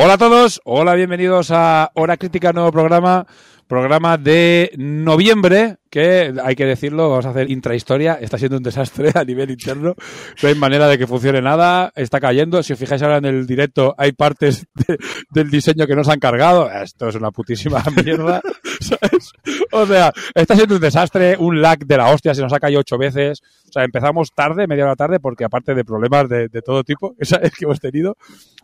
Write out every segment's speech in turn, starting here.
Hola a todos, hola, bienvenidos a Hora Crítica, nuevo programa, programa de noviembre, que hay que decirlo, vamos a hacer intrahistoria, está siendo un desastre a nivel interno, no hay manera de que funcione nada, está cayendo, si os fijáis ahora en el directo hay partes de- del diseño que no se han cargado, esto es una putísima mierda, ¿sabes? O sea, está siendo un desastre, un lag de la hostia, se nos ha caído ocho veces, sea, empezamos tarde, media hora tarde, porque aparte de problemas de, de todo tipo, ¿sabes? que hemos tenido,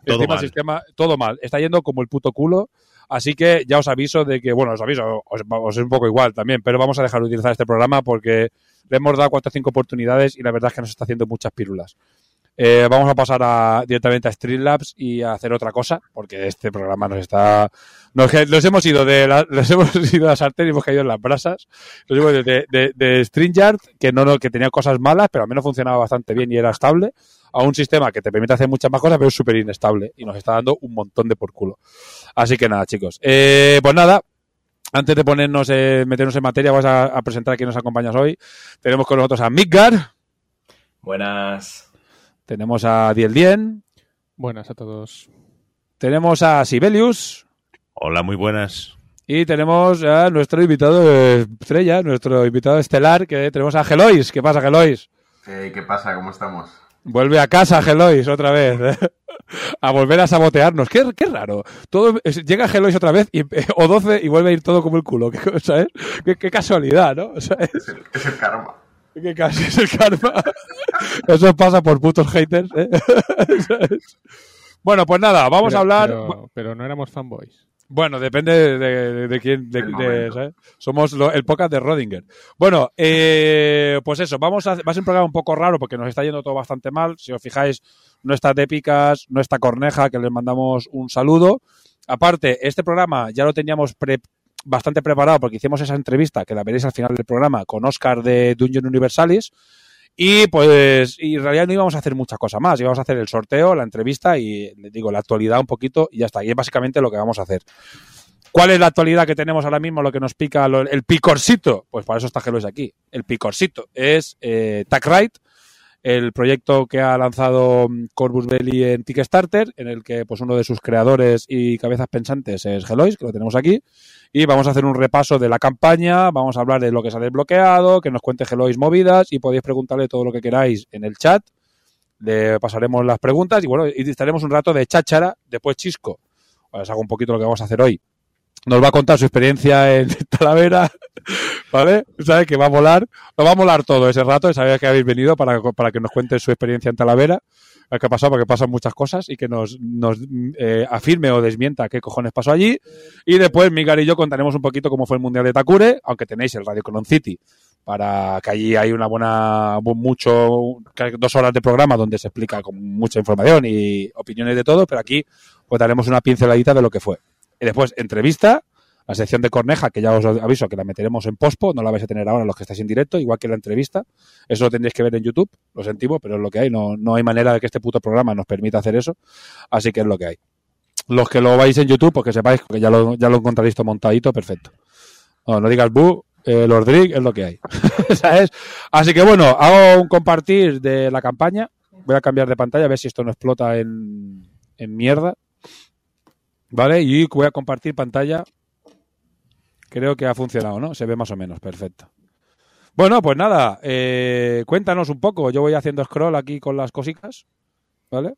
Todo encima el mal. sistema, todo mal, está yendo como el puto culo, Así que ya os aviso de que, bueno, os aviso, os, os es un poco igual también, pero vamos a dejar de utilizar este programa porque le hemos dado cuatro o cinco oportunidades y la verdad es que nos está haciendo muchas pílulas. Eh, vamos a pasar a, directamente a Streamlabs y a hacer otra cosa, porque este programa nos está. Nos, nos hemos ido de la, nos hemos ido a sartén y hemos caído en las brasas. Nos hemos ido de, de, de StreamYard, que no, que tenía cosas malas, pero al menos funcionaba bastante bien y era estable, a un sistema que te permite hacer muchas más cosas, pero es súper inestable y nos está dando un montón de por culo. Así que nada, chicos. Eh, pues nada, antes de ponernos, eh, meternos en materia, vamos a, a presentar a quién nos acompaña hoy. Tenemos con nosotros a Midgar, Buenas. Tenemos a Diel Dien, Buenas a todos. tenemos a Sibelius Hola, muy buenas. y tenemos a nuestro invitado eh, estrella, nuestro invitado estelar, que tenemos a Gelois. ¿Qué pasa, Gelois? Eh, ¿Qué pasa? ¿Cómo estamos? Vuelve a casa, Gelois, otra vez. ¿eh? A volver a sabotearnos. Qué, qué raro. Todo, es- llega Gelois otra vez y, o 12 y vuelve a ir todo como el culo. ¿Qué, qué, qué casualidad, ¿no? El, es el karma. Que casi es el karma. Eso pasa por putos haters. ¿eh? Bueno, pues nada, vamos Pero- a hablar. Pero, pero no éramos fanboys. Bueno, depende de, de- de quién. Somos lo- el podcast de Rodinger. Bueno, eh, pues eso, vamos a, va a ser un programa un poco raro porque nos está yendo todo bastante mal. Si os fijáis, no está Dépicas, no está Corneja, que les mandamos un saludo. Aparte, este programa ya lo teníamos pre- bastante preparado porque hicimos esa entrevista que la veréis al final del programa con Oscar de Dungeon Universalis. Y pues, y en realidad no íbamos a hacer muchas cosas más. Íbamos a hacer el sorteo, la entrevista y, digo, la actualidad un poquito y ya está. Y es básicamente lo que vamos a hacer. ¿Cuál es la actualidad que tenemos ahora mismo? Lo que nos pica el picorcito. Pues para eso está Gelois aquí. El picorcito es eh, TackRight, el proyecto que ha lanzado mm, Corvus Belli en Kickstarter, en el que pues uno de sus creadores y cabezas pensantes es Gelois, que lo tenemos aquí. Y vamos a hacer un repaso de la campaña, vamos a hablar de lo que se ha desbloqueado, que nos cuente Gelois movidas y podéis preguntarle todo lo que queráis en el chat. Le pasaremos las preguntas y bueno, y estaremos un rato de cháchara, después Chisco. Os hago un poquito lo que vamos a hacer hoy. Nos va a contar su experiencia en Talavera, ¿vale? ¿Sabes? Que va a molar. Nos va a molar todo ese rato. Sabéis que habéis venido para, para que nos cuente su experiencia en Talavera. ¿Qué ha pasado? Porque pasan muchas cosas y que nos, nos eh, afirme o desmienta qué cojones pasó allí. Y después Migar y yo contaremos un poquito cómo fue el Mundial de Takure, aunque tenéis el Radio Colon City, para que allí hay una buena, bu- mucho, dos horas de programa donde se explica con mucha información y opiniones de todo, pero aquí pues daremos una pinceladita de lo que fue. Y después, entrevista, la sección de Corneja, que ya os aviso que la meteremos en pospo, no la vais a tener ahora los que estáis en directo, igual que la entrevista. Eso lo tendréis que ver en YouTube, lo sentimos, pero es lo que hay. No, no hay manera de que este puto programa nos permita hacer eso, así que es lo que hay. Los que lo vais en YouTube, pues que sepáis que ya lo, ya lo encontraréis todo montadito, perfecto. No, no digas bu, Lord Rick, es lo que hay. Así que bueno, hago un compartir de la campaña. Voy a cambiar de pantalla a ver si esto no explota en, en mierda. ¿Vale? Y voy a compartir pantalla. Creo que ha funcionado, ¿no? Se ve más o menos, perfecto. Bueno, pues nada, eh, cuéntanos un poco. Yo voy haciendo scroll aquí con las cositas, ¿vale?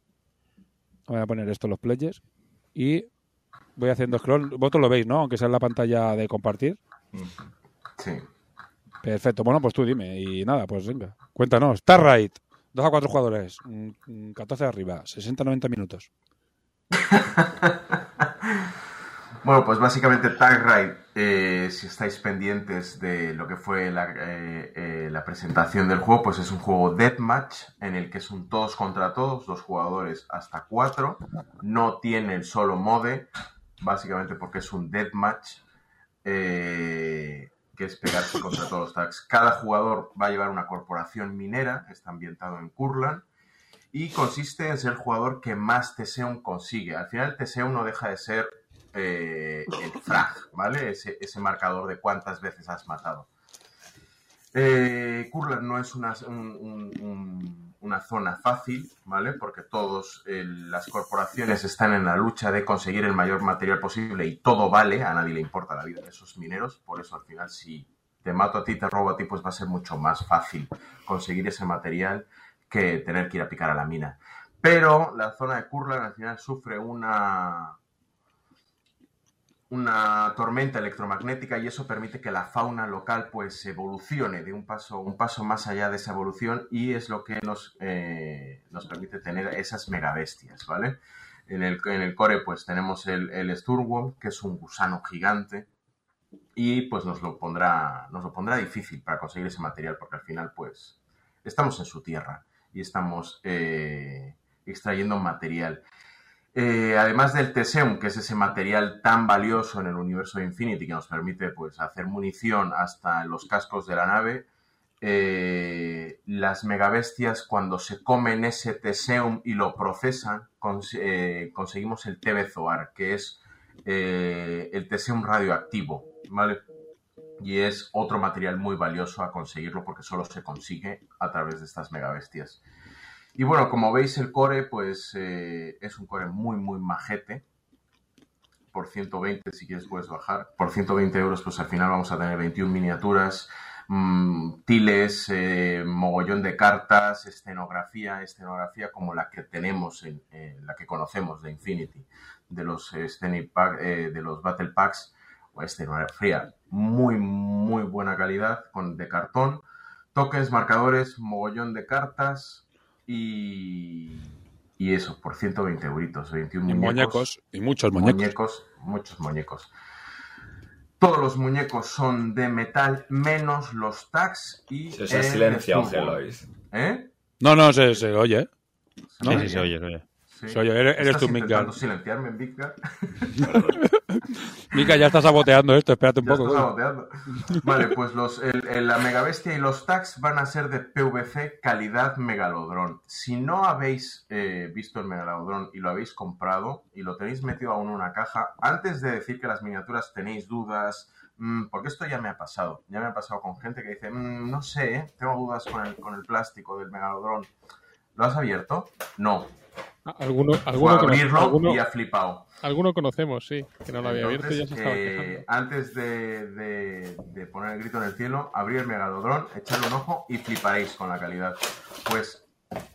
Voy a poner esto en los players y voy haciendo scroll. Vosotros lo veis, ¿no? Aunque sea en la pantalla de compartir. Sí. Perfecto, bueno, pues tú dime. Y nada, pues venga, cuéntanos. Starlight, 2 a 4 jugadores, mm, mm, 14 arriba, 60-90 minutos. Bueno, pues básicamente Tag Ride, eh, si estáis pendientes de lo que fue la, eh, eh, la presentación del juego, pues es un juego deathmatch en el que son todos contra todos, dos jugadores hasta cuatro. No tiene el solo mode, básicamente porque es un deathmatch, que es pegarse contra todos los tags. Cada jugador va a llevar una corporación minera, está ambientado en Kurland, y consiste en ser el jugador que más Teseum consigue. Al final, Teseum no deja de ser eh, el frag, ¿vale? Ese, ese marcador de cuántas veces has matado. Eh, no es una, un- un- un- una zona fácil, ¿vale? Porque todas las corporaciones están en la lucha de conseguir el mayor material posible y todo vale, a nadie le importa la vida de esos mineros, por eso al final si te mato a ti, te robo a ti, pues va a ser mucho más fácil conseguir ese material que tener que ir a picar a la mina. Pero la zona de Kurland al final sufre una, una tormenta electromagnética y eso permite que la fauna local pues evolucione de un paso, un paso más allá de esa evolución y es lo que nos, eh, nos permite tener esas megabestias, ¿vale? En el, en el core pues tenemos el, el Sturwolf, que es un gusano gigante y pues nos lo pondrá, nos lo pondrá difícil para conseguir ese material porque al final pues estamos en su tierra y estamos eh, extrayendo material. Eh, además del Teseum, que es ese material tan valioso en el universo de Infinity que nos permite pues, hacer munición hasta los cascos de la nave, eh, las megabestias cuando se comen ese Teseum y lo procesan, cons- conseguimos el Tebezoar, que es el Teseum radioactivo, ¿vale? Y es otro material muy valioso a conseguirlo porque solo se consigue a través de estas megabestias. Y bueno, como veis, el core, pues eh, es un core muy, muy majete. Por 120, si quieres, puedes bajar. Por 120 euros, pues al final vamos a tener 21 miniaturas, mm, tiles, eh, mogollón de cartas, escenografía, escenografía como la que tenemos, en, la que conocemos de Infinity, de los, eh, de los Battle Packs, o escenografía muy, muy buena calidad, con, de cartón. Tokens, marcadores, mogollón de cartas, y, y eso, por 120 euritos, 21 Y muñecos. muñecos, y muchos muñecos. Muñecos, muchos muñecos. Todos los muñecos son de metal, menos los tags y. Se el Sturwolf. Gelois. ¿Eh? No, no, se, se oye. ¿eh? ¿Se Sí, sí, se oye, se oye. Sí. Se oye, eres- eres ¿Estás tú, intentando silenciarme, Midgard? Mica, ya está saboteando esto, espérate un Ya poco. estás saboteando. Vale, pues los, el- el- la Megabestia y los tags van a ser de PVC calidad Megalodrón. Si no habéis eh, visto el Megalodrón y lo habéis comprado y lo tenéis metido aún en una caja, antes de decir que las miniaturas tenéis dudas, mm, porque esto ya me ha pasado. Ya me ha pasado con gente que dice, "Mm, no sé, tengo dudas con el, con el plástico del Megalodrón. ¿Lo has abierto? No. Ah, Alguno, Fue a alguno, cono- abrirlo alguno- y ha flipado. alguno conocemos, sí, que no lo había abierto y ya se estaba eh, antes de, de- de poner el grito en el cielo, abrir el megalodrón, echarle un ojo y fliparéis con la calidad. Pues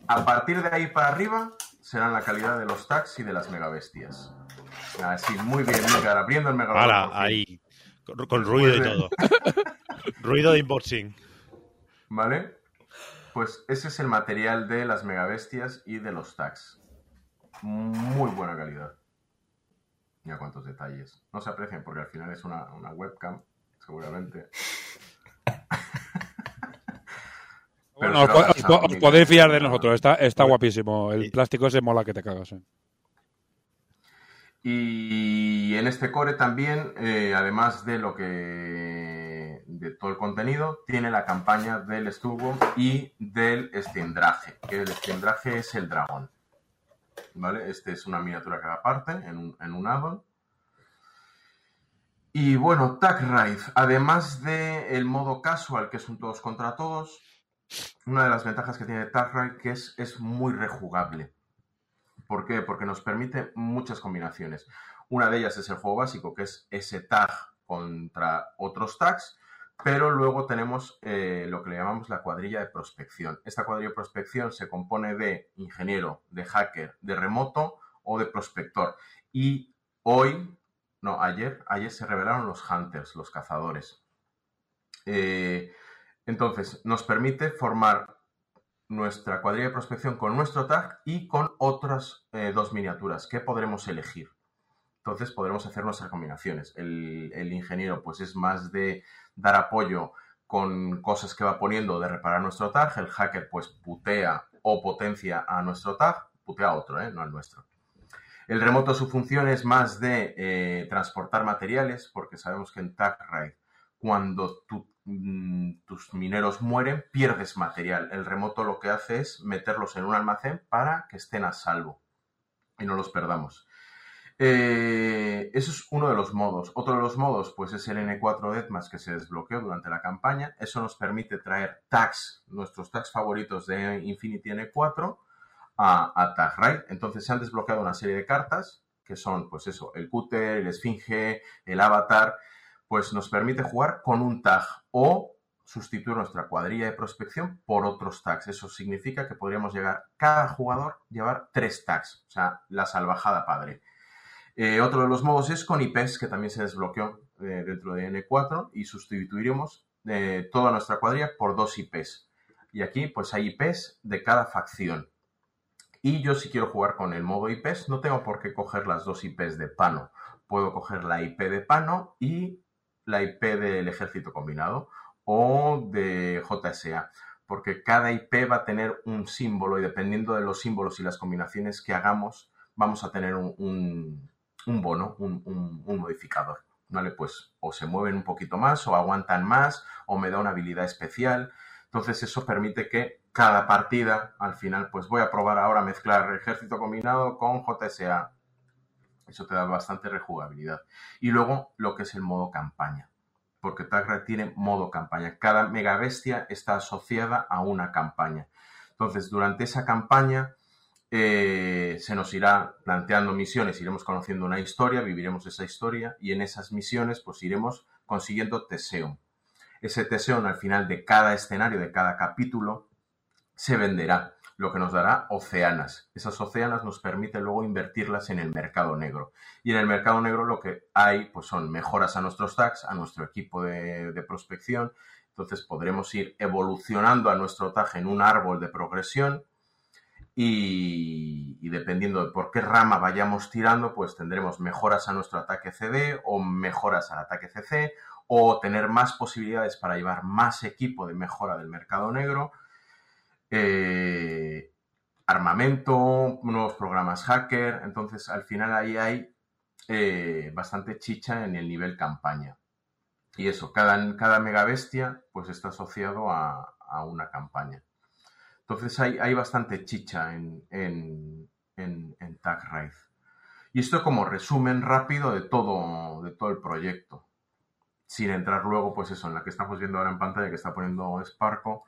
a partir de ahí para arriba serán la calidad de los tags y de las megabestias. Así, muy bien, Midgar, abriendo el megalodrón. Ahí. Con, con ruido y todo. ruido de unboxing. ¿Vale? Pues ese es el material de las megabestias y de los tags. Muy buena calidad. Mira cuántos detalles. No se aprecian porque al final es una, una webcam, seguramente. Pero Bueno, os, podéis fiar de nosotros, está, está guapísimo. El plástico ese mola que te cagas. eh. Y en este core también, eh, además de lo que de todo el contenido, tiene la campaña del Sturwolf y del Stendrage, que el Stendrage es el dragón. ¿Vale? Este es una miniatura que aparte en un, en un addon. Y bueno, Tag Ride, además del modo casual, que es un todos contra todos, una de las ventajas que tiene Tag Ride que es, es muy rejugable. ¿Por qué? Porque nos permite muchas combinaciones. Una de ellas es el juego básico, que es ese tag contra otros tags, pero luego tenemos eh, lo que le llamamos la cuadrilla de prospección. Esta cuadrilla de prospección se compone de ingeniero, de hacker, de remoto o de prospector. Y hoy, no, ayer, ayer se revelaron los hunters, los cazadores. Eh, entonces, nos permite formar nuestra cuadrilla de prospección con nuestro tag y con otras eh, dos miniaturas que podremos elegir. Entonces podremos hacer nuestras combinaciones. El, ingeniero pues es más de dar apoyo con cosas que va poniendo de reparar nuestro tag. El hacker pues putea o potencia a nuestro tag, putea a otro, ¿eh? no al nuestro. El remoto su función es más de eh, transportar materiales, porque sabemos que en Tag Raid, cuando mm, tus mineros mueren, pierdes material. El remoto lo que hace es meterlos en un almacén para que estén a salvo y no los perdamos. Eh, eso es uno de los modos. Otro de los modos, pues es el N4 Deathmatch que se desbloqueó durante la campaña. Eso nos permite traer tags, nuestros tags favoritos de Infinity N4 a, a Tag Raid. Entonces se han desbloqueado una serie de cartas que son, pues eso, el cúter, el esfinge, el avatar. Pues nos permite jugar con un tag o sustituir nuestra cuadrilla de prospección por otros tags. Eso significa que podríamos llegar, cada jugador, llevar tres tags. O sea, la salvajada padre. Eh, otro de los modos es con IPs, que también se desbloqueó eh, dentro de N4 y sustituiremos eh, toda nuestra cuadrilla por dos IPs. Y aquí pues hay IPs de cada facción. Y yo si quiero jugar con el modo IPs no tengo por qué coger las dos IPs de Pano. Puedo coger la IP de Pano y la IP del ejército combinado o de JSA. Porque cada IP va a tener un símbolo y dependiendo de los símbolos y las combinaciones que hagamos, vamos a tener un, un, un bono, un, un, un modificador. ¿Vale? Pues o se mueven un poquito más, o aguantan más, o me da una habilidad especial. Entonces eso permite que cada partida, al final, pues voy a probar ahora mezclar ejército combinado con JSA. Eso te da bastante rejugabilidad. Y luego lo que es el modo campaña. Porque Tagra tiene modo campaña. Cada mega bestia está asociada a una campaña. Entonces, durante esa campaña eh, se nos irá planteando misiones, iremos conociendo una historia, viviremos esa historia y en esas misiones pues iremos consiguiendo Teseum. Ese Teseum al final de cada escenario, de cada capítulo, se venderá, lo que nos dará oceanas. Esas oceanas nos permite luego invertirlas en el mercado negro. Y en el mercado negro lo que hay pues son mejoras a nuestros tags, a nuestro equipo de, de prospección. Entonces podremos ir evolucionando a nuestro tag en un árbol de progresión y, dependiendo de por qué rama vayamos tirando, pues tendremos mejoras a nuestro ataque CD o mejoras al ataque CC o tener más posibilidades para llevar más equipo de mejora del mercado negro, eh, armamento, nuevos programas hacker, entonces al final ahí hay eh, bastante chicha en el nivel campaña. Y eso, cada, cada mega bestia pues está asociado a, a una campaña. Entonces hay, hay bastante chicha en, en, en, en Tag Raid. Y esto como resumen rápido de todo, de todo el proyecto. Sin entrar luego, pues eso, en la que estamos viendo ahora en pantalla, que está poniendo Sparko.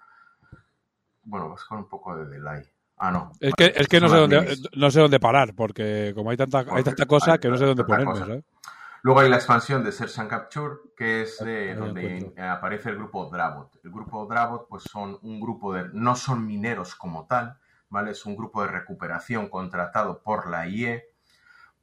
Bueno, vas con un poco de delay. Ah, no. Es que, es que no, sé dónde, no sé dónde parar, porque como hay tanta, hay tanta cosa que no sé dónde ponerme, ¿sabes? Luego hay la expansión de Search and Capture, que es eh, donde aparece el grupo Dravot. El grupo Dravot, pues son un grupo de. no son mineros como tal, ¿vale? Es un grupo de recuperación contratado por la IE,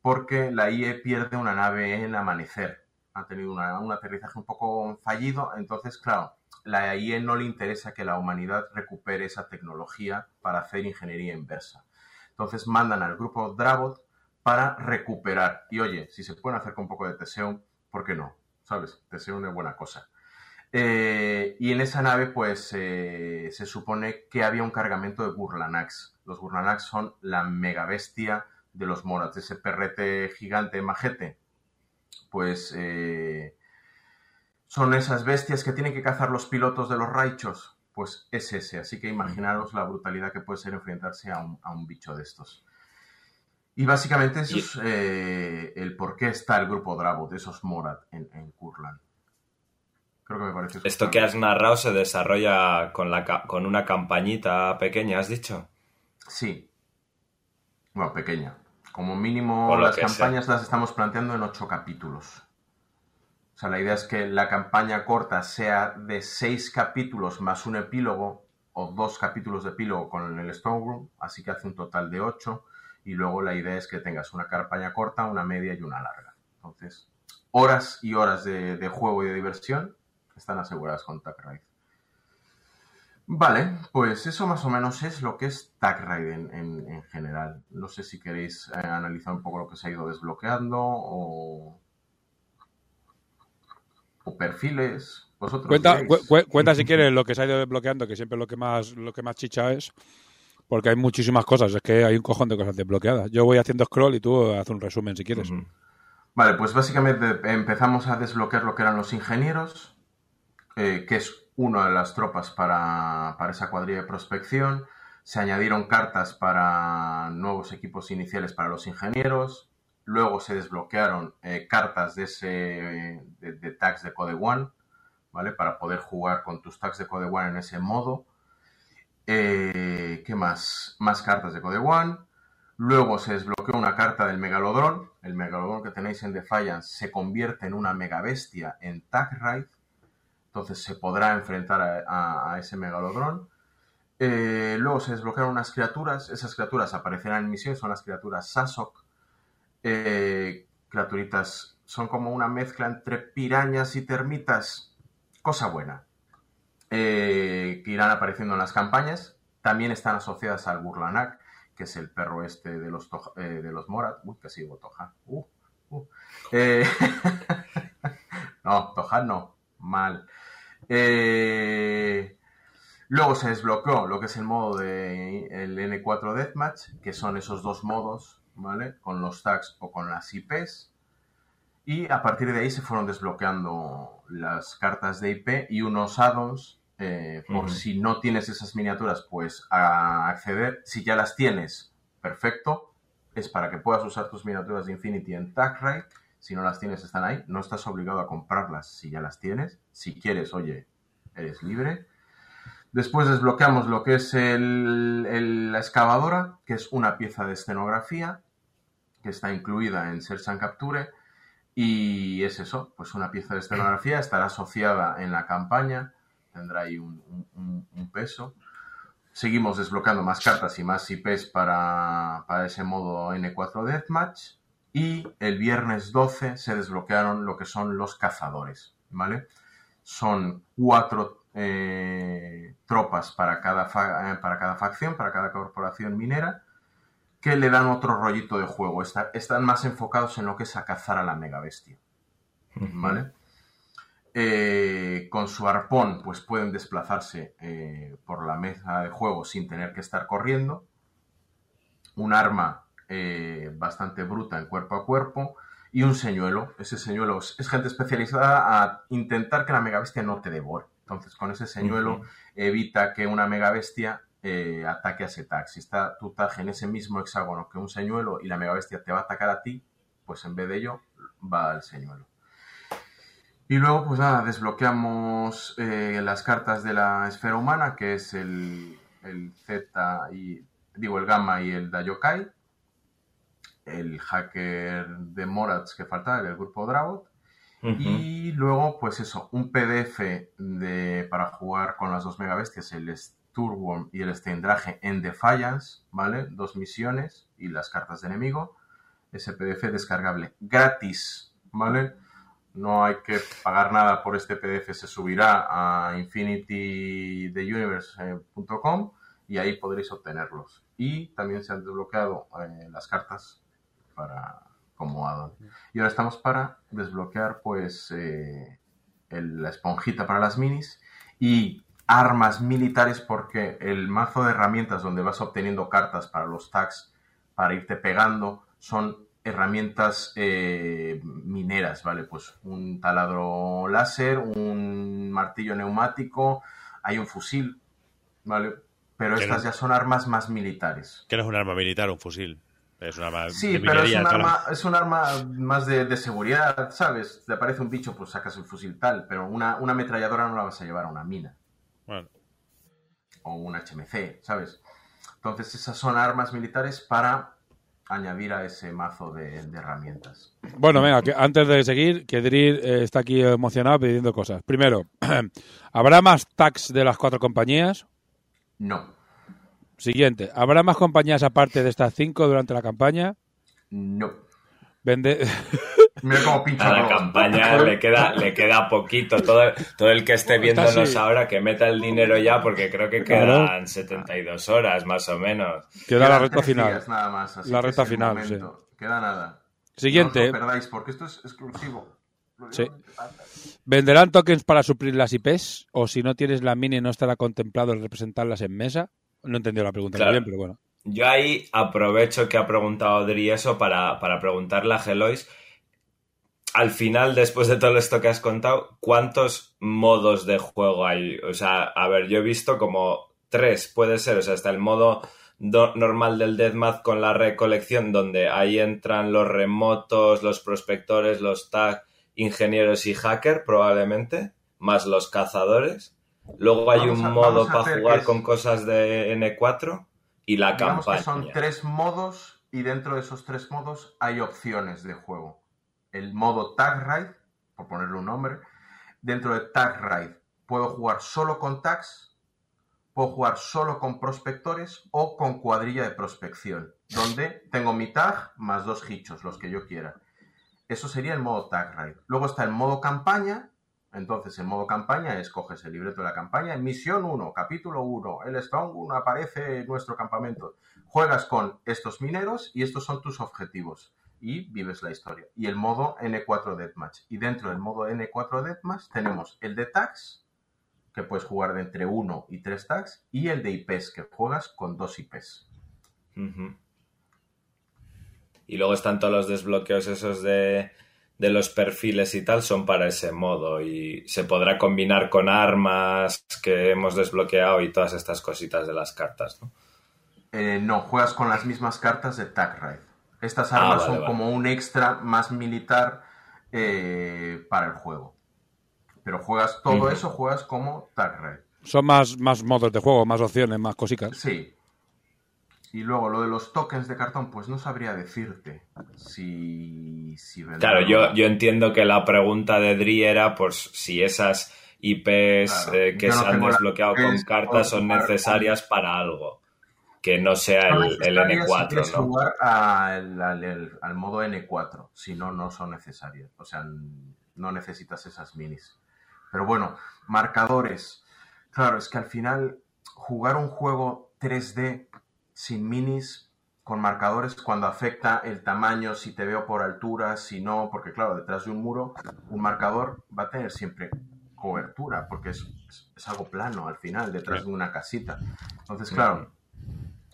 porque la IE pierde una nave en amanecer. Ha tenido una, un aterrizaje un poco fallido, entonces, claro, la IE no le interesa que la humanidad recupere esa tecnología para hacer ingeniería inversa. Entonces mandan al grupo Dravot para recuperar. Y oye, si se pueden hacer con un poco de Teseum, ¿por qué no? ¿Sabes? Teseum es buena cosa. Eh, y en esa nave, pues, eh, se supone que había un cargamento de Burlanax. Los Burlanax son la mega bestia de los Morats, ese perrete gigante majete. Pues eh, son esas bestias que tienen que cazar los pilotos de los raichos. Pues es ese. Así que imaginaros la brutalidad que puede ser enfrentarse a un bicho de estos. Y básicamente eso y... es eh, el por qué está el grupo Dravo de esos Morat en, en Kurland. Creo que me parece. Esto que has narrado se desarrolla con, la, con una campañita pequeña, ¿has dicho? Sí. Bueno, pequeña. Como mínimo, las campañas sea. las estamos planteando en ocho capítulos. O sea, la idea es que la campaña corta sea de seis capítulos más un epílogo, o dos capítulos de epílogo con el Stone Room, así que hace un total de ocho y luego la idea es que tengas una campaña corta, una media y una larga. Entonces, horas y horas de, de juego y de diversión están aseguradas con Tag Raid. Vale, pues eso más o menos es lo que es Tag Ride en, en- en general. No sé si queréis eh, analizar un poco lo que se ha ido desbloqueando o, o perfiles. Vosotros Cuenta, diréis. cu- cu- cuenta si quieres lo que se ha ido desbloqueando, que siempre lo que más lo que más chicha es, porque hay muchísimas cosas, es que hay un cojón de cosas desbloqueadas. Yo voy haciendo scroll y tú haz un resumen si quieres. Vale, pues básicamente empezamos a desbloquear lo que eran los ingenieros, eh, que es una de las tropas para, para esa cuadrilla de prospección. Se añadieron cartas para nuevos equipos iniciales para los ingenieros. Luego se desbloquearon eh, cartas de, ese, de, de tags de Code One, ¿vale? Para poder jugar con tus tags de Code One en ese modo. Eh, ¿Qué más? Más cartas de Code One. Luego se desbloqueó una carta del Megalodrón. El Megalodrón que tenéis en Defiance se convierte en una megabestia en Tag Ride. Entonces se podrá enfrentar a, ese Megalodrón. Eh, luego se desbloquearon unas criaturas. Esas criaturas aparecerán en misiones. Son las criaturas Sasok. Eh, criaturitas son como una mezcla entre pirañas y termitas. Cosa buena. Eh, que irán apareciendo en las campañas. También están asociadas al Burlanak que es el perro este de los, Toja- eh, de los Morat. Uy, casi digo Toja. Uh, uh. Eh, no, Toja no. Mal. Luego se desbloqueó lo que es el modo de el N4 Deathmatch, que son esos dos modos, ¿vale? Con los tags o con las IPs. Y a partir de ahí se fueron desbloqueando las cartas de IP y unos add-ons eh, por si no tienes esas miniaturas, pues a acceder. Si ya las tienes, perfecto. Es para que puedas usar tus miniaturas de Infinity en Tag Si no las tienes, están ahí. No estás obligado a comprarlas si ya las tienes. Si quieres, oye, eres libre. Después desbloqueamos lo que es el- el- la excavadora, que es una pieza de escenografía que está incluida en Search and Capture. Y es eso, pues una pieza de escenografía, estará asociada en la campaña, tendrá ahí un, un- un- un peso. Seguimos desbloqueando más cartas y más IPs para, para ese modo N4 Deathmatch. Y el viernes 12 se desbloquearon lo que son los cazadores, ¿vale? Son cuatro eh, tropas para cada, fa- eh, para cada facción, para cada corporación minera, que le dan otro rollito de juego. Está- están más enfocados en lo que es a cazar a la mega bestia. ¿Vale? Eh, con su arpón, pues pueden desplazarse eh, por la mesa de juego sin tener que estar corriendo. Un arma eh, bastante bruta en cuerpo a cuerpo. Y un señuelo. Ese señuelo es, gente especializada a intentar que la mega bestia no te devore. Entonces, con ese señuelo evita que una mega bestia eh, ataque a ese tag. Si está tu tag en ese mismo hexágono que un señuelo y la mega bestia te va a atacar a ti, pues en vez de ello va al señuelo. Y luego, pues nada, desbloqueamos eh, las cartas de la esfera humana, que es el, el Z y. digo, el Gamma y el Dayokai. El hacker de Morats que faltaba, el grupo Dragot. Ujú. Y luego, pues eso, un PDF de, para jugar con las dos megabestias, el Sturworm y el Steindrage en Defiance, ¿vale? Dos misiones y las cartas de enemigo. Ese PDF descargable gratis, ¿vale? No hay que pagar nada por este PDF, se subirá a infinitytheuniverse.com y ahí podréis obtenerlos. Y también se han desbloqueado eh, las cartas para como add-on. Y ahora estamos para desbloquear pues eh, la esponjita para las minis y armas militares porque el mazo de herramientas donde vas obteniendo cartas para los tags para irte pegando son herramientas eh, mineras, ¿vale? Pues un taladro láser, un martillo neumático, hay un fusil, ¿vale? Pero estas no- ya son armas más militares. Que no es un arma militar, un fusil. Es un arma Sí, de pero es un, claro. arma, es un arma más de, de seguridad, ¿sabes? Te aparece un bicho, pues sacas el fusil tal, pero una, una ametralladora no la vas a llevar a una mina Bueno, o un HMC, ¿sabes? Entonces esas son armas militares para añadir a ese mazo de, de herramientas. Bueno, venga, que antes de seguir, que Drill eh, está aquí emocionado pidiendo cosas. Primero, ¿habrá más tags de las cuatro compañías? No, Siguiente, ¿habrá más compañías aparte de estas cinco durante la campaña? no. Vende... Mira cómo pincha A la campaña le queda, le queda poquito. Todo, todo el que esté viéndonos ahora que meta el dinero ya, porque creo que Claro. quedan 72 horas más o menos. Queda la recta final. días nada más, así La que recta final, momento. Queda nada. Siguiente. No os lo perdáis, porque esto es exclusivo. Sí. ¿Venderán tokens para suplir las IPs? O si no tienes la mini, no estará contemplado el representarlas en mesa. No he entendido la pregunta muy Claro. bien, pero bueno. Yo ahí aprovecho que ha preguntado Adri eso para, para preguntarle a Gelois. Al final, después de todo esto que has contado, ¿cuántos modos de juego hay? O sea, a ver, yo he visto como tres, puede ser. O sea, está el modo do- normal del Deathmatch con la recolección, donde ahí entran los remotos, los prospectores, los tag, ingenieros y hacker, probablemente, más los cazadores. Luego hay Vamos un a- modo para jugar es- con cosas de N4 y la campaña. que son tres modos y dentro de esos tres modos hay opciones de juego. El modo Tag Raid, por ponerle un nombre. Dentro de Tag Raid puedo jugar solo con tags, puedo jugar solo con prospectores o con cuadrilla de prospección, donde tengo mi tag más dos hichos, los que yo quiera. Eso sería el modo Tag Raid. Luego está el modo campaña. Entonces, el modo campaña es coges el libreto de la campaña, misión 1, capítulo 1, el Strong 1 aparece en nuestro campamento. Juegas con estos mineros y estos son tus objetivos y vives la historia. Y el modo N4 Deathmatch. Y dentro del modo N4 Deathmatch tenemos el de tags, que puedes jugar de entre 1 y 3 tags, y el de IPs, que juegas con dos IPs. Ujú. Y luego están todos los desbloqueos esos de, de los perfiles y tal, son para ese modo. Y se podrá combinar con armas que hemos desbloqueado y todas estas cositas de las cartas, ¿no? Eh, no, juegas con las mismas cartas de Tag Raid. Estas Ah, armas vale, son vale. como un extra más militar eh, para el juego. Pero juegas todo eso, juegas como Tag Raid. Son más, más modos de juego, más opciones, más cositas. Sí. Y luego lo de los tokens de cartón, pues no sabría decirte si, si Claro, yo, yo entiendo que la pregunta de Dri era pues si esas IPs Claro, eh, que no se han la desbloqueado con cartas son con- necesarias para algo. Que no sea el, el necesarias si quieres N4, ¿no? jugar al, al- al- al modo N4, si no, no son necesarias. O sea, no necesitas esas minis. Pero bueno, marcadores. Claro, es que al final jugar un juego 3D sin minis con marcadores cuando afecta el tamaño, si te veo por altura, si no, porque claro, detrás de un muro, un marcador va a tener siempre cobertura, porque es, es- es algo plano al final, detrás de una casita. Entonces, claro,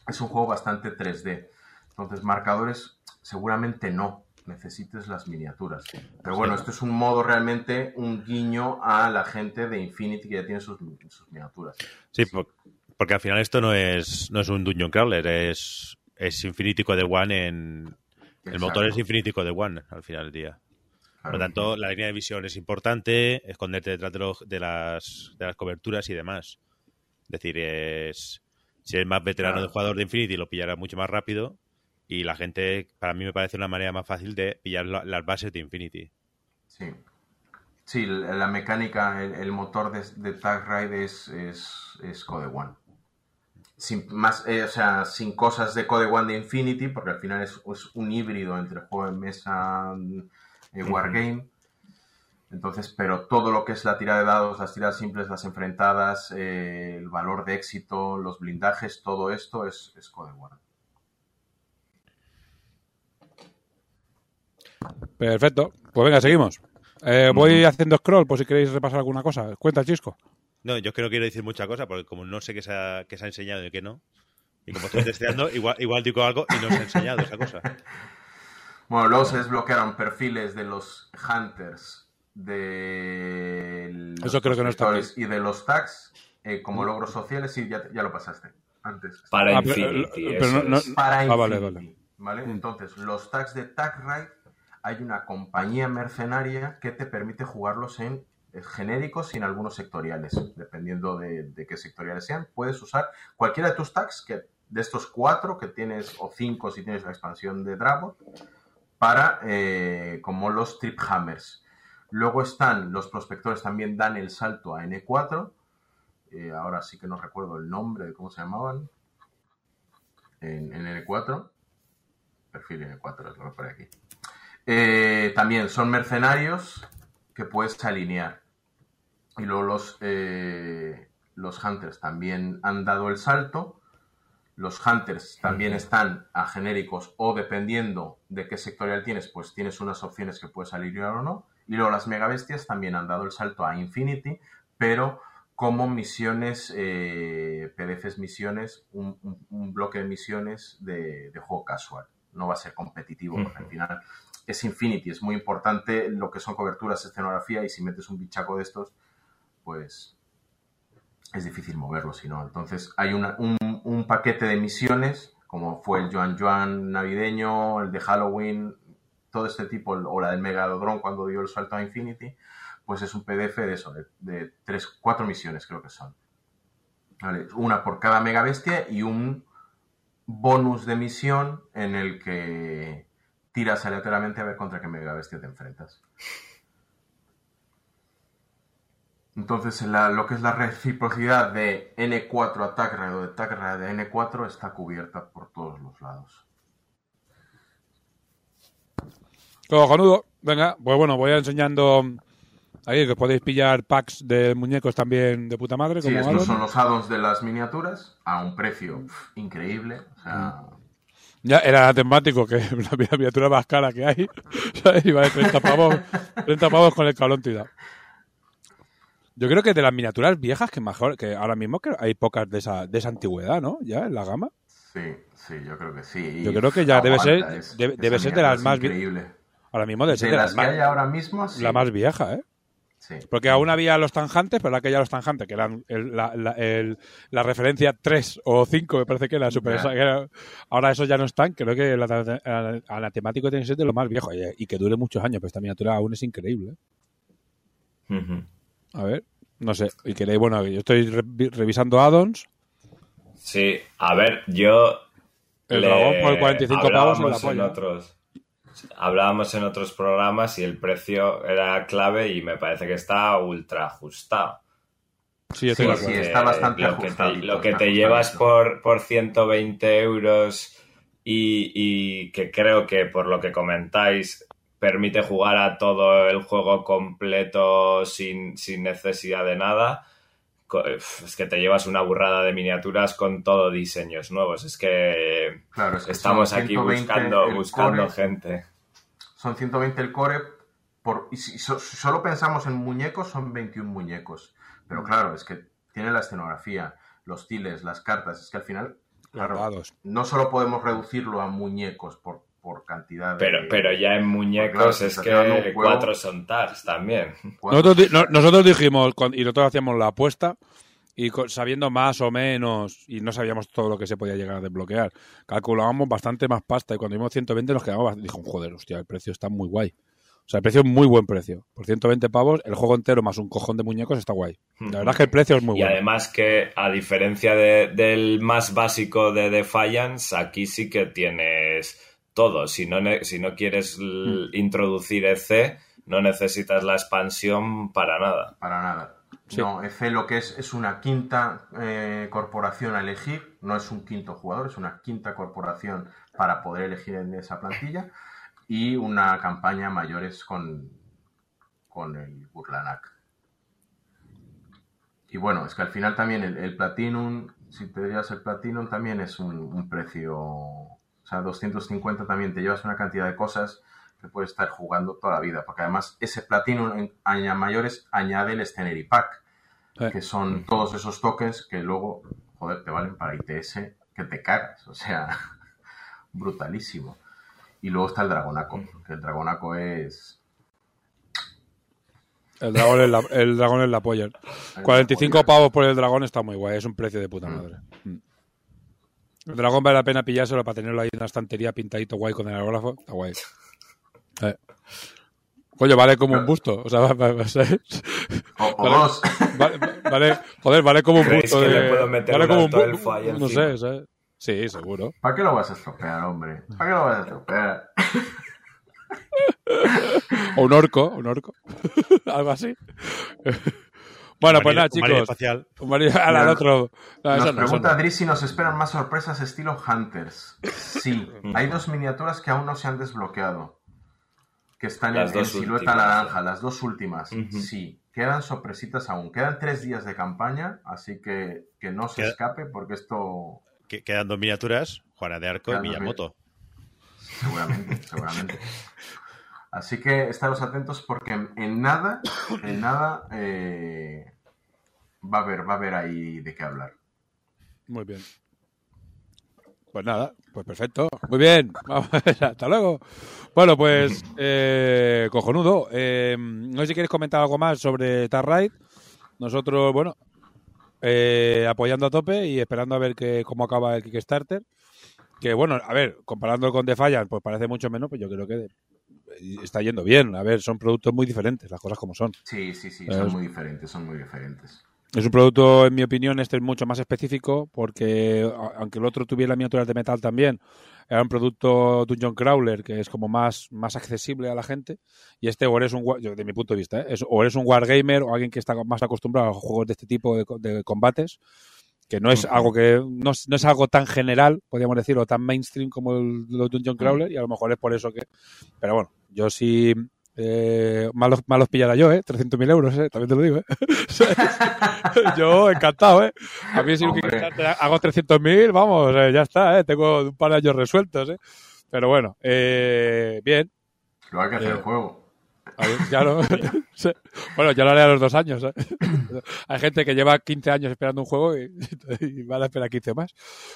es un juego bastante 3D. Entonces, marcadores seguramente no necesites las miniaturas. Pero bueno, esto es un modo realmente, un guiño a la gente de Infinity que ya tiene sus, sus miniaturas. Sí, por- porque al final esto no es, no es un Dungeon Crawler, es, es Infinity Code One en... El motor es. Infinity Code One al final del día. Por lo tanto, la línea de visión es importante, esconderte detrás de, los- de las, de las coberturas y demás. Es decir, es, si eres más veterano Claro. de jugador de Infinity, lo pillarás mucho más rápido. Y la gente, para mí me parece una manera más fácil de pillar la- las bases de Infinity. Sí. Sí, la mecánica, el, el motor de, de Tag Ride es, es, es Code One. Sin, más, eh, o sea, sin cosas de Code One de Infinity, porque al final es, es un híbrido entre juego de mesa, eh, Wargame. Entonces, pero todo lo que es la tirada de dados, las tiradas simples, las enfrentadas, eh, el valor de éxito, los blindajes, todo esto es, es Code One. Perfecto. Pues venga, seguimos. Eh, voy haciendo scroll por si queréis repasar alguna cosa. Cuenta, Chisco. No, yo es que no quiero decir mucha cosa porque como no sé qué se ha, qué se ha enseñado y qué no, y como estoy testeando, igual, igual digo algo y no os he enseñado esa cosa. Bueno, luego se desbloquearon perfiles de los hunters, de los Eso creo que no está y de los tags eh, como logros sociales. Sí, ya, ya lo pasaste antes. Para Ah, pero- Infinity. pero eso no- no- es. Para Ah, Infinity, vale, vale. vale. Entonces, los tags de Tag Ride, hay una compañía mercenaria que te permite jugarlos en eh, genéricos y en algunos sectoriales. Dependiendo de, de qué sectoriales sean, puedes usar cualquiera de tus tags, que de estos cuatro que tienes, o cinco si tienes la expansión de Dragon, para eh, como los Trip Hammers. Luego están los prospectores, también dan el salto a N4. Eh, ahora sí que no recuerdo el nombre de cómo se llamaban. En, en N4. Perfil N4 es lo que pone aquí. Eh, también son mercenarios que puedes alinear. Y luego los, eh, los Hunters también han dado el salto. Los Hunters también están a genéricos o dependiendo de qué sectorial tienes, pues tienes unas opciones que puedes alinear o no. Y luego las megabestias también han dado el salto a Infinity, pero como misiones, eh, PDFs misiones, un, un- un bloque de misiones de, de juego casual. No va a ser competitivo, porque al final es Infinity, es muy importante lo que son coberturas, escenografía, y si metes un bichaco de estos, pues es difícil moverlo, si no. Entonces hay una- un, un paquete de misiones, como fue el Joan Joan navideño, el de Halloween, todo este tipo, o la del Megalodron cuando dio el salto a Infinity, pues es un PDF de eso, de, de tres, cuatro misiones creo que son. Una por cada mega bestia y un bonus de misión en el que tiras aleatoriamente a ver contra qué mega bestia te enfrentas. Entonces, lo que es la reciprocidad de N4 Attack Rate o de Attack Rate de N4 está cubierta por todos los lados. Cojonudo. Venga, pues bueno, voy a enseñando ahí que podéis pillar packs de muñecos también de puta madre. Sí, como estos Alan. son los addons de las miniaturas a un precio pf, increíble. O sea, Ya era temático que la miniatura más cara que hay. ¿sabes? Iba de 30 pavos, 30 pavos con el cabrón tirado. Yo creo que de las miniaturas viejas, que mejor, que ahora mismo que hay pocas de esa, de esa antigüedad, ¿no? Ya en la gama. sí, sí, yo creo que sí. Y Yo creo que ya debe ser- es- debe- debe ser de las es más increíble. Ahora mismo De de las que más, hay ahora mismo, sí. la más vieja, ¿eh? Sí. Porque aún había los tanjantes, pero aquella los tanjantes, que eran el- la, la- el- la referencia 3 o 5, me parece que era super. Era- ahora esos ya no están. Creo que el ana- ana- anatemático tiene que ser de lo más viejo y, y que dure muchos años, pero esta miniatura aún es increíble. Ujú. A ver, no sé. Y queréis, bueno, yo estoy re- revisando addons. Sí, a ver, yo. El dragón por 45 pavos en la polla. otros. Hablábamos en otros programas y el precio era clave y me parece que está ultra ajustado. Sí, Sí, está bastante lo que te, ajustadito, lo que te llevas por, por 120 euros y, y que creo que por lo que comentáis permite jugar a todo el juego completo sin, sin necesidad de nada. Es que te llevas una burrada de miniaturas con todo diseños nuevos. Es que Claro, es que estamos aquí 120 buscando, buscando core, gente. Son 120 el core. Por, y si so- solo pensamos en muñecos, son 21 muñecos. Pero claro, es que tiene la escenografía, los tiles, las cartas. Es que al final, claro, no solo podemos reducirlo a muñecos por, por cantidad de. Pero, pero ya en muñecos claro, es que juego- cuatro son TARS también. Nosotros, no- nosotros dijimos, y nosotros hacíamos la apuesta, y sabiendo más o menos, y no sabíamos todo lo que se podía llegar a desbloquear, calculábamos bastante más pasta, y cuando vimos 120 nos quedamos, bast- dijo, joder, hostia, el precio está muy guay. O sea, el precio es muy buen precio. Por 120 pavos, el juego entero más un cojón de muñecos está guay. La verdad es que el precio es muy Y bueno. además que, a diferencia de- del más básico de Defiance, aquí sí que tienes todo. Si no, ne- si no quieres l- introducir EC, no necesitas la expansión para nada. Para nada. Sí. No, EFE lo que es es una quinta eh, corporación a elegir, no es un quinto jugador, es una quinta corporación para poder elegir en esa plantilla y una campaña mayores con, con el Burlanak. Y bueno, es que al final también el, el Platinum, si te llevas el Platinum también es un, un precio, o sea, 250 también te llevas una cantidad de cosas que puedes estar jugando toda la vida, porque además ese Platinum en aña mayores añade el Scenery Pack, que son todos esos tokens que luego, joder, te valen para ITS que te cagas, o sea, brutalísimo. Y luego está el Dragonaco, que el Dragonaco es... El dragón es la, el dragón es la polla. el 45 polla. pavos por el dragón está muy guay, es un precio de puta madre. Mm. El dragón vale la pena pillárselo para tenerlo ahí en una estantería pintadito guay con el aerógrafo. Está guay. Eh. Coño, vale como un busto. O sea, va- va- va- ¿sabes? O, o Vale. dos. Vale, vale- joder, vale como un ¿Creéis busto que de... le puedo meter vale como un alto bu- elfo ahí No encima? sé, ¿sabes? Sí, seguro. ¿Para qué lo vas a estropear, hombre? ¿Para qué lo vas a estropear? O un orco, un orco. Algo así. Bueno, pues nada, chicos. espacial. Un marino- al, otro. No, Nos pregunta no. Adri si nos esperan más sorpresas estilo Hunters. Sí, hay dos miniaturas que aún no se han desbloqueado. que están Las en, silueta últimas. naranja, las dos últimas. Sí, quedan sorpresitas aún. Quedan tres días de campaña, así que que no se Queda- escape porque esto Que- quedan dos miniaturas, Juana de Arco y Miyamoto. seguramente, seguramente. Así que estaros atentos porque en, nada, en nada eh, va a haber, va a haber ahí de qué hablar. Muy bien. Pues nada, pues perfecto. Muy bien. Vamos, hasta luego. Bueno, pues eh, cojonudo. Eh, no sé si quieres comentar algo más sobre Tar Ride. Nosotros, bueno, eh, apoyando a tope y esperando a ver que, cómo acaba el Kickstarter. Que bueno, a ver, comparándolo con Defiant, pues parece mucho menos, pues yo creo que está yendo bien. A ver, son productos muy diferentes, las cosas como son. Sí, sí, sí, Es- son muy diferentes, son muy diferentes. Es un producto, en mi opinión, este es mucho más específico porque, aunque el otro tuviera miniaturas de metal también, era un producto Dungeon Crawler que es como más, más accesible a la gente. Y este, o eres un, de mi punto de vista, ¿eh? es, o eres un wargamer o alguien que está más acostumbrado a juegos de este tipo de combates, que no es algo que no, es- no es algo tan general, podríamos decir, o tan mainstream como el, los Dungeon Crawler, y a lo mejor es por eso que. Pero bueno, yo sí. Eh, malos, malos pillara yo, ¿eh? 300.000 euros, ¿eh? También te lo digo, ¿eh? yo encantado, ¿eh? A mí si hago 300.000, vamos, eh, ya está, ¿eh? Tengo un par de años resueltos, ¿eh? Pero bueno, eh, bien. Lo hay que hacer Eh, el juego. Ya no-. Bueno, yo lo haré a los dos años. ¿eh? Hay gente que lleva 15 años esperando un juego y, y van a esperar 15 más.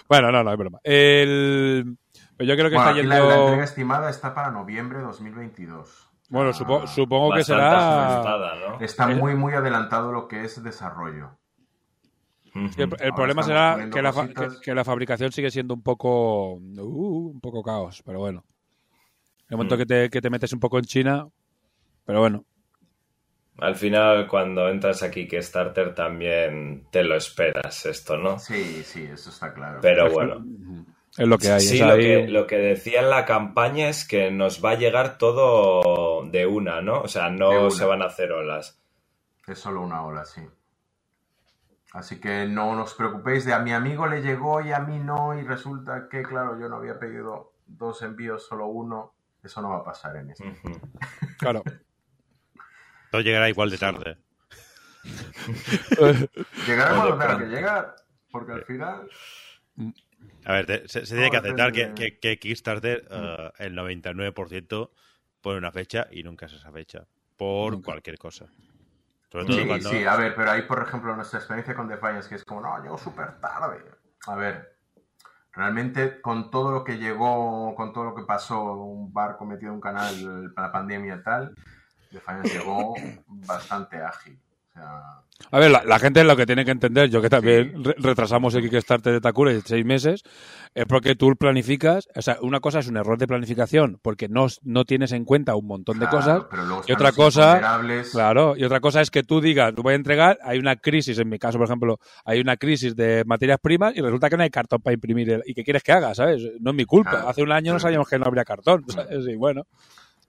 Bueno, no, no, es broma. El, pero yo creo que Bueno, está aquí la, entrega estimada está para noviembre de 2022. Bueno, Ah, supo- supongo que será. Está muy, muy adelantado lo que es desarrollo. El, problema será que la, fa- cositas. que, que la fabricación sigue siendo un poco. uh, un poco caos, pero bueno. El momento Mm. que, te, que te metes un poco en China. Pero bueno. Al final, cuando entras aquí Kickstarter también te lo esperas esto, ¿no? Sí, sí, eso está claro. Pero bueno. Es lo que hay. Sí, es lo ahí- que, lo que decía en la campaña es que nos va a llegar todo de una, ¿no? O sea, no se van a hacer olas. Es solo una ola, sí. Así que no os preocupéis de a mi amigo le llegó y a mí no, y resulta que, claro, yo no había pedido dos envíos, solo uno. Eso no va a pasar en este. Ujú. Claro. Todo llegará igual de tarde. Llegará cuando tenga que llegar, porque al final. A ver, te- se, se tiene que aceptar que, que- que Kickstarter, eh, el 99% pone una fecha y nunca es esa fecha. Por Nunca. cualquier cosa. Sobre todo Sí, cuando. sí, a ver, pero ahí, por ejemplo, nuestra experiencia con Defiance, que es como, no, llegó súper tarde. A ver, realmente con todo lo que llegó, con todo lo que pasó, un barco metido en un canal, la pandemia y tal, Defiance llegó bastante ágil. O sea, A ver, la, la gente lo que tiene que entender, yo que también re- retrasamos el Kickstarter de Takura de seis meses, es porque tú planificas, o sea, una cosa es un error de planificación, porque no, no tienes en cuenta un montón de cosas, pero luego y otra cosa, claro, y otra cosa es que tú digas, tú voy a entregar, hay una crisis, en mi caso, por ejemplo, hay una crisis de materias primas y resulta que no hay cartón para imprimir, el- y qué quieres que haga, ¿sabes? No es mi culpa, Claro. hace un año no sabíamos que no habría cartón, ¿sabes? Y bueno,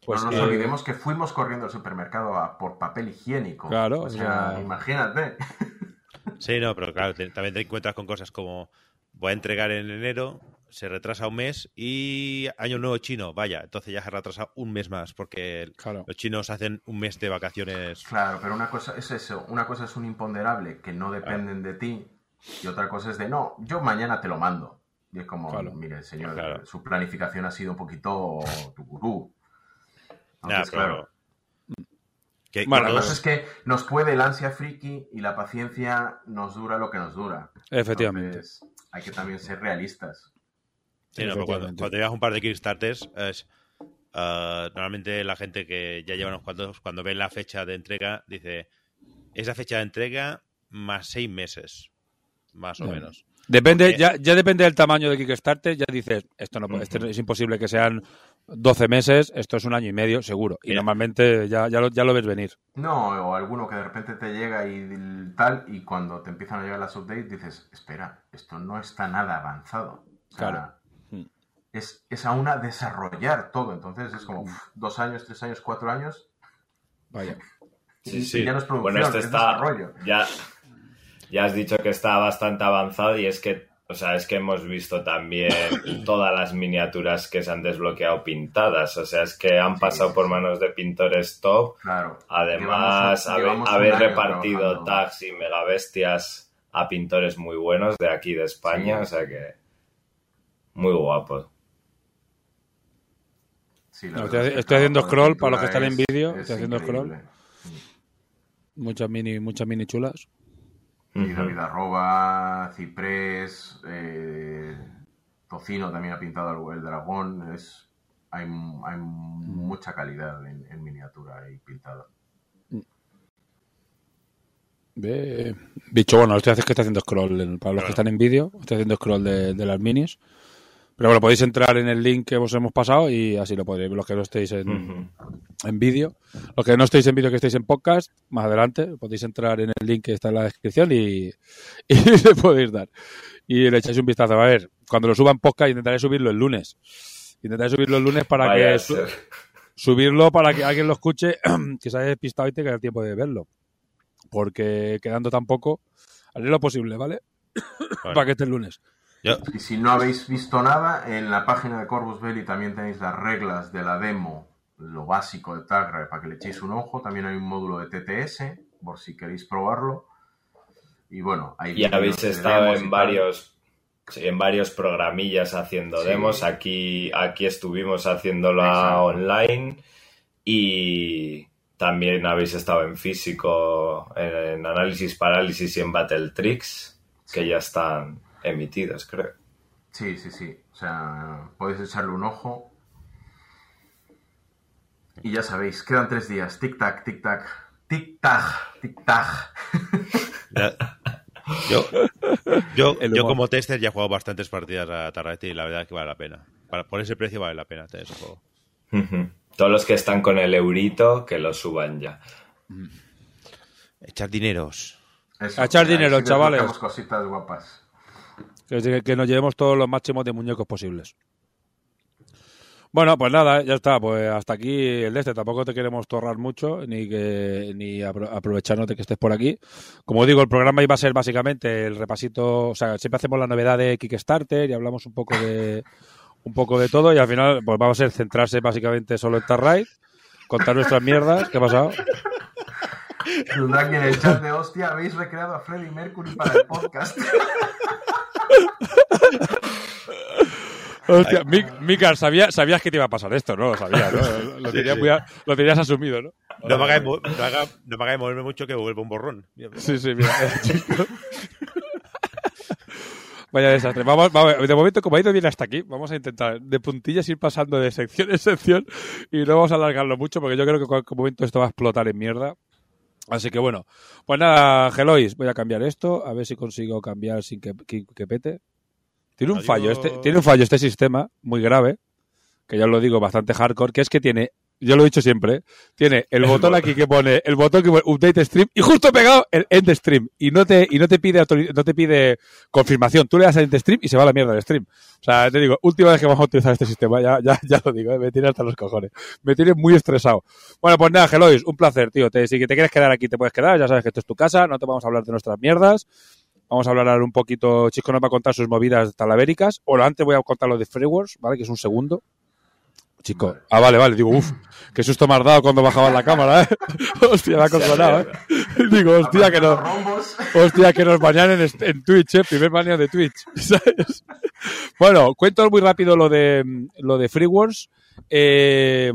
pues no nos eh, olvidemos que fuimos corriendo al supermercado a por papel higiénico. Claro, o o sea, sea- imagínate. Sí, no, pero claro, te- también te encuentras con cosas como voy a entregar en enero, se retrasa un mes y año nuevo chino, vaya, entonces ya se retrasa un mes más porque claro. los chinos hacen un mes de vacaciones. Claro, pero una cosa es eso, una cosa es un imponderable que no dependen de ti y otra cosa es de no, yo mañana te lo mando. Y es como, Claro. mire, señor, Claro. su planificación ha sido un poquito tu gurú. Nah, Entonces, pero- claro, que- Bueno, que la cosa es que nos puede el ansia friki y la paciencia nos dura lo que nos dura. Efectivamente. Entonces, hay que también ser realistas. Sí, no, pero cuando, cuando llevas un par de Kickstarters, es, ah, normalmente la gente que ya lleva unos cuantos, cuando ven la fecha de entrega, dice, esa fecha de entrega más seis meses, más o menos. Depende, Porque- ya, ya depende del tamaño de Kickstarter, ya dices, esto no puede- esto es imposible que sean 12 meses, esto es un año y medio, seguro. Y Mira. normalmente ya, ya, lo, ya lo ves venir. No, o alguno que de repente te llega y tal, y cuando te empiezan a llegar las updates dices, espera, esto no está nada avanzado. O sea, Claro. Mm. es, es aún a desarrollar todo. Entonces es como uf, dos años, tres años, cuatro años. Vaya. Sí, y sí. ya no es producción, bueno, este es está. desarrollo. Ya, ya has dicho que está bastante avanzado y es que O sea, es que hemos visto también todas las miniaturas que se han desbloqueado pintadas. O sea, es que han Sí, pasado sí, por manos de pintores top. Claro. Además, Llevamos- habe- llevamos un habéis año repartido trabajando. tags y megabestias a pintores muy buenos de aquí de España. Sí. O sea que. Muy guapo. No, estoy- haciendo scroll para los que están en vídeo, es estoy haciendo scroll. Muchas mini, muchas mini chulas. Y. David Arroba, Ciprés, eh, Tocino también ha pintado el, el dragón. Es, hay, hay mucha calidad en, en miniatura y pintada. Ve- Bicho, bueno, estoy haciendo, que estoy haciendo scroll. para los que están en vídeo, estoy haciendo scroll de, de las minis. Pero bueno, podéis entrar en el link que os hemos pasado y así lo podréis, los que no estéis en, en vídeo. Los que no estéis en vídeo, que estéis en podcast, más adelante, podéis entrar en el link que está en la descripción y, y le podéis dar. Y le echáis un vistazo. A ver, cuando lo suban podcast, intentaré subirlo el lunes. Intentaré subirlo el lunes para Vaya que su- subirlo para que alguien lo escuche, que se haya despistado y tenga el tiempo de verlo. Porque quedando tan poco, haré lo posible, ¿vale? Vale. Para que esté el lunes. Yo, Y si no habéis visto nada, en la página de Corvus Belli también tenéis las reglas de la demo, lo básico de Tagra, para que le echéis un ojo. También hay un módulo de TTS, por si queréis probarlo. Y bueno, hay Y vídeos habéis de estado en varios sí, en varios programillas haciendo Sí. demos. Aquí, aquí estuvimos haciéndola Exacto. online y también habéis estado en físico, en análisis parálisis y en Battle Tricks, que ya están emitidos, creo. Sí, sí, sí. O sea, podéis echarle un ojo. Y ya sabéis, quedan tres días. Tic-tac, tic-tac. Tic-tac, tic-tac. yo, yo, yo como tester ya he jugado bastantes partidas a Tarrete y la verdad es que vale la pena. Para, por ese precio vale la pena tener ese juego. Todos los que están con el eurito, que lo suban ya. Echar dineros. Eso, A echar dinero, chavales. cositas guapas. Que, que nos llevemos todos los máximos de muñecos posibles. Bueno, pues nada, ya está. Pues hasta aquí el de este. Tampoco te queremos torrar mucho, ni que ni apro- aprovecharnos de que estés por aquí. Como digo, el programa iba a ser básicamente el repasito. O sea, siempre hacemos la novedad de Kickstarter y hablamos un poco de un poco de todo. Y al final, pues vamos a ser centrarse básicamente solo en Tarride, contar nuestras mierdas. ¿Qué ha pasado? Aquí en el chat de hostia, habéis recreado a Freddie Mercury para el podcast. Hostia, Mikar, sabía- sabías que te iba a pasar esto, ¿no? Lo sabías, ¿no? Lo, tenías sí. muy a- lo tenías asumido, ¿no? No me hagáis no haga- no me hagáis moverme mucho que vuelva un borrón. Sí, sí, mira. Vaya desastre. Vamos, vamos, de momento, como ha ido bien hasta aquí, vamos a intentar de puntillas ir pasando de sección en sección y no vamos a alargarlo mucho porque yo creo que en cualquier momento esto va a explotar en mierda. Así que bueno, pues nada, Gelois, voy a cambiar esto, a ver si consigo cambiar sin que, que- que pete. Tiene un Adiós. fallo, este, tiene un fallo este sistema, muy grave, que ya os lo digo, bastante hardcore, que es que tiene, yo lo he dicho siempre, ¿eh? tiene el botón aquí que pone, el botón que pone update stream y justo pegado el end stream y no te, y no te pide no te pide confirmación, tú le das a end stream y se va a la mierda el stream. O sea, te digo, última vez que vamos a utilizar este sistema, ya, ya, ya lo digo, ¿eh? me tiene hasta los cojones. Me tiene muy estresado. Bueno, pues nada, Gelois, un placer, tío. Te, si te quieres quedar aquí, te puedes quedar. Ya sabes que esto es tu casa, no te vamos a hablar de nuestras mierdas. Vamos a hablar ahora un poquito. Chisco nos va a contar sus movidas talavéricas. O antes voy a contar lo de Freeworks, ¿vale? Que es un segundo. Chico. Ah, vale, vale. Digo, uff, qué susto me has dado cuando bajaba la cámara, ¿eh? hostia, me ha consolado, ¿eh? Digo, hostia, que nos, hostia, que nos bañan en, Twitch, ¿eh? Primer baño de Twitch, ¿sabes? Bueno, cuento muy rápido lo de, lo de Freeworks. Eh,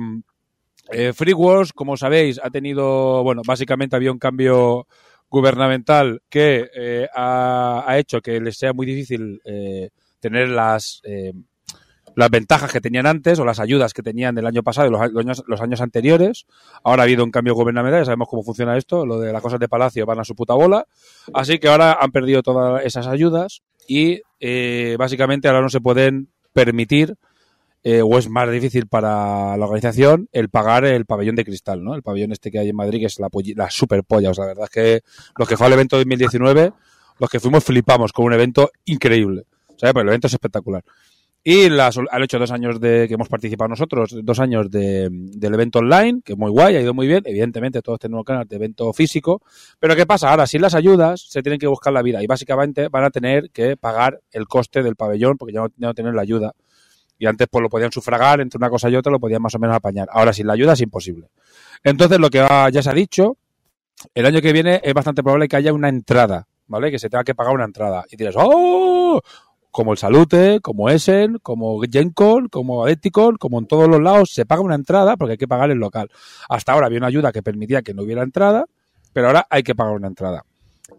eh, Freeworks, como sabéis, ha tenido, bueno, básicamente había un cambio gubernamental que eh, ha, hecho que les sea muy difícil tener las, las ventajas que tenían antes o las ayudas que tenían el año pasado y los, años, los años anteriores. Ahora ha habido un cambio gubernamental, ya sabemos cómo funciona esto, lo de las cosas de Palacio van a su puta bola. Así que ahora han perdido todas esas ayudas y eh, básicamente ahora no se pueden permitir eh, o es más difícil para la organización el pagar el pabellón de cristal, ¿no? El pabellón este que hay en Madrid, que es la, la super polla. O sea, la verdad es que los que fue al evento 2019, los que fuimos flipamos con un evento increíble. ¿Sabes? Pues el evento es espectacular. Y las, han hecho dos años de que hemos participado nosotros, dos años de, del evento online, que es muy guay, ha ido muy bien. Evidentemente, todos tenemos canal de evento físico. Pero ¿qué pasa? Ahora, sin las ayudas, se tienen que buscar la vida y básicamente van a tener que pagar el coste del pabellón porque ya no, ya no tienen la ayuda. Y antes pues lo podían sufragar entre una cosa y otra, lo podían más o menos apañar. Ahora sin la ayuda es imposible. Entonces lo que ya se ha dicho, el año que viene es bastante probable que haya una entrada, ¿vale? Que se tenga que pagar una entrada. Y dirás, ¡oh! Como el Salute, como Essen, como Gencon, como Adepticon, como en todos los lados, se paga una entrada porque hay que pagar el local. Hasta ahora había una ayuda que permitía que no hubiera entrada, pero ahora hay que pagar una entrada.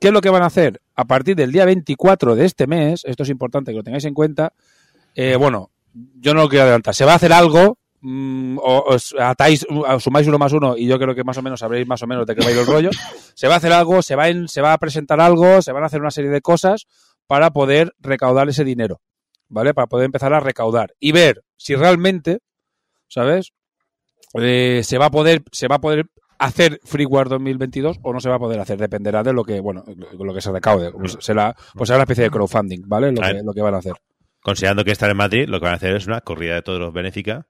¿Qué es lo que van a hacer? A partir del día 24 de este mes, esto es importante que lo tengáis en cuenta, eh, bueno, yo no lo quiero adelantar, se va a hacer algo, mm, o- os atáis, os sumáis uno más uno y yo creo que más o menos sabréis más o menos de qué va a ir el rollo, se va a hacer algo, se va, en- se va a presentar algo, se van a hacer una serie de cosas para poder recaudar ese dinero, ¿vale? Para poder empezar a recaudar y ver si realmente, ¿sabes? Eh, se va a poder, se va a poder hacer Freeware 2022 o no se va a poder hacer, dependerá de lo que, bueno, lo que se recaude. Pues será, pues será una especie de crowdfunding, ¿vale? Lo que, lo que van a hacer. Considerando que están en Madrid, lo que van a hacer es una corrida de todos los benéfica.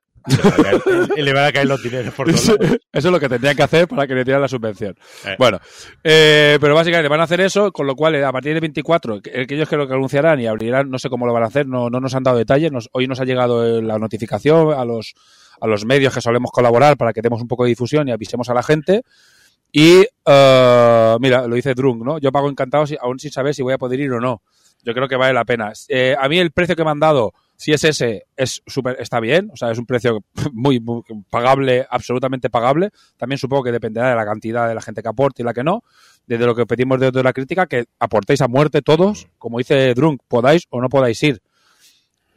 Y le van a caer- los dineros por todos Eso, lados. eso es lo que tendrían que hacer para que le dieran la subvención. Eh. Bueno, eh, pero básicamente van a hacer eso, con lo cual eh, a partir del 24, que- que ellos creo que anunciarán y abrirán, no sé cómo lo van a hacer, no, no nos han dado detalles. Nos- hoy nos ha llegado la notificación a los, a los medios que solemos colaborar para que demos un poco de difusión y avisemos a la gente. Y mira, lo dice Drunk, ¿no? Yo pago encantado si- aún sin saber si voy a poder ir o no. Yo creo que vale la pena. Eh, a mí el precio que me han dado, si es ese, es súper, está bien. O sea, es un precio muy, muy pagable, absolutamente pagable. También supongo que dependerá de la cantidad de la gente que aporte y la que no. Desde lo que pedimos desde la crítica, que aportéis a muerte todos, como dice Drunk, podáis o no podáis ir.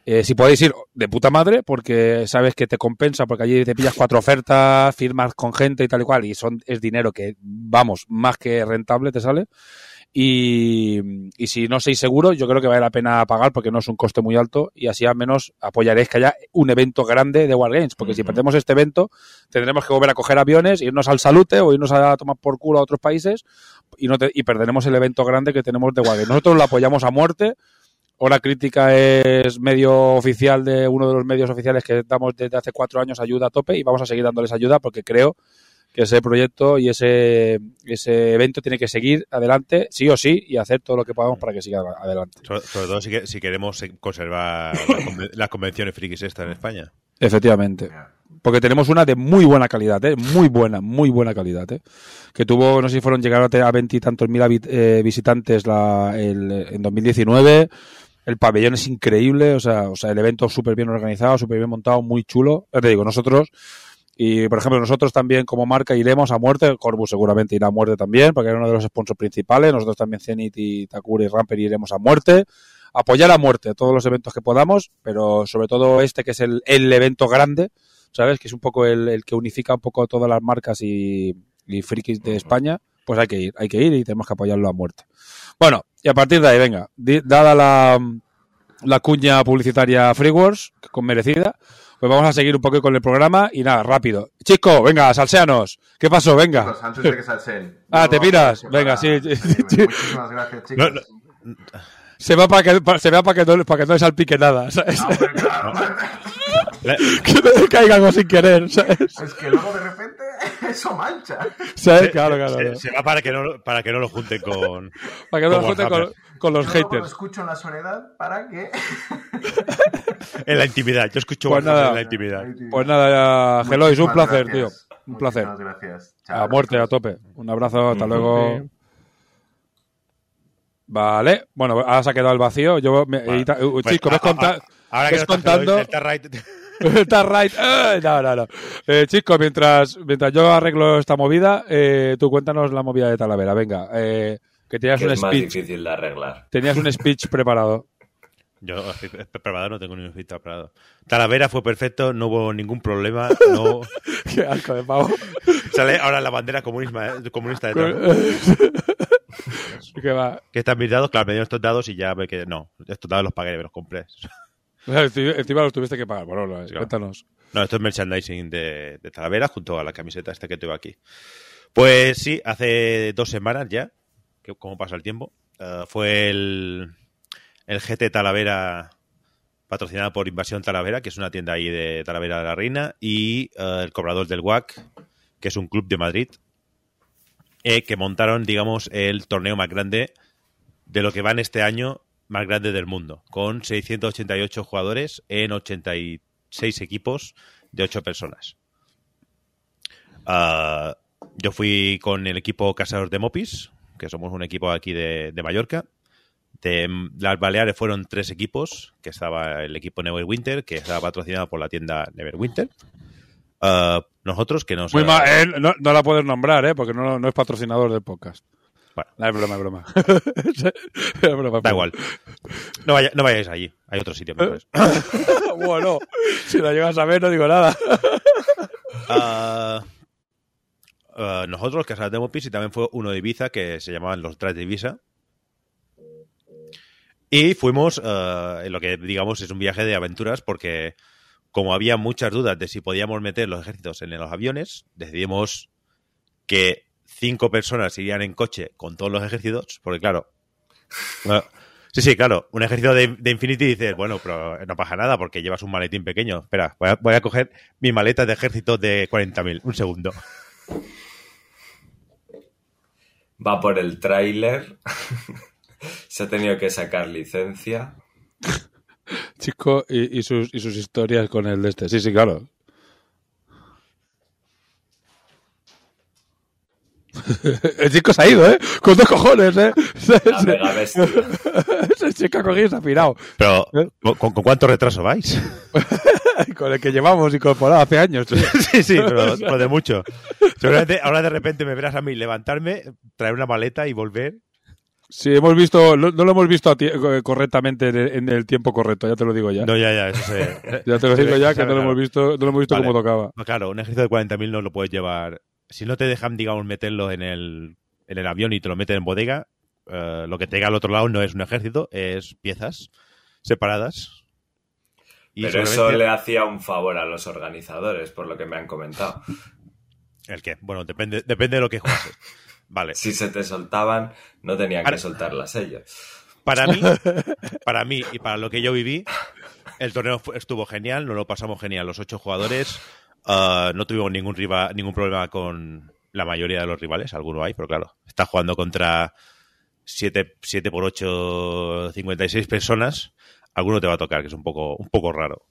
Eh, si podéis ir de puta madre, porque sabes que te compensa, porque allí te pillas cuatro ofertas, firmas con gente y tal y cual, y son, es dinero que, vamos, más que rentable te sale. Y, y si no sois seguros, yo creo que vale la pena pagar porque no es un coste muy alto y así al menos apoyaréis que haya un evento grande de Wargames. Porque si perdemos este evento, tendremos que volver a coger aviones, irnos al Salute o irnos a tomar por culo a otros países y, no te- y perderemos el evento grande que tenemos de Wargames. Nosotros lo apoyamos a muerte. Hora Crítica es medio oficial de uno de los medios oficiales que damos desde hace cuatro años ayuda a tope y vamos a seguir dándoles ayuda porque creo que ese proyecto y ese, ese evento tiene que seguir adelante, sí o sí, y hacer todo lo que podamos para que siga adelante. Sobre, sobre todo si, que- si queremos conservar las conven- las convenciones frikis estas en España. Efectivamente. Porque tenemos una de muy buena calidad, ¿eh? muy buena, muy buena calidad. ¿eh? Que tuvo, no sé si fueron llegar a tener a veintitantos mil eh, visitantes la, el, en 2019. El pabellón es increíble, o sea, o sea el evento súper bien organizado, súper bien montado, muy chulo. Ya te digo, nosotros, y por ejemplo, nosotros también como marca iremos a muerte, Corbus seguramente irá a muerte también, porque es uno de los sponsors principales. Nosotros también Zenith y Takura y Ramper iremos a muerte. Apoyar a muerte todos los eventos que podamos, pero sobre todo este que es el, el evento grande, ¿sabes? Que es un poco el, el que unifica un poco todas las marcas y, y frikis de España, pues hay que ir, hay que ir y tenemos que apoyarlo a muerte. Bueno, y a partir de ahí, venga, di- dada la, la cuña publicitaria Freeworks, con merecida, pues vamos a seguir un poco con el programa y nada, rápido. Chico, venga, salseanos, ¿qué pasó? Venga. Chicos, antes de que salsen. Ah, ¿te piras? aprovecho Venga, para sí. Muchísimas gracias, chicos. No, no. Se va para que, se va para que, no, para que no le salpique nada, ¿sabes? Ah, hombre, claro. La- que no caiga algo sin querer, ¿sabes? Es que luego de repente eso mancha. ¿Sabes? se- Claro, claro. se- claro. se va para que no, para que no lo junten con. Para que no lo como junte con. Con los Yo luego lo haters. escucho en la soledad para que. En la intimidad. Yo escucho Pues nada. en la intimidad. Pues nada, Gelois, un placer, gracias. tío. Un placer. Muchísimas gracias. Chao, A muerte, a chicos. tope. Un abrazo, hasta luego. Eh, Vale, bueno, ahora se ha quedado el vacío. Yo, me, Vale. edita- uh, Pues, chico, ves a- a- conta- Ahora que ves está contando. Está right. Está right. ¡Ay! No, no, no. Eh, chico, mientras, mientras yo arreglo esta movida, eh, tú cuéntanos la movida de Talavera. Venga, eh, que tenías que un es más speech. difícil de arreglar. Tenías un speech preparado. Yo preparado, no tengo ni un fit preparado. Talavera fue perfecto, no hubo ningún problema. No Qué asco de pavo. sale ahora la bandera comunista, comunista detrás. que va. Que están mis dados, claro, me dieron estos dados y ya ve que no, estos dados los pagué, me los compré. Encima encima los tuviste que pagar. Bueno, no, Sí, cuéntanos. No, esto es merchandising de, de Talavera junto a la camiseta esta que tengo aquí. Pues sí, hace dos semanas ya, como pasa el tiempo, eh, fue el, el GT Talavera patrocinada por Invasión Talavera, que es una tienda ahí de Talavera de la Reina, y eh, el Cobrador del WAC, que es un club de Madrid, eh, que montaron, digamos, el torneo más grande de lo que va en este año, más grande del mundo, con 688 jugadores en 86 equipos de 8 personas. Ah, yo fui con el equipo Cazadores de Mopis, que somos un equipo aquí de, de Mallorca. De las Baleares fueron tres equipos, que estaba el equipo Neverwinter, que estaba patrocinado por la tienda Neverwinter. Ah, nosotros, que nos... Muy mal, eh, no, no la puedes nombrar, ¿eh? Porque no, no es patrocinador del podcast. Bueno. No, es broma, es broma. Es broma, Da igual. No, vaya- no vayáis allí. Hay otro sitio mejores. bueno, si lo llegas a ver no digo nada. Ah, ah, nosotros, que de Mopis, y también fue uno de Ibiza, que se llamaban los Trash de Ibiza. Y fuimos, ah, en lo que digamos es un viaje de aventuras, porque como había muchas dudas de si podíamos meter los ejércitos en los aviones, decidimos que cinco personas irían en coche con todos los ejércitos, porque claro, Sí, sí, claro. Un ejército de, de Infinity dices, bueno, pero no pasa nada porque llevas un maletín pequeño. Espera, voy a, voy a coger mi maleta de ejército de 40.000. Un segundo. Va por el tráiler. Se ha tenido que sacar licencia. Chico y, y sus, y sus historias con el de este. Sí, sí, claro. El chico se ha ido, ¿eh? Con dos cojones, ¿eh? La mega bestia. Ese chico ha cogido y se ha pirado. Pero. ¿con, con- con cuánto retraso vais? Con el que llevamos incorporado hace años. sí, sí, pero, pero de mucho. Seguramente ahora de repente me verás a mí levantarme, traer una maleta y volver. Sí, hemos visto, no, no lo hemos visto eh, correctamente en el, en el tiempo correcto, ya te lo digo ya. No, ya, ya, eso se... ya te lo digo ya que no lo hemos visto, no lo hemos visto Vale. como tocaba. Claro, un ejército de 40.000 no lo puedes llevar. Si no te dejan, digamos, meterlo en el, en el avión y te lo meten en bodega, eh, lo que te llega al otro lado no es un ejército, es piezas separadas. Y Pero eso le hacía un favor a los organizadores, por lo que me han comentado. ¿El qué? Bueno, depende, depende de lo que juegues. Vale. Si se te soltaban, no tenían Ahora- que soltarlas ellos. Para mí, para mí y para lo que yo viví, el torneo estuvo genial, nos lo pasamos genial. Los ocho jugadores ah, no tuvimos ningún rival, ningún problema con la mayoría de los rivales, alguno hay, pero claro, está jugando contra 7, siete por 8, 56 personas. Alguno te va a tocar, que es un poco, un poco raro.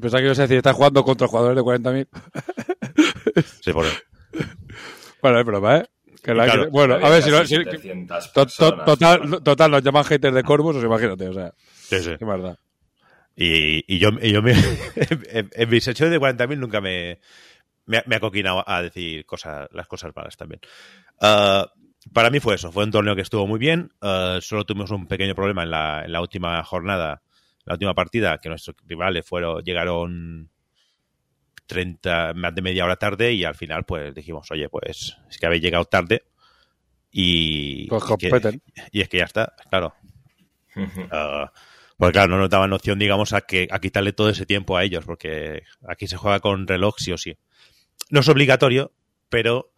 Pensaba que ibas a decir, estás jugando contra jugadores de 40.000. Sí, por- Bueno, es broma, ¿eh? Que la- Claro. que- bueno, a ver si, casi lo- si- 700 to- to- personas. total, total, nos llaman haters de Corvus, pues imagínate, o sea, sí, sí. qué verdad. Y, y yo, y yo me, en, en mis sesiones de 40.000 nunca me, me, ha- me ha coquinado a decir cosas, las cosas malas también. Ah, para mí fue eso, fue un torneo que estuvo muy bien. ah, solo tuvimos un pequeño problema en la, en la última jornada, la última partida, que nuestros rivales fueron, llegaron 30, más de media hora tarde y al final pues dijimos, oye, pues es que habéis llegado tarde y, Pues y que- competen. y es que ya está, claro. Ah, pues claro, no nos daban opción, digamos, a que a quitarle todo ese tiempo a ellos, porque aquí se juega con reloj sí o sí. No es obligatorio, pero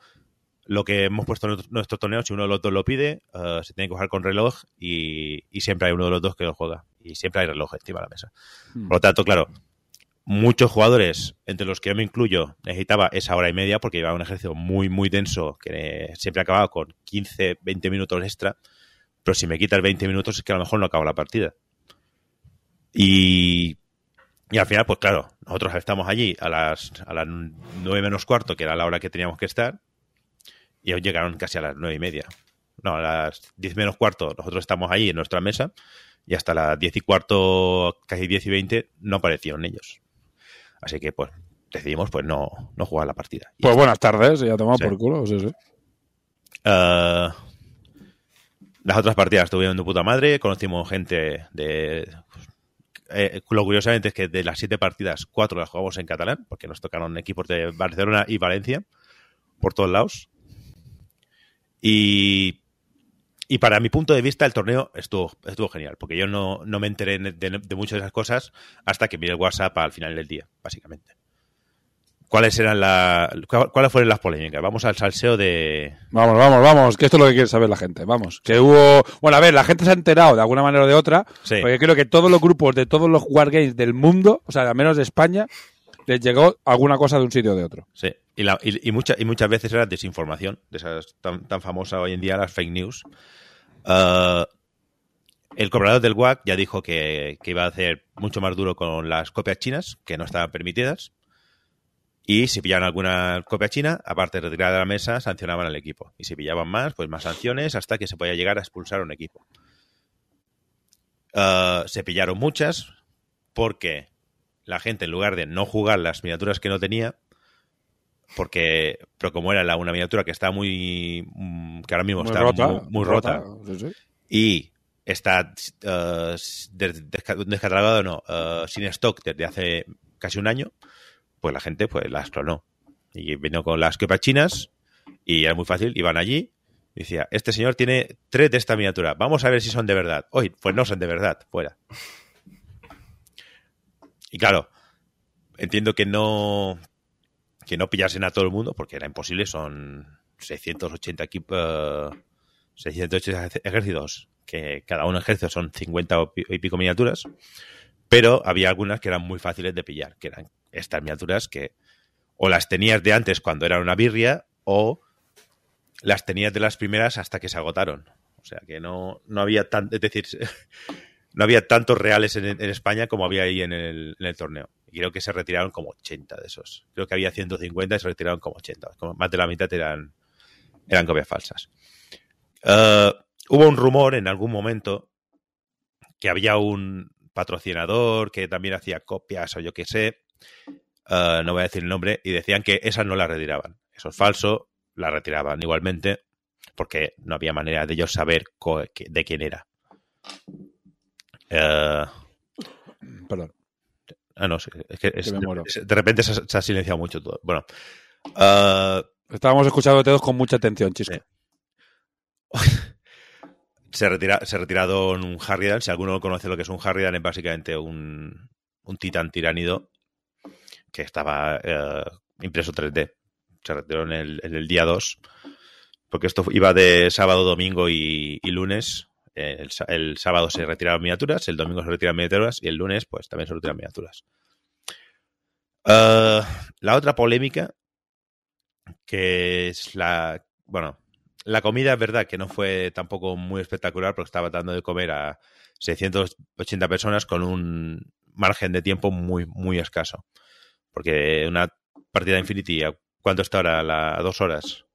lo que hemos puesto en nuestro- torneo, si uno de los dos lo pide, eh, se tiene que jugar con reloj y, y siempre hay uno de los dos que lo juega. Y siempre hay reloj encima de la mesa. Hmm. Por lo tanto, claro, muchos jugadores, entre los que yo me incluyo, necesitaba esa hora y media porque llevaba un ejercicio muy, muy denso que siempre acababa con 15, 20 minutos extra. Pero si me quitas 20 minutos es que a lo mejor no acabo la partida. Y, y al final, pues claro, nosotros estamos allí a las, a las 9 menos cuarto, que era la hora que teníamos que estar, y ellos llegaron casi a las 9 y media. No, a las 10 menos cuarto nosotros estamos allí en nuestra mesa, y hasta las 10 y cuarto, casi 10 y 20, no aparecieron ellos. Así que, pues, decidimos pues no, no jugar la partida. Y Pues buenas tardes, ya tomado Sí. por culo, sí, sí. Eh, las otras partidas estuvieron de puta madre, conocimos gente de... eh, lo curiosamente es que de las siete partidas, cuatro las jugamos en catalán, porque nos tocaron equipos de Barcelona y Valencia, por todos lados. Y, y para mi punto de vista el torneo estuvo, estuvo genial, porque yo no, no me enteré de, de muchas de esas cosas hasta que miré el WhatsApp al final del día, básicamente. ¿Cuáles eran la, cuál- cuáles fueron las polémicas? Vamos al salseo de. Vamos, vamos, vamos, que esto es lo que quiere saber la gente. Vamos, que hubo. Bueno, a ver, la gente se ha enterado de alguna manera o de otra, Sí. porque creo que todos los grupos de todos los wargames del mundo, o sea, al menos de España, les llegó alguna cosa de un sitio o de otro. Sí. Y, la- y, y mucha- y muchas veces era desinformación, de esas tan, tan famosas hoy en día, las fake news. Ah, el cobrador del WAC ya dijo que, que iba a hacer mucho más duro con las copias chinas, que no estaban permitidas. Y si pillaban alguna copia china, aparte de retirar de la mesa, sancionaban al equipo. Y si pillaban más, pues más sanciones hasta que se podía llegar a expulsar a un equipo. Ah, se pillaron muchas porque la gente, en lugar de no jugar las miniaturas que no tenía, porque pero como era la, una miniatura que está muy mm, que ahora mismo está muy, muy rota, Sí, sí. y está desca- descatalogado no eh, sin stock desde hace casi un año pues la gente pues las clonó. Y vino con las copas chinas y era muy fácil iban allí y decía este señor tiene tres de esta miniatura vamos a ver si son de verdad hoy pues no son de verdad fuera y claro entiendo que no que no pillasen a todo el mundo porque era imposible son 680 equipos 680 ej- ejércitos que cada uno ejército son 50 o pi- y pico miniaturas pero había algunas que eran muy fáciles de pillar que eran estas miniaturas que o las tenías de antes cuando eran una birria o las tenías de las primeras hasta que se agotaron. O sea que no, no había tan es decir no había tantos reales en, España como había ahí en el, torneo. Y creo que se retiraron como 80 de esos. Creo que había 150 y se retiraron como 80. Como más de la mitad eran, copias falsas. Eh, hubo un rumor en algún momento que había un patrocinador que también hacía copias o yo qué sé. Eh, no voy a decir el nombre. Y decían que esas no las retiraban. Eso es falso. Las retiraban igualmente porque no había manera de ellos saber de quién era. Eh, Perdón. ah, no, es que es- de repente se, ha- se ha silenciado mucho todo. Bueno, eh, Estábamos escuchando todos con mucha atención, Chisco. Se, retira, se ha retirado un Harridan. Si alguno conoce lo que es un Harridan, es básicamente un, un titán tiránido que estaba eh, impreso 3D. Se retiró en el, en el día 2. Porque esto iba de sábado, domingo y, y lunes. El, el sábado se retiraron miniaturas, el domingo se retiran miniaturas y el lunes pues también se retiran miniaturas. Eh, la otra polémica, que es la... Bueno, la comida es verdad que no fue tampoco muy espectacular porque estaba dando de comer a 680 personas con un margen de tiempo muy, muy escaso. Porque una partida de Infinity, ¿a ¿cuánto está ahora? ¿La, ¿A dos horas?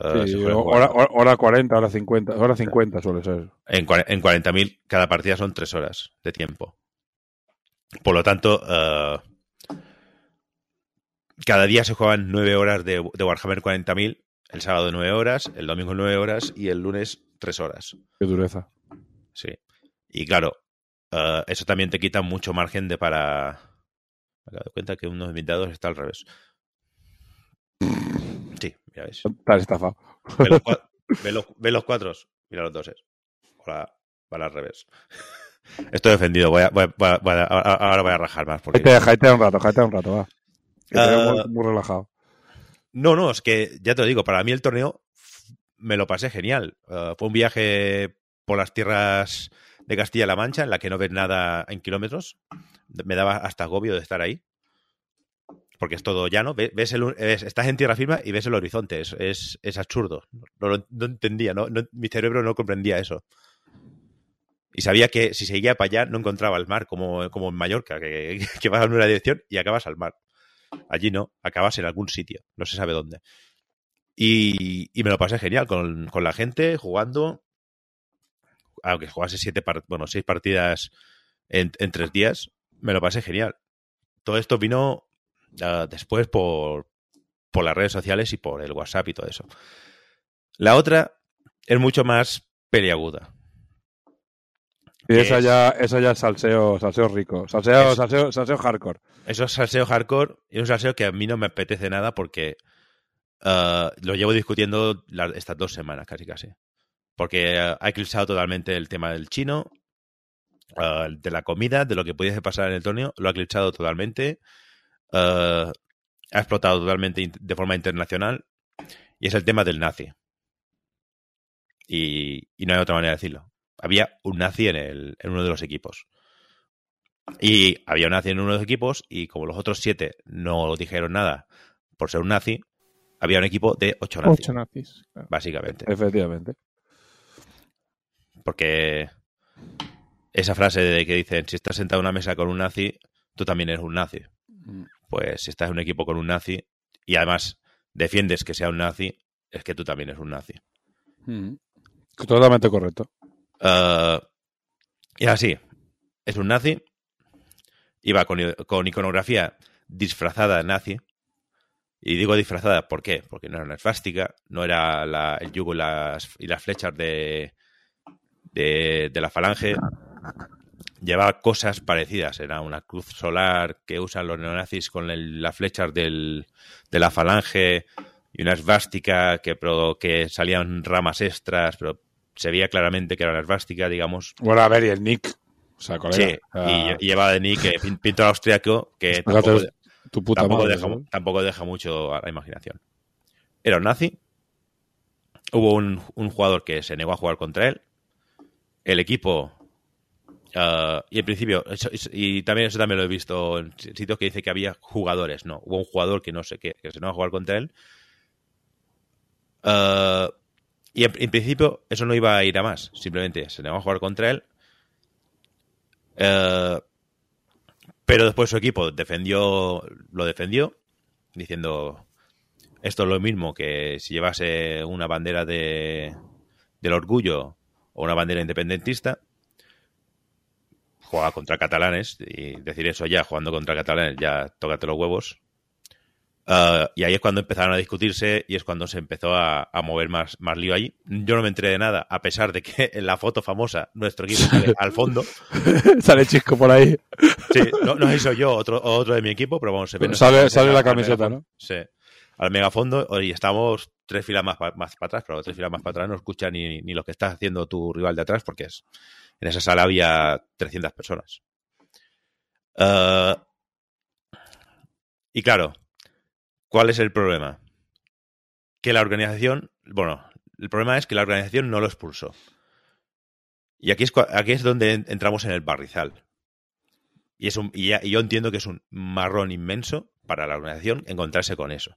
Sí, suele hora, hora, hora 40, hora 50, hora 50 suele ser. En, en 40.000 cada partida son tres horas de tiempo. Por lo tanto, eh, cada día se juegan nueve horas de, de Warhammer 40.000. El sábado nueve horas, el domingo nueve horas y el lunes tres horas. Qué dureza. Sí. Y claro, eh, eso también te quita mucho margen de para... Me he dado cuenta que uno de mis dados está al revés. Sí, mira, ves. Estás estafado. Ve los, ve los- ve los cuatros, mira los doses. Ahora van al revés. Estoy defendido, voy a, voy a- voy a- ahora voy a rajar más. Porque... Jaite, jaite un rato, jaite un rato, va. Que Ah. muy, muy relajado. No, no, es que ya te lo digo, para mí el torneo me lo pasé genial. Eh, fue un viaje por las tierras de Castilla-La Mancha en la que no ves nada en kilómetros. Me daba hasta agobio de estar ahí. Porque es todo llano. Ve- Ves el, ves- estás en tierra firme y ves el horizonte. Es, es, es absurdo. No, entendía, no, mi cerebro no comprendía eso. Y sabía que si seguía para allá no encontraba el mar como, como en Mallorca, que, vas en una dirección y acabas al mar. Allí no, acabas en algún sitio, no se sabe dónde. Y, y me lo pasé genial con, con la gente, jugando. Aunque jugase siete bueno, seis partidas en tres días, me lo pasé genial. Todo esto vino ah, después por, por las redes sociales y por el WhatsApp y todo eso. La otra es mucho más peliaguda. Y ¿Qué esa es? ya, esa ya es salseo, salseo rico. Salseo, Es- salseo, salseo hardcore. Eso es salseo hardcore y es un salseo que a mí no me apetece nada porque ah, lo llevo discutiendo la- estas dos semanas casi casi. Porque ah, ha eclipsado totalmente el tema del chino, ah, de la comida, de lo que pudiese pasar en el torneo, lo ha eclipsado totalmente. Ah, ha explotado totalmente de forma internacional y es el tema del nazi. Y, y no hay otra manera de decirlo. Había un nazi en, el, en uno de los equipos. Y había un nazi en uno de los equipos y como los otros siete no dijeron nada por ser un nazi, había un equipo de ocho nazis, Ocho nazis. claro. básicamente. Efectivamente. Porque esa frase de que dicen, si estás sentado en una mesa con un nazi, tú también eres un nazi. Pues si estás en un equipo con un nazi y además defiendes que sea un nazi, es que tú también eres un nazi. Mm. Totalmente correcto. Eh, y así, es un nazi, iba con, con iconografía disfrazada de nazi. Y digo disfrazada, ¿por qué? Porque no era una no era la- el yugo y las, y las flechas de, de, de la falange. Llevaba cosas parecidas. Era una cruz solar que usan los neonazis con el- las flechas del, de la falange y una esvástica que, pro- que salían ramas extras, pero se veía claramente que era una esvástica, digamos. Bueno, a ver, y el Nick. O sea, colega. Sí, o sea, y, y llevaba de Nick eh, pin- pintor austriaco que tampoco, tu puta tampoco madre, deja, ¿sabes? tampoco deja mucho a la imaginación. Era un nazi. Hubo un, un jugador que se negó a jugar contra él. El equipo. Ah, y en principio, y también eso también lo he visto en sitios que dice que había jugadores, no, hubo un jugador que no sé qué, que se negó a jugar contra él. Ah, y en, principio eso no iba a ir a más, simplemente se negó a jugar contra él. Eh, pero después su equipo defendió, lo defendió, diciendo esto es lo mismo que si llevase una bandera de, del orgullo o una bandera independentista. Juega contra catalanes y decir eso ya, jugando contra catalanes, ya tócate los huevos. Uh, y ahí es cuando empezaron a discutirse y es cuando se empezó a, a mover más, más lío allí. Yo no me enteré de nada, a pesar de que en la foto famosa nuestro equipo sale al fondo. Sale chisco por ahí. Sí, no, no soy yo otro, otro de mi equipo, pero vamos, se ve Sale- la camiseta. ¿no? Sí, al megafondo y estamos tres filas más, más para atrás, pero tres filas más para atrás no escucha ni, ni lo que está haciendo tu rival de atrás porque es en esa sala había 300 personas. Eh, y claro, ¿cuál es el problema? Que la organización, bueno, el problema es que la organización no lo expulsó. Y aquí es, aquí es donde en- entramos en el barrizal. Y, es un, y, ya- y yo entiendo que es un marrón inmenso para la organización encontrarse con eso.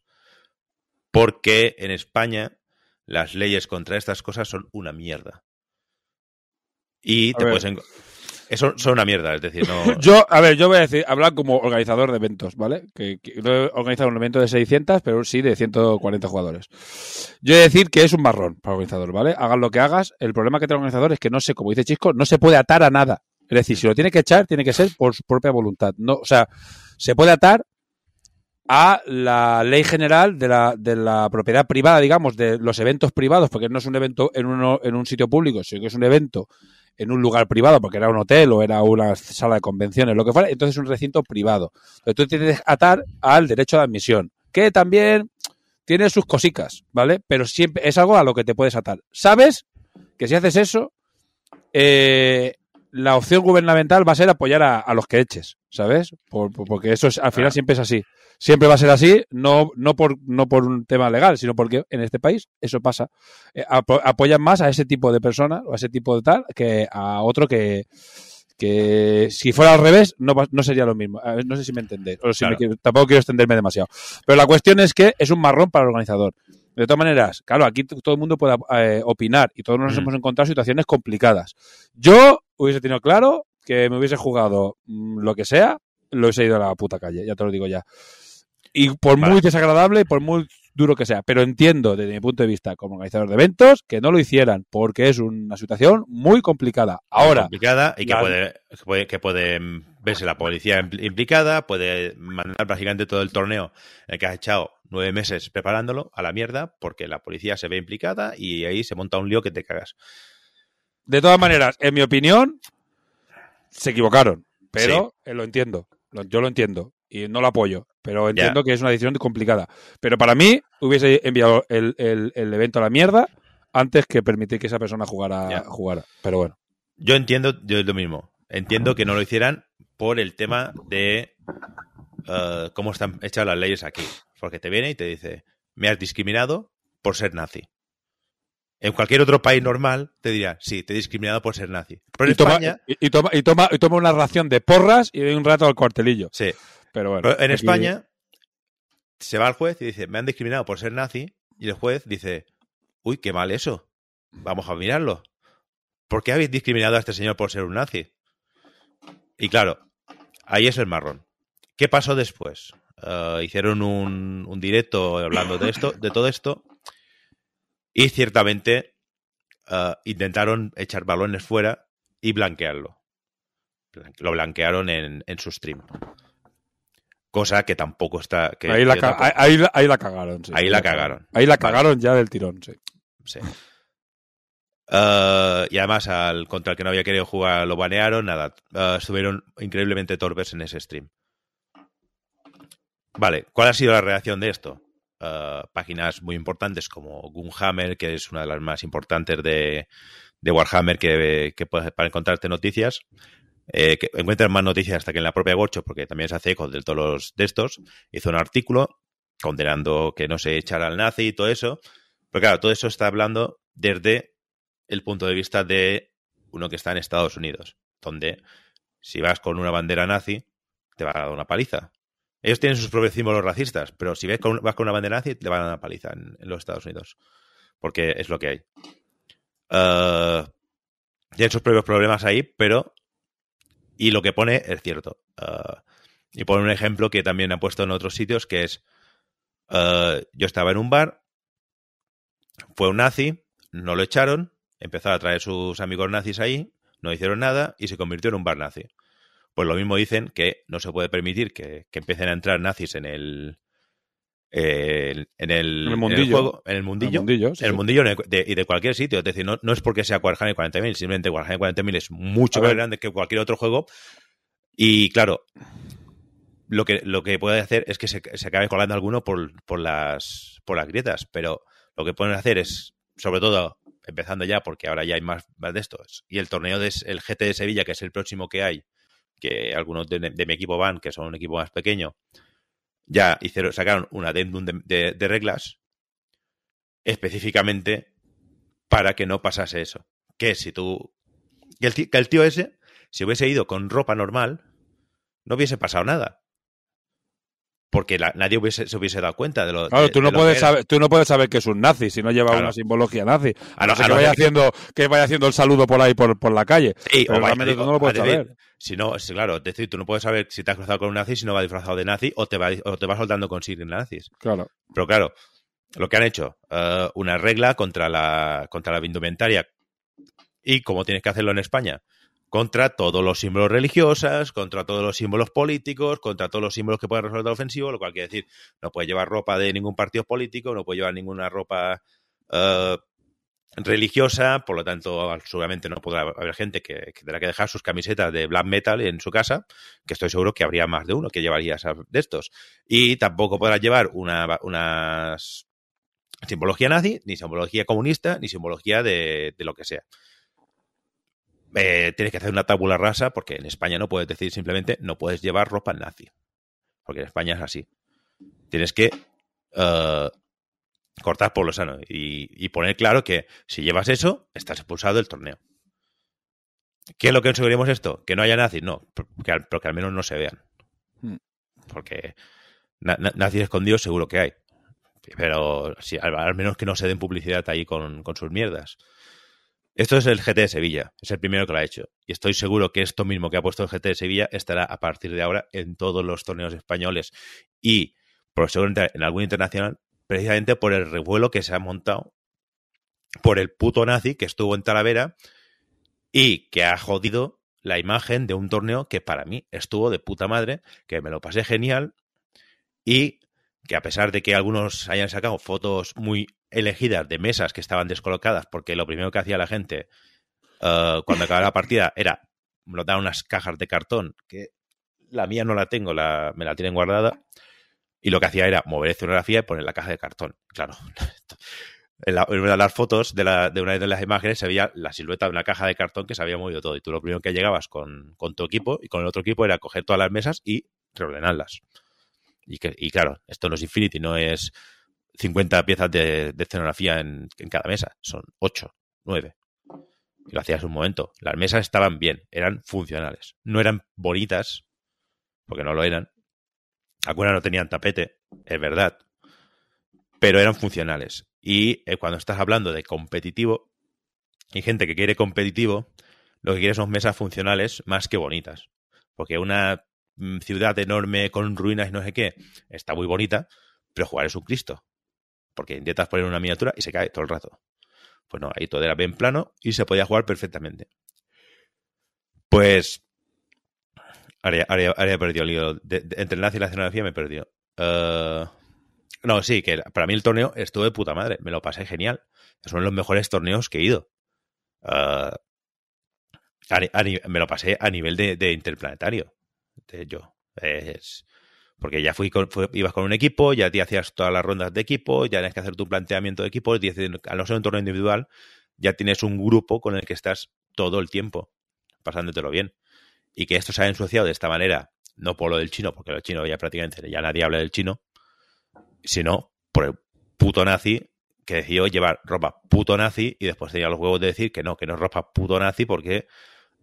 Porque en España las leyes contra estas cosas son una mierda. Y te puedes... Eso son una mierda, es decir, no... Yo, a ver, yo voy a decir, hablar como organizador de eventos, ¿vale? Que, que no he organizado un evento de 600, pero sí de 140 jugadores. Yo he de decir que es un marrón para el organizador, ¿vale? Hagas lo que hagas, el problema que tiene el organizador es que no sé, como dice Chisco, no se puede atar a nada. Es decir, si lo tiene que echar, tiene que ser por su propia voluntad. No, o sea, se puede atar a la ley general de la, de la propiedad privada, digamos, de los eventos privados, porque no es un evento en, uno, en un sitio público, sino que es un evento en un lugar privado, porque era un hotel o era una sala de convenciones, lo que fuera, entonces es un recinto privado. Entonces tú tienes que atar al derecho de admisión, que también tiene sus cosicas, ¿vale? Pero siempre es algo a lo que te puedes atar. ¿Sabes que si haces eso, eh, la opción gubernamental va a ser apoyar a, a los que eches, ¿sabes? Por- por- porque eso es, al final siempre es así. Siempre va a ser así, no, no, por, no por un tema legal, sino porque en este país eso pasa. Eh, apo- apoyan más a ese tipo de personas o a ese tipo de tal que a otro que, que si fuera al revés no, no sería lo mismo. No sé si me entendéis. O si Claro. me quiero- tampoco quiero extenderme demasiado. Pero la cuestión es que es un marrón para el organizador. De todas maneras, claro, aquí todo el mundo puede eh, opinar y todos nos Mm. hemos encontrado situaciones complicadas. Yo hubiese tenido claro que me hubiese jugado mm, lo que sea, lo hubiese ido a la puta calle, ya te lo digo ya. Y por Vale. muy desagradable y por muy duro que sea, pero entiendo desde mi punto de vista como organizador de eventos que no lo hicieran porque es una situación muy complicada. Ahora, complicada y que la- puede, que puede, que puede mm, verse la policía impl- implicada, puede mandar prácticamente todo el torneo en el que has echado nueve meses preparándolo a la mierda porque la policía se ve implicada y ahí se monta un lío que te cagas. de todas maneras, en mi opinión, se equivocaron, pero eh, lo entiendo, yo lo entiendo y no lo apoyo, pero entiendo que es una decisión complicada. Pero para mí hubiese enviado el, el- el evento a la mierda antes que permitir que esa persona jugara, jugara. Pero bueno. Yo entiendo yo lo mismo. Entiendo que no lo hicieran por el tema de eh, cómo están hechas las leyes aquí. Porque te viene y te dice, me has discriminado por ser nazi. En cualquier otro país normal te diría, sí, te he discriminado por ser nazi. Pero en y, toma, España, y, y toma, y, toma, y toma una ración de porras y de un rato al cuartelillo. sí. Pero bueno. Pero en aquí- España se va al juez y dice, me han discriminado por ser nazi. Y el juez dice, uy, qué mal eso. Vamos a mirarlo. ¿Por qué habéis discriminado a este señor por ser un nazi? Y claro, ahí es el marrón. ¿Qué pasó después? Eh, hicieron un, un directo hablando de esto, de todo esto, y ciertamente eh, intentaron echar balones fuera y blanquearlo. Blan- Lo blanquearon en, en su stream. Cosa que tampoco está. Que, ahí, la que ca- tampoco- ahí, la- ahí la cagaron. sí. Ahí la cagaron. Ahí la Vale. cagaron ya del tirón, sí. Sí. Eh, y además, al contra el que no había querido jugar lo banearon, nada. eh, estuvieron increíblemente torpes en ese stream. Vale, ¿cuál ha sido la reacción de esto? Eh, páginas muy importantes como Gunhammer, que es una de las más importantes de, de Warhammer que, que puedes para encontrarte noticias. Eh, que encuentran más noticias hasta que en la propia Gorcho, porque también se hace eco de todos los de estos. Hizo un artículo condenando que no se echara al nazi y todo eso. Pero claro, todo eso está hablando desde el punto de vista de uno que está en Estados Unidos, donde si vas con una bandera nazi, te van a dar una paliza. Ellos tienen sus propios símbolos racistas, pero si ves con- vas con una bandera nazi, te van a dar una paliza en, los Estados Unidos. Porque es lo que hay. Eh, tienen sus propios problemas ahí, pero. Y lo que pone es cierto. Eh, y pone un ejemplo que también ha puesto en otros sitios, que es. eh, yo estaba en un bar, fue un nazi, no lo echaron, empezó a traer sus amigos nazis ahí, no hicieron nada y se convirtió en un bar nazi. Pues lo mismo dicen que no se puede permitir que, que empiecen a entrar nazis en el. Eh, en, el, En el mundillo. juego, en el mundillo, El mundillo, sí, en el sí. mundillo de- de- y de cualquier sitio. Es decir, no, no es porque sea Warhammer 40.000, simplemente Warhammer 40.000 es mucho más grande que cualquier otro juego. Y claro, lo que, lo que puede hacer es que se, se acabe colando alguno por, por, las, por las grietas, pero lo que pueden hacer es, sobre todo, empezando ya, porque ahora ya hay más, más de estos, y el torneo del el GT de Sevilla, que es el próximo que hay, que algunos de, de mi equipo van, que son un equipo más pequeño, ya hicieron, sacaron un adendum de, de- reglas específicamente para que no pasase eso. Que si tú... Que el, ti- que el tío ese, si hubiese ido con ropa normal, no hubiese pasado nada. Porque la- nadie hubiese, se hubiese dado cuenta de lo Claro, de- tú no, puedes saber, tú no puedes saber que es un nazi si no lleva Claro. una simbología nazi. A A no- no ser a que vaya, haciendo, que vaya haciendo el saludo por ahí, por, por la calle. Sí, Pero o vaya- realmente tú no lo puedes decir, saber. Si no, sí, claro, es decir, tú no puedes saber si te has cruzado con un nazi si no va disfrazado de nazi o te va, o te va soltando consignas nazis. Claro. Pero claro, lo que han hecho, eh, una regla contra la, contra la indumentaria. Y como tienes que hacerlo en España, contra todos los símbolos religiosos, contra todos los símbolos políticos, contra todos los símbolos que pueden resultar ofensivos, lo cual quiere decir, no puedes llevar ropa de ningún partido político, no puedes llevar ninguna ropa eh, religiosa, por lo tanto, seguramente no podrá haber gente que, tendrá que dejar sus camisetas de black metal en su casa, que estoy seguro que habría más de uno que llevaría de estos. Y tampoco podrás llevar una, simbología nazi, ni simbología comunista, ni simbología de, de lo que sea. Eh, tienes que hacer una tabula rasa porque en España no puedes decir simplemente no puedes llevar ropa nazi. Porque en España es así. Tienes que eh, cortar por lo sano y, y poner claro que si llevas eso, estás expulsado del torneo. ¿Qué es lo que conseguiremos esto? Que no haya nazis, no, porque al, pero que al menos no se vean. Hmm. Porque na- na- nazis escondidos seguro que hay. Pero sí, al, al menos que no se den publicidad ahí con, con sus mierdas. Esto es el GT de Sevilla, es el primero que lo ha hecho. Y estoy seguro que esto mismo que ha puesto el GT de Sevilla estará a partir de ahora en todos los torneos españoles y por seguramente en algún internacional, precisamente por el revuelo que se ha montado por el puto nazi que estuvo en Talavera y que ha jodido la imagen de un torneo que para mí estuvo de puta madre, que me lo pasé genial y que a pesar de que algunos hayan sacado fotos muy elegidas de mesas que estaban descolocadas, porque lo primero que hacía la gente uh, cuando acababa la partida era daban unas cajas de cartón, que la mía no la tengo, la, me la tienen guardada, y lo que hacía era mover escenografía y poner la caja de cartón. Claro, en, la, una de las fotos de, la, de una de las imágenes se veía la silueta de una caja de cartón que se había movido todo, y tú lo primero que llegabas con, con tu equipo y con el otro equipo era coger todas las mesas y reordenarlas. Y, claro, esto no es Infinity, no es 50 piezas de, escenografía en, cada mesa, son 8, 9. Y lo hacías un momento. Las mesas estaban bien, eran funcionales. No eran bonitas, porque no lo eran. Algunas no tenían tapete, es verdad. Pero eran funcionales. Y eh, cuando estás hablando de competitivo, hay gente que quiere competitivo, lo que quiere son mesas funcionales más que bonitas. Porque una ciudad enorme con ruinas y no sé qué está muy bonita, pero jugar es un Cristo. Porque intentas poner una miniatura y se cae todo el rato. Pues no, ahí todo era bien plano y se podía jugar perfectamente. Pues. Ahora, he perdido el lío. Entre nazi y la escenografía me he perdido. Uh, no, sí, que para mí el torneo estuvo de puta madre. Me lo pasé genial. Es uno de los mejores torneos que he ido. Uh, a, me lo pasé a nivel de interplanetario. Yo. Es, porque ya fui con, ibas con un equipo, ya te hacías todas las rondas de equipo, ya tienes que hacer tu planteamiento de equipo. Al no ser un torneo individual, ya tienes un grupo con el que estás todo el tiempo, pasándotelo bien. Y que esto se ha ensuciado de esta manera, no por lo del chino, porque el chino ya prácticamente ya nadie habla del chino, sino por el puto nazi que decidió llevar ropa puto nazi y después tenía los huevos de decir que no, que no es ropa puto nazi porque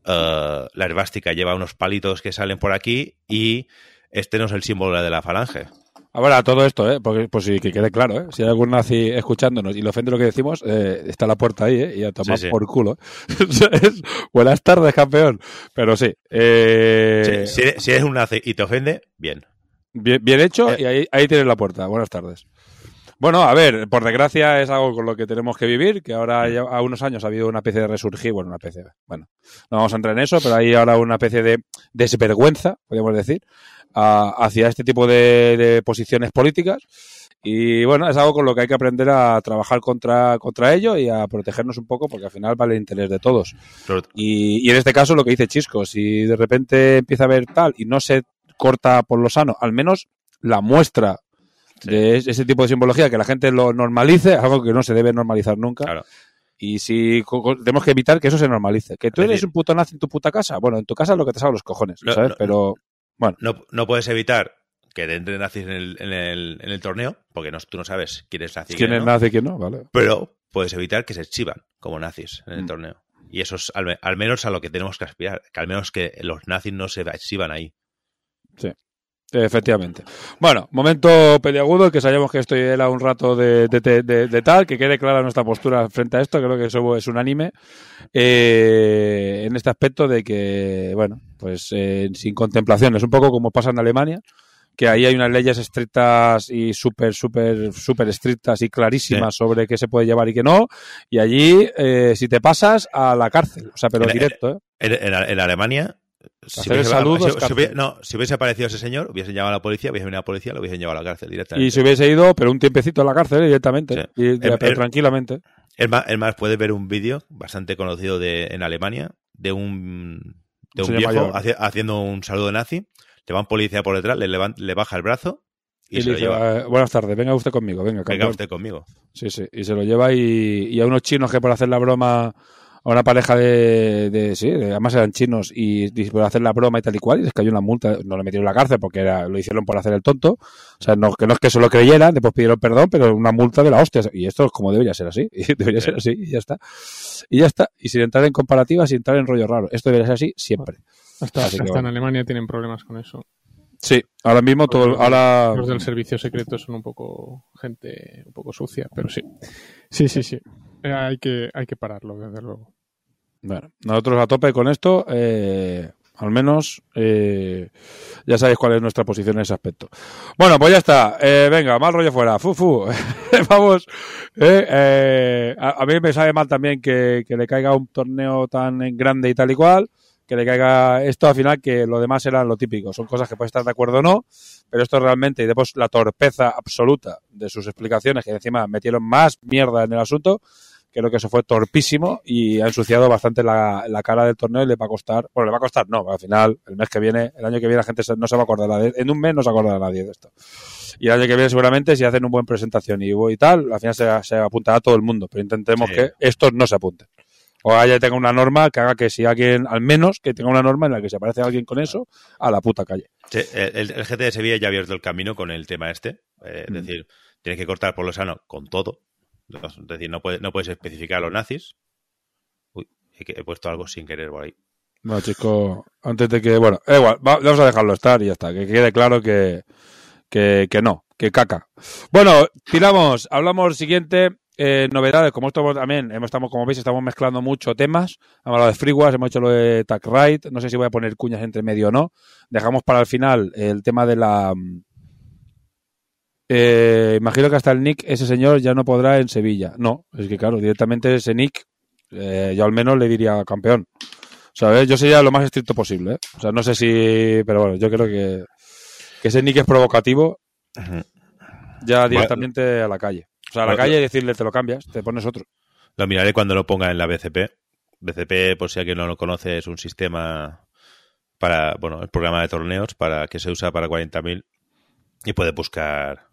uh, la herbástica lleva unos palitos que salen por aquí y este no es el símbolo de la falange. Ahora, todo esto, ¿eh? Porque, pues sí, que quede claro, ¿eh? Si hay algún nazi escuchándonos y le ofende lo que decimos, eh, está la puerta ahí, ¿eh? Y a tomar sí, sí. por culo. Buenas tardes, campeón. Pero sí. Eh... Sí, si, si, eres un nazi y te ofende, bien. Bien, bien hecho y ahí, ahí tienes la puerta. Buenas tardes. Bueno, a ver, por desgracia es algo con lo que tenemos que vivir, que ahora ya a unos años ha habido una especie de resurgir, bueno, una especie, bueno, no vamos a entrar en eso, pero hay ahora una especie de desvergüenza, podríamos decir, a, hacia este tipo de, de, posiciones políticas. Y bueno, es algo con lo que hay que aprender a trabajar contra, contra ello y a protegernos un poco, porque al final vale el interés de todos. Y, y en este caso, lo que dice Chisco, si de repente empieza a haber tal y no se corta por lo sano, al menos la muestra Sí. de ese tipo de simbología, que la gente lo normalice, algo que no se debe normalizar nunca. Claro. Y si tenemos que evitar que eso se normalice. Que tú eres un puto nazi en tu puta casa, bueno, en tu casa es lo que te salga los cojones, no, ¿sabes? No, Pero, bueno. No, no puedes evitar que te entren nazis en el, en el, en el torneo, porque no, tú no sabes quién es nazi. ¿Quién es nazi y quién no? Vale. Pero puedes evitar que se chivan como nazis en el Mm. torneo. Y eso es al, al, menos a lo que tenemos que aspirar, que al menos que los nazis no se exhiban ahí. Sí. Efectivamente. Bueno, momento peliagudo, que sabemos que esto era un rato de, de, de, de, tal, que quede clara nuestra postura frente a esto, creo que eso es unánime, eh, en este aspecto de que, bueno, pues eh, sin contemplaciones, un poco como pasa en Alemania, que ahí hay unas leyes estrictas y súper, súper, súper estrictas y clarísimas sí. sobre qué se puede llevar y qué no, y allí, eh, si te pasas, a la cárcel, o sea, pero en, directo. ¿eh? En, en, en Alemania si hubiese, saludo, si, si hubiese, no, si hubiese aparecido ese señor, hubiesen llamado a la policía, hubiesen venido a la policía, lo hubiesen llevado a la cárcel directamente. Y si hubiese ido, pero un tiempecito a la cárcel directamente, sí. y, el, pero el, tranquilamente. El más, más puede ver un vídeo bastante conocido de, en Alemania de un, de un, viejo haci, haciendo un saludo nazi, le va un policía por detrás, le, baja el brazo y, y se le lo dice, lleva. Eh, buenas tardes, venga usted conmigo, venga. Venga campeón. usted conmigo. Sí, sí, y se lo lleva y, y a unos chinos que por hacer la broma a una pareja de, de sí, de, además eran chinos y, y, por hacer la broma y tal y cual y les cayó una multa, no le metieron en la cárcel porque era, lo hicieron por hacer el tonto, o sea, no, que no es que se lo creyeran, después pidieron perdón, pero una multa de la hostia, y esto es como debería ser así, y debería ser así, y ya está, y ya está, y sin entrar en comparativas, sin entrar en rollo raro, esto debería ser así siempre. Hasta, hasta bueno. en Alemania tienen problemas con eso. Sí, ahora mismo todo, los, ahora los del servicio secreto son un poco gente un poco sucia, pero sí, sí, sí, sí, eh, hay que hay que pararlo desde luego. Bueno, nosotros a tope con esto, eh, al menos eh, ya sabéis cuál es nuestra posición en ese aspecto. Bueno, pues ya está. Eh, venga, mal rollo fuera. Fu, fu. Vamos. A, a, mí me sabe mal también que, que, le caiga un torneo tan grande y tal y cual. Que le caiga esto al final, que lo demás era lo típico. Son cosas que puedes estar de acuerdo o no, pero esto realmente, y después la torpeza absoluta de sus explicaciones, que encima metieron más mierda en el asunto, creo que eso fue torpísimo y ha ensuciado bastante la, la, cara del torneo y le va a costar, bueno, le va a costar, no, al final, el mes que viene, el año que viene la gente no se va a acordar de, en un mes no se acordará nadie de esto. Y el año que viene seguramente si hacen una buena presentación y, y tal, al final se, se apuntará todo el mundo, pero intentemos sí. que estos no se apunten. O haya tenga una norma que haga que si alguien, al menos que tenga una norma en la que se aparece alguien con eso, a la puta calle. Sí, el, el GT de Sevilla ya ha abierto el camino con el tema este. eh, es Mm. decir, tienes que cortar por lo sano con todo. Es decir, no, puede- no puedes especificar a los nazis. Uy, he, puesto algo sin querer por ahí. Bueno, chico, antes de que, bueno, da igual, va- vamos a dejarlo estar y ya está, que quede claro que, que, que no, que caca. Bueno, tiramos, hablamos siguiente, eh, novedades, como esto también, hemos- estamos, como veis, estamos mezclando mucho temas, hemos hablado de FreeWAS, hemos hecho lo de TagRite, no sé si voy a poner cuñas entre medio o no, dejamos para el final el tema de la... mm, eh, imagino que hasta el Nick, ese señor ya no podrá en Sevilla. No, es que claro, directamente ese Nick, eh, yo al menos le diría campeón. ¿Sabes? Yo sería lo más estricto posible. ¿eh? O sea, no sé si. Pero bueno, yo creo que, que ese nick es provocativo ya directamente a la calle. O sea, a la Bueno, calle y decirle te lo cambias, te pones otro. Lo miraré cuando lo ponga en la BCP. BCP, por si alguien no lo conoce, es un sistema para, bueno, el programa de torneos para que se usa para 40.000 y puede buscar,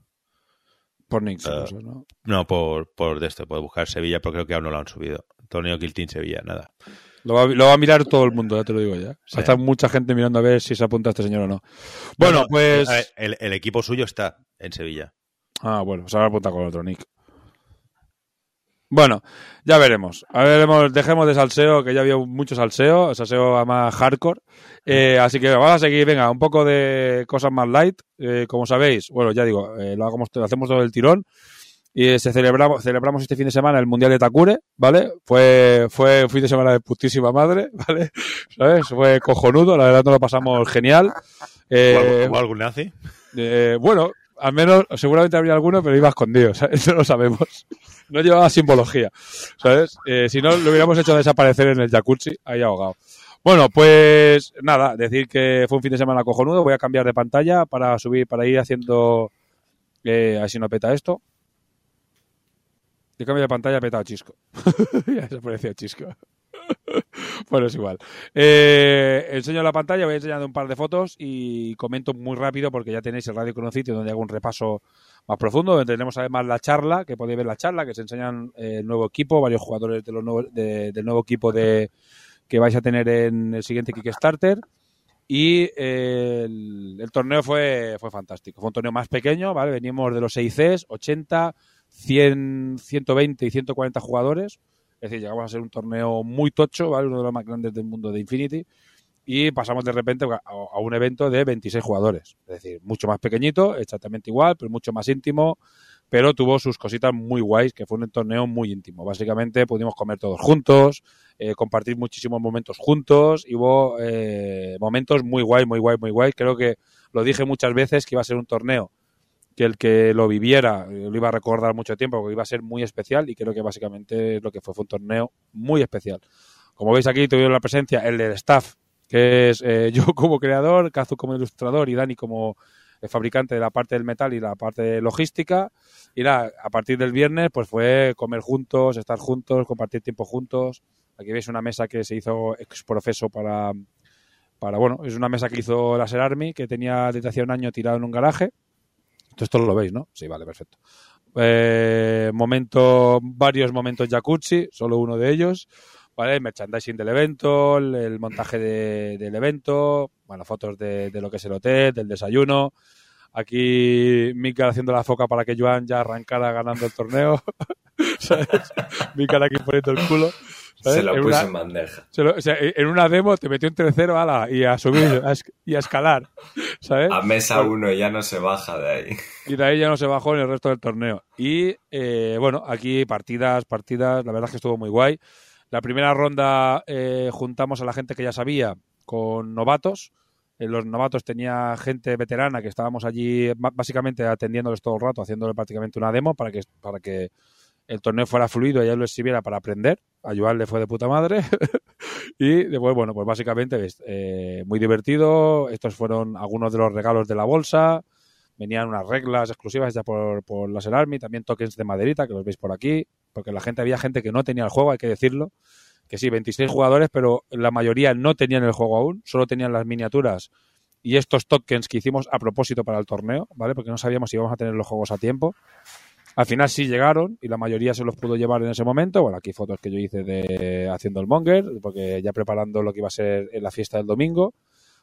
Por. Ah. cosas, ¿no? no por, por de esto, puede buscar Sevilla, pero creo que aún no lo han subido. Torneo Team Sevilla, nada. Lo, va, lo va a mirar todo el mundo, ya te lo digo ya. Sí. Está mucha gente mirando a ver si se apunta este señor o no. Bueno, No, no, pues. a ver, el, el equipo suyo está en Sevilla. Ah, bueno, se va a apuntar con otro nick. Bueno, ya veremos. A veremos, dejemos de salseo, que ya había mucho salseo, salseo más hardcore. Eh, así que vamos a seguir, venga, un poco de cosas más light. Eh, como sabéis, bueno, ya digo, eh, lo, hagamos, lo hacemos todo el tirón. Y se celebramos, celebramos este fin de semana el Mundial de Takure, ¿vale? Fue, fue un fin de semana de putísima madre, ¿vale? ¿Sabes? Fue cojonudo, la verdad nos lo pasamos genial. ¿Hubo algún nazi? bueno, al menos, seguramente habría alguno, pero iba escondido, ¿sabes? No lo sabemos. No llevaba simbología, ¿sabes? Eh, si no, lo hubiéramos hecho desaparecer en el jacuzzi, ahí ahogado. Bueno, pues nada, decir que fue un fin de semana cojonudo. Voy a cambiar de pantalla para subir, para ir haciendo. Eh, así no peta esto. De cambio de pantalla petado Chisco. ya desapareció Chisco. bueno, es igual. Eh, enseño la pantalla, voy enseñando un par de fotos y comento muy rápido porque ya tenéis el radio sitio donde hago un repaso más profundo, donde tenemos además la charla, que podéis ver la charla, que se enseñan eh, el nuevo equipo, varios jugadores de los nuevos, de- del nuevo equipo de que vais a tener en el siguiente Kickstarter. Y eh, el, torneo fue, fue fantástico. Fue un torneo más pequeño, ¿vale? Venimos de los 6 Cs, 80, 100, 120 y 140 jugadores. Es decir, llegamos a ser un torneo muy tocho, ¿vale? Uno de los más grandes del mundo de Infinity. Y pasamos de repente a, un evento de 26 jugadores. Es decir, mucho más pequeñito, exactamente igual, pero mucho más íntimo. Pero tuvo sus cositas muy guays, que fue un torneo muy íntimo. Básicamente pudimos comer todos juntos, eh, compartir muchísimos momentos juntos y hubo eh, momentos muy guay, muy guay, muy guay. Creo que lo dije muchas veces que iba a ser un torneo que el que lo viviera eh, lo iba a recordar mucho tiempo porque iba a ser muy especial y creo que básicamente lo que fue fue un torneo muy especial. Como veis aquí tuvieron la presencia el del staff, que es eh, yo como creador, Kazu como ilustrador y Dani como el fabricante de la parte del metal y la parte de logística. Y nada, a partir del viernes pues fue comer juntos, estar juntos, compartir tiempo juntos. Aquí veis una mesa que se hizo ex profeso para, para, bueno, es una mesa que hizo Laser Army, que tenía desde hace un año tirado en un garaje. Esto, esto lo veis, ¿no? Sí, vale, perfecto. Eh, momento, varios momentos jacuzzi, solo uno de ellos. ¿Vale? Merchandising del evento, el, el montaje de- del evento, bueno, fotos de, de lo que es el hotel, del desayuno. Aquí Mika haciendo la foca para que Joan ya arrancara ganando el torneo. ¿Sabes? Mika aquí poniendo el culo. ¿Sabes? Se lo En puso una- en bandeja. se lo- o sea, en una demo te metió un tercero ala, y a subir a y a escalar. ¿Sabes? A mesa uno ya no se baja de ahí. Y de ahí ya no se bajó en el resto del torneo. Y eh, bueno, aquí partidas, partidas, la verdad es que estuvo muy guay. La primera ronda eh, juntamos a la gente que ya sabía con novatos. En los novatos tenía gente veterana que estábamos allí básicamente atendiéndoles todo el rato, haciéndole prácticamente una demo para que, para que el torneo fuera fluido y ellos les sirviera para aprender. A Joan le fue de puta madre. y después, bueno, pues básicamente ves, eh, muy divertido. Estos fueron algunos de los regalos de la bolsa. Venían unas reglas exclusivas ya por, por Laser Army, también tokens de maderita, que los veis por aquí, porque la gente había gente que no tenía el juego, hay que decirlo. Que sí, 26 jugadores, pero la mayoría no tenían el juego aún, solo tenían las miniaturas y estos tokens que hicimos a propósito para el torneo, ¿vale? Porque no sabíamos si íbamos a tener los juegos a tiempo. Al final sí llegaron y la mayoría se los pudo llevar en ese momento. Bueno, aquí fotos que yo hice de haciendo el monger, porque ya preparando lo que iba a ser en la fiesta del domingo.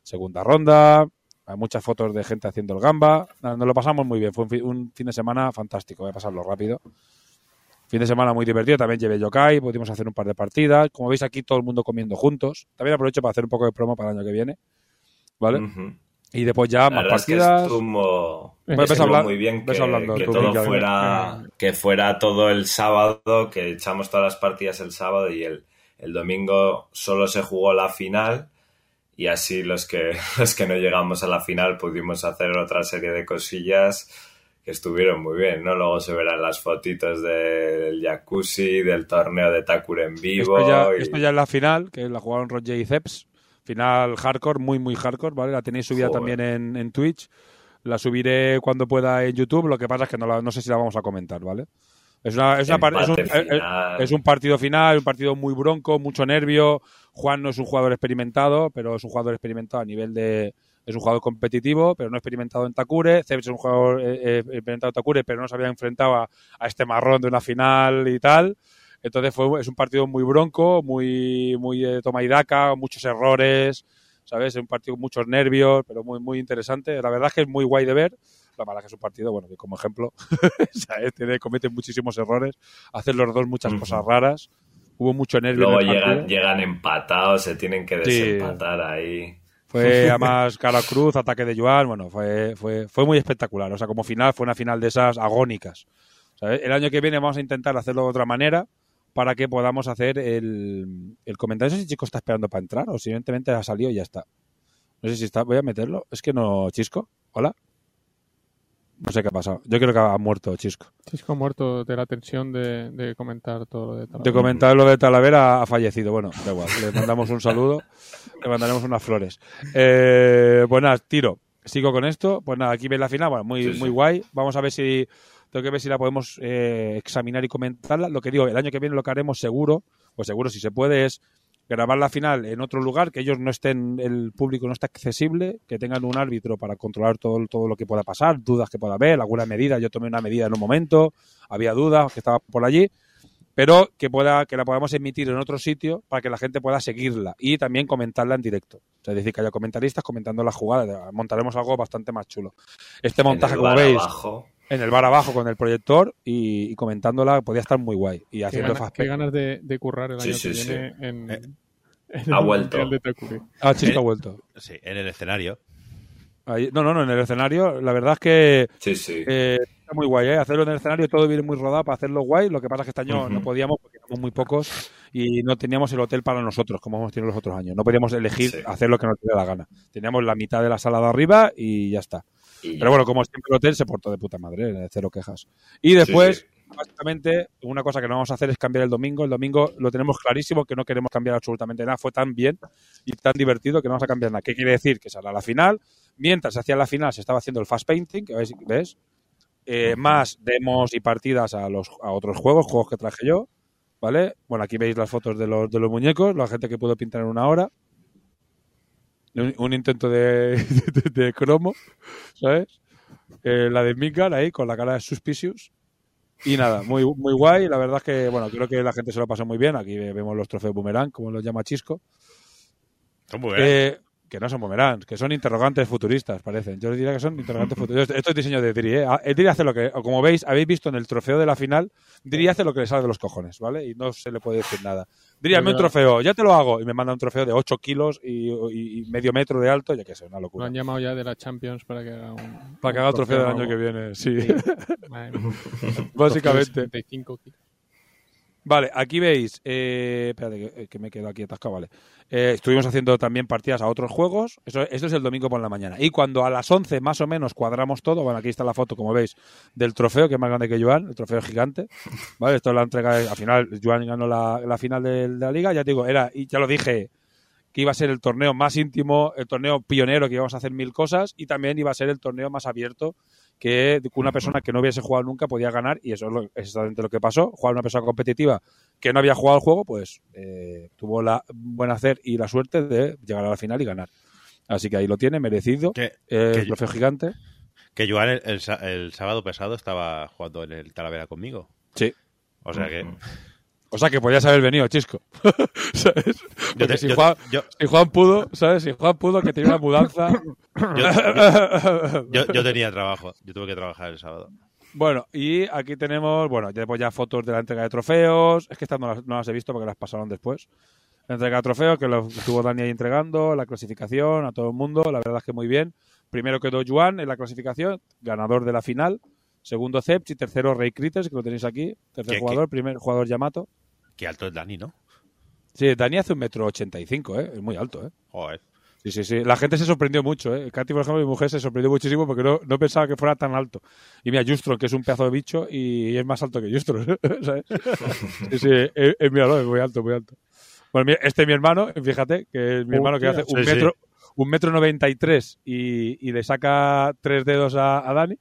Segunda ronda, hay muchas fotos de gente haciendo el gamba. Nos lo pasamos muy bien. Fue un fi- un fin de semana fantástico. Voy a pasarlo rápido. Fin de semana muy divertido. También llevé yokai. Pudimos hacer un par de partidas. Como veis aquí, todo el mundo comiendo juntos. También aprovecho para hacer un poco de promo para el año que viene. ¿Vale? Y después ya más verdad es que partidas. estuvo, estuvo habla- muy bien que, hablando que todo fuera que fuera todo el sábado, que echamos todas las partidas el sábado y el, el domingo solo se jugó la final y así los que los que no llegamos a la final pudimos hacer otra serie de cosillas que estuvieron muy bien, ¿no? Luego se verán las fotitos del jacuzzi, del torneo de Takure en vivo. Esto ya, y- esto ya es la final, que la jugaron Roger y Ceps. Final hardcore, muy, muy hardcore, ¿vale? La tenéis subida Joder. también en, en Twitch. La subiré cuando pueda en YouTube. Lo que pasa es que no, la- no sé si la vamos a comentar, ¿vale? Es, una, es, una es, un, es- un partido final, un partido muy bronco, mucho nervio. Juan no es un jugador experimentado, pero es un jugador experimentado a nivel de. Es un jugador competitivo, pero no experimentado en Takure. Ceps es un jugador eh, eh, experimentado en Takure, pero no se había enfrentado a, a este marrón de una final y tal. Entonces fue, es un partido muy bronco, muy, muy de toma y daca, muchos errores, ¿sabes? Es un partido con muchos nervios, pero muy, muy interesante. La verdad es que es muy guay de ver. La verdad es que es un partido, bueno, que como ejemplo, ¿sabes? Tiene, comete muchísimos errores, hacen los dos muchas cosas raras. Hubo mucho nervio. Luego en el llegan, llegan empatados, se tienen que Sí. desempatar ahí. Fue además cara cruz, ataque de Joan, bueno, fue, fue, fue muy espectacular. O sea, como final, fue una final de esas agónicas. ¿sabes? El año que viene vamos a intentar hacerlo de otra manera para que podamos hacer el, el comentario. No sé si Chico está esperando para entrar o si evidentemente ha salido y ya está. No sé si está, voy a meterlo. Es que no, Chisco, hola. No sé qué ha pasado. Yo creo que ha muerto Chisco. Chisco muerto de la tensión de, de comentar todo lo de De Talavera. comentar lo de Talavera ha fallecido. Bueno, da igual. Le mandamos un saludo. le mandaremos unas flores. Eh, pues nada, tiro. Sigo con esto. Pues nada, aquí veis la final. Bueno, muy, Sí, sí. muy guay. Vamos a ver si. Tengo que ver si la podemos eh, examinar y comentarla. Lo que digo, el año que viene lo que haremos seguro, pues seguro si se puede, es grabar la final en otro lugar, que ellos no estén, el público no esté accesible, que tengan un árbitro para controlar todo, todo lo que pueda pasar, dudas que pueda haber, alguna medida. Yo tomé una medida en un momento, había dudas, que estaba por allí, pero que pueda que la podamos emitir en otro sitio para que la gente pueda seguirla y también comentarla en directo. O sea, es decir, que haya comentaristas comentando la jugada. Montaremos algo bastante más chulo. Este montaje, como veis, abajo. En el bar abajo con el proyector y, y comentándola podía estar muy guay. Y Qué, haciendo gana- fast qué ganas de, de currar el Sí, año sí, que sí. viene en, Eh, en ha el vuelto. De. Ah, Chisco Eh, ha vuelto. Sí, en el escenario. Ahí- no, no, no, en el escenario. La verdad es que Sí, sí. eh, está muy guay, ¿eh? Hacerlo en el escenario, todo viene muy rodado para hacerlo guay. Lo que pasa es que este año no podíamos porque éramos muy pocos y no teníamos el hotel para nosotros, como hemos tenido los otros años. No podíamos elegir Sí. hacer lo que nos diera la gana. Teníamos la mitad de la sala de arriba y ya está. Y Pero bueno, como siempre el hotel se portó de puta madre, eh, cero quejas. Y después, Sí, básicamente, una cosa que no vamos a hacer es cambiar el domingo. El domingo lo tenemos clarísimo que no queremos cambiar absolutamente nada. Fue tan bien y tan divertido que no vamos a cambiar nada. ¿Qué quiere decir? Que será la final. Mientras se hacía la final, se estaba haciendo el fast painting, que ves, ¿ves? Eh, más demos y partidas a, los, a otros juegos, juegos que traje yo. ¿Vale? Bueno, aquí veis las fotos de los, de los muñecos, la gente que pudo pintar en una hora. Un, un intento de, de, de cromo, ¿sabes? Eh, la de Midgar ahí con la cara de Suspicious. Y nada, muy, muy guay. La verdad es que, bueno, creo que la gente se lo pasó muy bien. Aquí vemos los trofeos Boomerang, como los llama Chisco. Son muy buenas. Eh, que no son boomerangs, que son interrogantes futuristas, parecen. Yo diría que son interrogantes futuristas. Esto es diseño de Dri, ¿eh? Ah, eh, Dri hace lo que, o como veis, habéis visto en el trofeo de la final, Dri hace lo que le sale de los cojones, ¿vale? Y no se le puede decir nada. Dri, hazme un trofeo, ya te lo hago. Y me manda un trofeo de 8 kilos y, medio metro de alto, ya que sé, una Lo locura. han llamado ya de la Champions para que haga un. Para que un haga el trofeo del año que viene, sí. Básicamente. 75 kilos. Vale, aquí veis. Eh, espérate, que, que me quedo aquí atascado, vale. Eh, estuvimos haciendo también partidas a otros juegos. Eso, esto es el domingo por la mañana. Y cuando a las 11 más o menos cuadramos todo, bueno, aquí está la foto, como veis, del trofeo, que es más grande que Joan, el trofeo gigante. Vale, esto es la entrega. al final, Joan ganó la, la final de, de la liga. Ya te digo, era, y ya lo dije, que iba a ser el torneo más íntimo, el torneo pionero, que íbamos a hacer mil cosas, y también iba a ser el torneo más abierto que una persona que no hubiese jugado nunca podía ganar, y eso es, lo- exactamente lo que pasó. Jugar una persona competitiva que no había jugado el juego, pues eh, tuvo la buen hacer y la suerte de llegar a la final y ganar. Así que ahí lo tiene, merecido. Que, Eh, que el trofeo gigante. Que Joan el, el sa- el sábado pasado estaba jugando en el Talavera conmigo. Sí. O sea que. O sea que podías haber venido, Chisco. ¿Sabes? Yo, te- si, yo- Juan, yo- si Juan pudo, ¿sabes? Si Juan pudo, que tenía una mudanza. yo- tenía trabajo. Yo tuve que trabajar el sábado. Bueno, y aquí tenemos, bueno, ya después ya fotos de la entrega de trofeos. Es que estas no las, no las he visto porque las pasaron después. La entrega de trofeos, que lo estuvo Dani ahí entregando, la clasificación a todo el mundo, la verdad es que muy bien. Primero quedó Juan en la clasificación, ganador de la final. Segundo Ceps y tercero Rey Critters, que lo tenéis aquí. Tercer ¿Qué- jugador, primer jugador Yamato. Qué alto es Dani, ¿no? Sí, Dani hace un metro ochenta y cinco, ¿eh? Es muy alto, ¿eh? Joder. Sí, sí, sí. La gente se sorprendió mucho, ¿eh? Katy, por ejemplo, mi mujer se sorprendió muchísimo porque no, no pensaba que fuera tan alto. Y mira, Justron, que es un pedazo de bicho y es más alto que Justron, ¿sabes? Sí, sí, eh, míralo, es muy alto, muy alto. Bueno, mira, este es mi hermano, fíjate, que es mi hermano que hace un Sí, sí. metro, un metro noventa y tres y, y le saca tres dedos a, a Dani.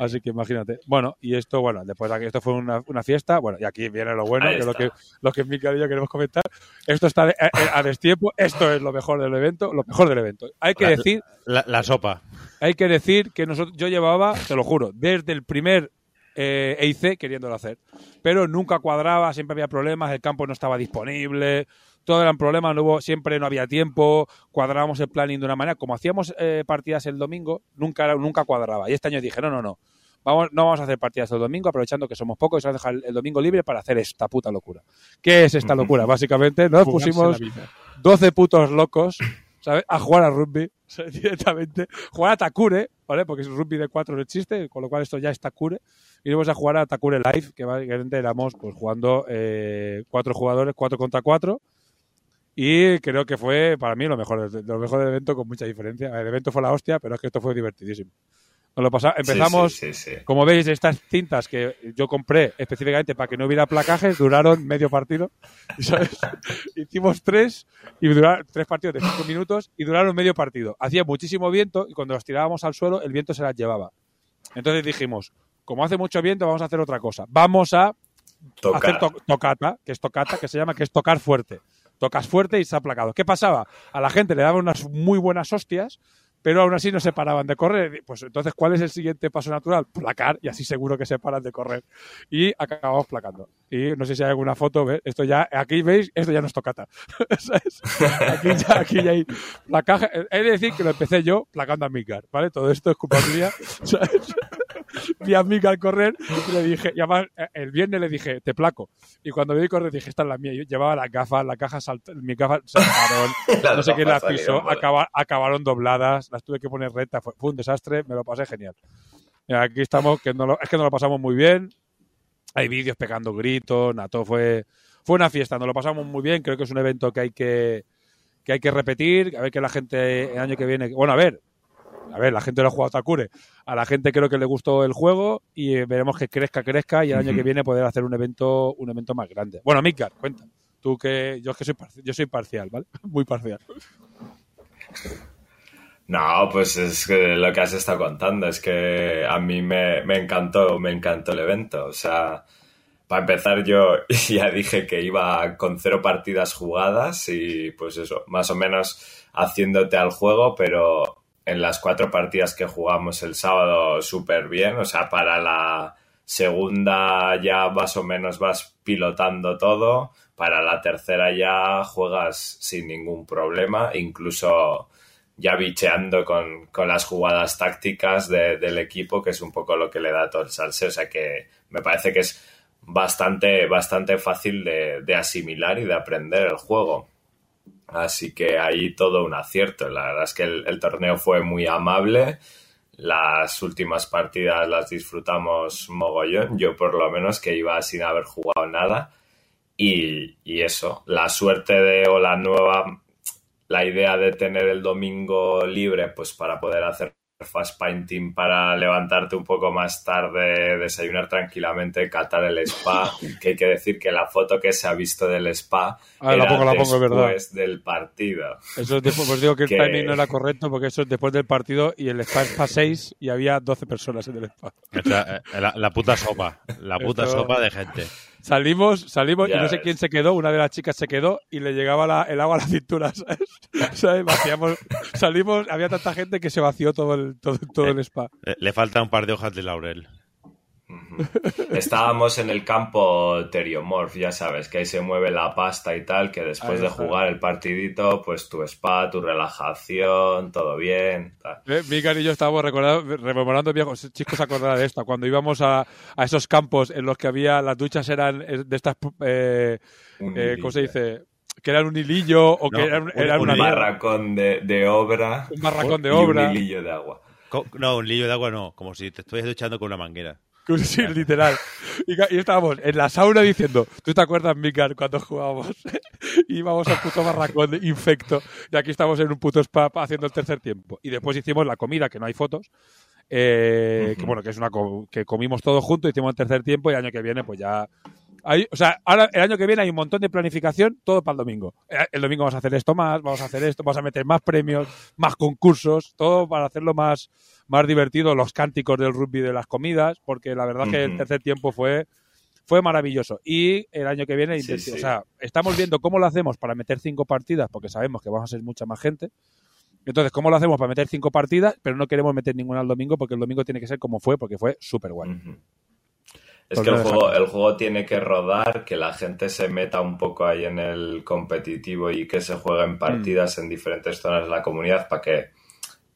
Así que imagínate. Bueno, y esto, bueno, después de que esto fue una, una fiesta, bueno, y aquí viene lo bueno, que lo que, lo que Mikel y yo queremos comentar. Esto está de- a, a destiempo, esto es lo mejor del evento, lo mejor del evento. Hay que La- decir, La, la sopa. hay que decir que nosotros, yo llevaba, te lo juro, desde el primer eh, EIC queriéndolo hacer, pero nunca cuadraba, siempre había problemas, el campo no estaba disponible, todo eran problemas, no hubo, siempre no había tiempo, cuadrábamos el planning de una manera, como hacíamos eh, partidas el domingo, nunca, nunca cuadraba. Y este año dije, no, no, no, vamos, no vamos a hacer partidas el domingo, aprovechando que somos pocos y vamos a dejar el, domingo libre para hacer esta puta locura. ¿Qué es esta locura? Básicamente nos pusimos la vida. 12 putos locos, ¿sabes? A jugar a rugby, ¿sabes? directamente. Jugar a Takure, ¿vale? Porque es rugby de 4 no existe, con lo cual esto ya es Takure. Y vamos a jugar a Takure Live, que básicamente éramos pues jugando eh, cuatro jugadores, 4 contra 4. Y creo que fue para mí lo mejor, lo mejor del evento con mucha diferencia. El evento fue la hostia, pero es que esto fue divertidísimo. Nos lo pasa- Sí, empezamos, Sí, sí, sí. como veis, estas cintas que yo compré específicamente para que no hubiera placajes duraron medio partido. ¿sabes? Hicimos tres y duraron tres partidos de cinco minutos y duraron medio partido. Hacía muchísimo viento y cuando las tirábamos al suelo el viento se las llevaba. Entonces dijimos, como hace mucho viento, vamos a hacer otra cosa. Vamos a Tocar. hacer to- tocata, que es tocata, que se llama que es tocar fuerte. Tocas fuerte y se ha aplacado. ¿Qué pasaba? A la gente le daban unas muy buenas hostias, pero aún así no se paraban de correr. Pues entonces, ¿cuál es el siguiente paso natural? Placar, y así seguro que se paran de correr. Y acabamos placando. Y no sé si hay alguna foto, ¿ves? Esto ya, aquí veis, esto ya no es tocata. Aquí ya, aquí ya hay placaje. He de decir que lo empecé yo placando a Midgar, ¿vale? Todo esto es culpa mía, ¿sabes? Vi a Midgar correr y le dije, y además, eh, el viernes le dije, te placo. Y cuando vi correr dije, esta es la mía. Yo llevaba las gafas, las cajas saltaron, mis gafas saltaron, no sé quién las pisó, acaba- acabaron dobladas, las tuve que poner rectas, fue, fue un desastre, me lo pasé genial. Y aquí estamos, que no lo- es que nos lo pasamos muy bien, hay vídeos pegando gritos, nada, todo fue, fue una fiesta, nos lo pasamos muy bien, creo que es un evento que hay que, que hay que repetir, a ver que la gente el año que viene, bueno, a ver, a ver, la gente lo ha jugado Takure, a la gente creo que le gustó el juego y eh, veremos que crezca, crezca y el año que viene poder hacer un evento, un evento más grande. Bueno, Midgar, cuenta. Tú que yo es que soy yo soy parcial, ¿vale? Muy parcial. No, pues es que lo que has estado contando es que a mí me, me encantó, me encantó el evento. O sea, para empezar yo ya dije que iba con cero partidas jugadas y pues eso, más o menos haciéndote al juego, pero en las cuatro partidas que jugamos el sábado súper bien. O sea, para la segunda ya más o menos vas pilotando todo. Para la tercera ya juegas sin ningún problema, incluso ya bicheando con, con las jugadas tácticas de- del equipo, que es un poco lo que le da todo el salseo. O sea que me parece que es bastante, bastante fácil de, de asimilar y de aprender el juego. Así que ahí todo un acierto. La verdad es que el, el torneo fue muy amable. Las últimas partidas las disfrutamos mogollón. Yo por lo menos que iba sin haber jugado nada. Y, y eso, la suerte de o la nueva la idea de tener el domingo libre, pues para poder hacer fast painting, para levantarte un poco más tarde, desayunar tranquilamente, catar el spa, que hay que decir que la foto que se ha visto del spa Ah, la era pongo, la pongo, es verdad. después del partido. Eso es después, pues digo que el Que- timing no era correcto porque eso es después del partido y el spa es para 6 y había 12 personas en el spa. Eh, la, la puta sopa. La puta Esto- sopa de gente. Salimos, salimos y no sé ves. quién se quedó, una de las chicas se quedó y le llegaba la- el agua a la cintura, ¿sabes? Vaciamos, salimos, había tanta gente que se vació todo el, todo, todo el spa. Le, le falta un par de hojas de laurel. Estábamos en el campo Teriomorph, ya sabes, que ahí se mueve la pasta y tal, que después de jugar el partidito, pues tu spa, tu relajación, todo bien. tal. Eh, Mican y yo estábamos recordando, rememorando viejos. Chicos, se acordará de esto. Cuando íbamos a, a esos campos en los que había, las duchas eran eh, de estas, eh, Un eh, ¿cómo se hilillo. dice? Que eran un hilillo o que eran, un- eran un una Un mierda, barracón de, de obra un barracón de y obra. un hilillo de agua. Co- No, un lillo de agua no, como si te estuvieras duchando con una manguera. Sí, literal. Y, y estábamos en la sauna diciendo, ¿tú te acuerdas, Mikan, cuando jugábamos? Íbamos al puto barracón de infecto y aquí estamos en un puto spa haciendo el tercer tiempo. Y después hicimos la comida, que no hay fotos, eh, que Ujú. bueno, que es una co- que comimos todos juntos, hicimos el tercer tiempo y el año que viene pues ya... Hay, o sea, ahora el año que viene hay un montón de planificación, todo para el domingo. Eh, El domingo vamos a hacer esto más, vamos a hacer esto, vamos a meter más premios, más concursos, todo para hacerlo más, más divertido, los cánticos del rugby de las comidas, porque la verdad que el tercer tiempo fue, fue maravilloso. Y el año que viene, Sí, intenti- sí. o sea, estamos viendo cómo lo hacemos para meter cinco partidas, porque sabemos que vamos a ser mucha más gente. Entonces, ¿cómo lo hacemos para meter cinco partidas? Pero no queremos meter ninguna al domingo, porque el domingo tiene que ser como fue, porque fue súper guay. Es que el juego, deja- el juego tiene que rodar, que la gente se meta un poco ahí en el competitivo y que se Mm. jueguen partidas en diferentes zonas de la comunidad para que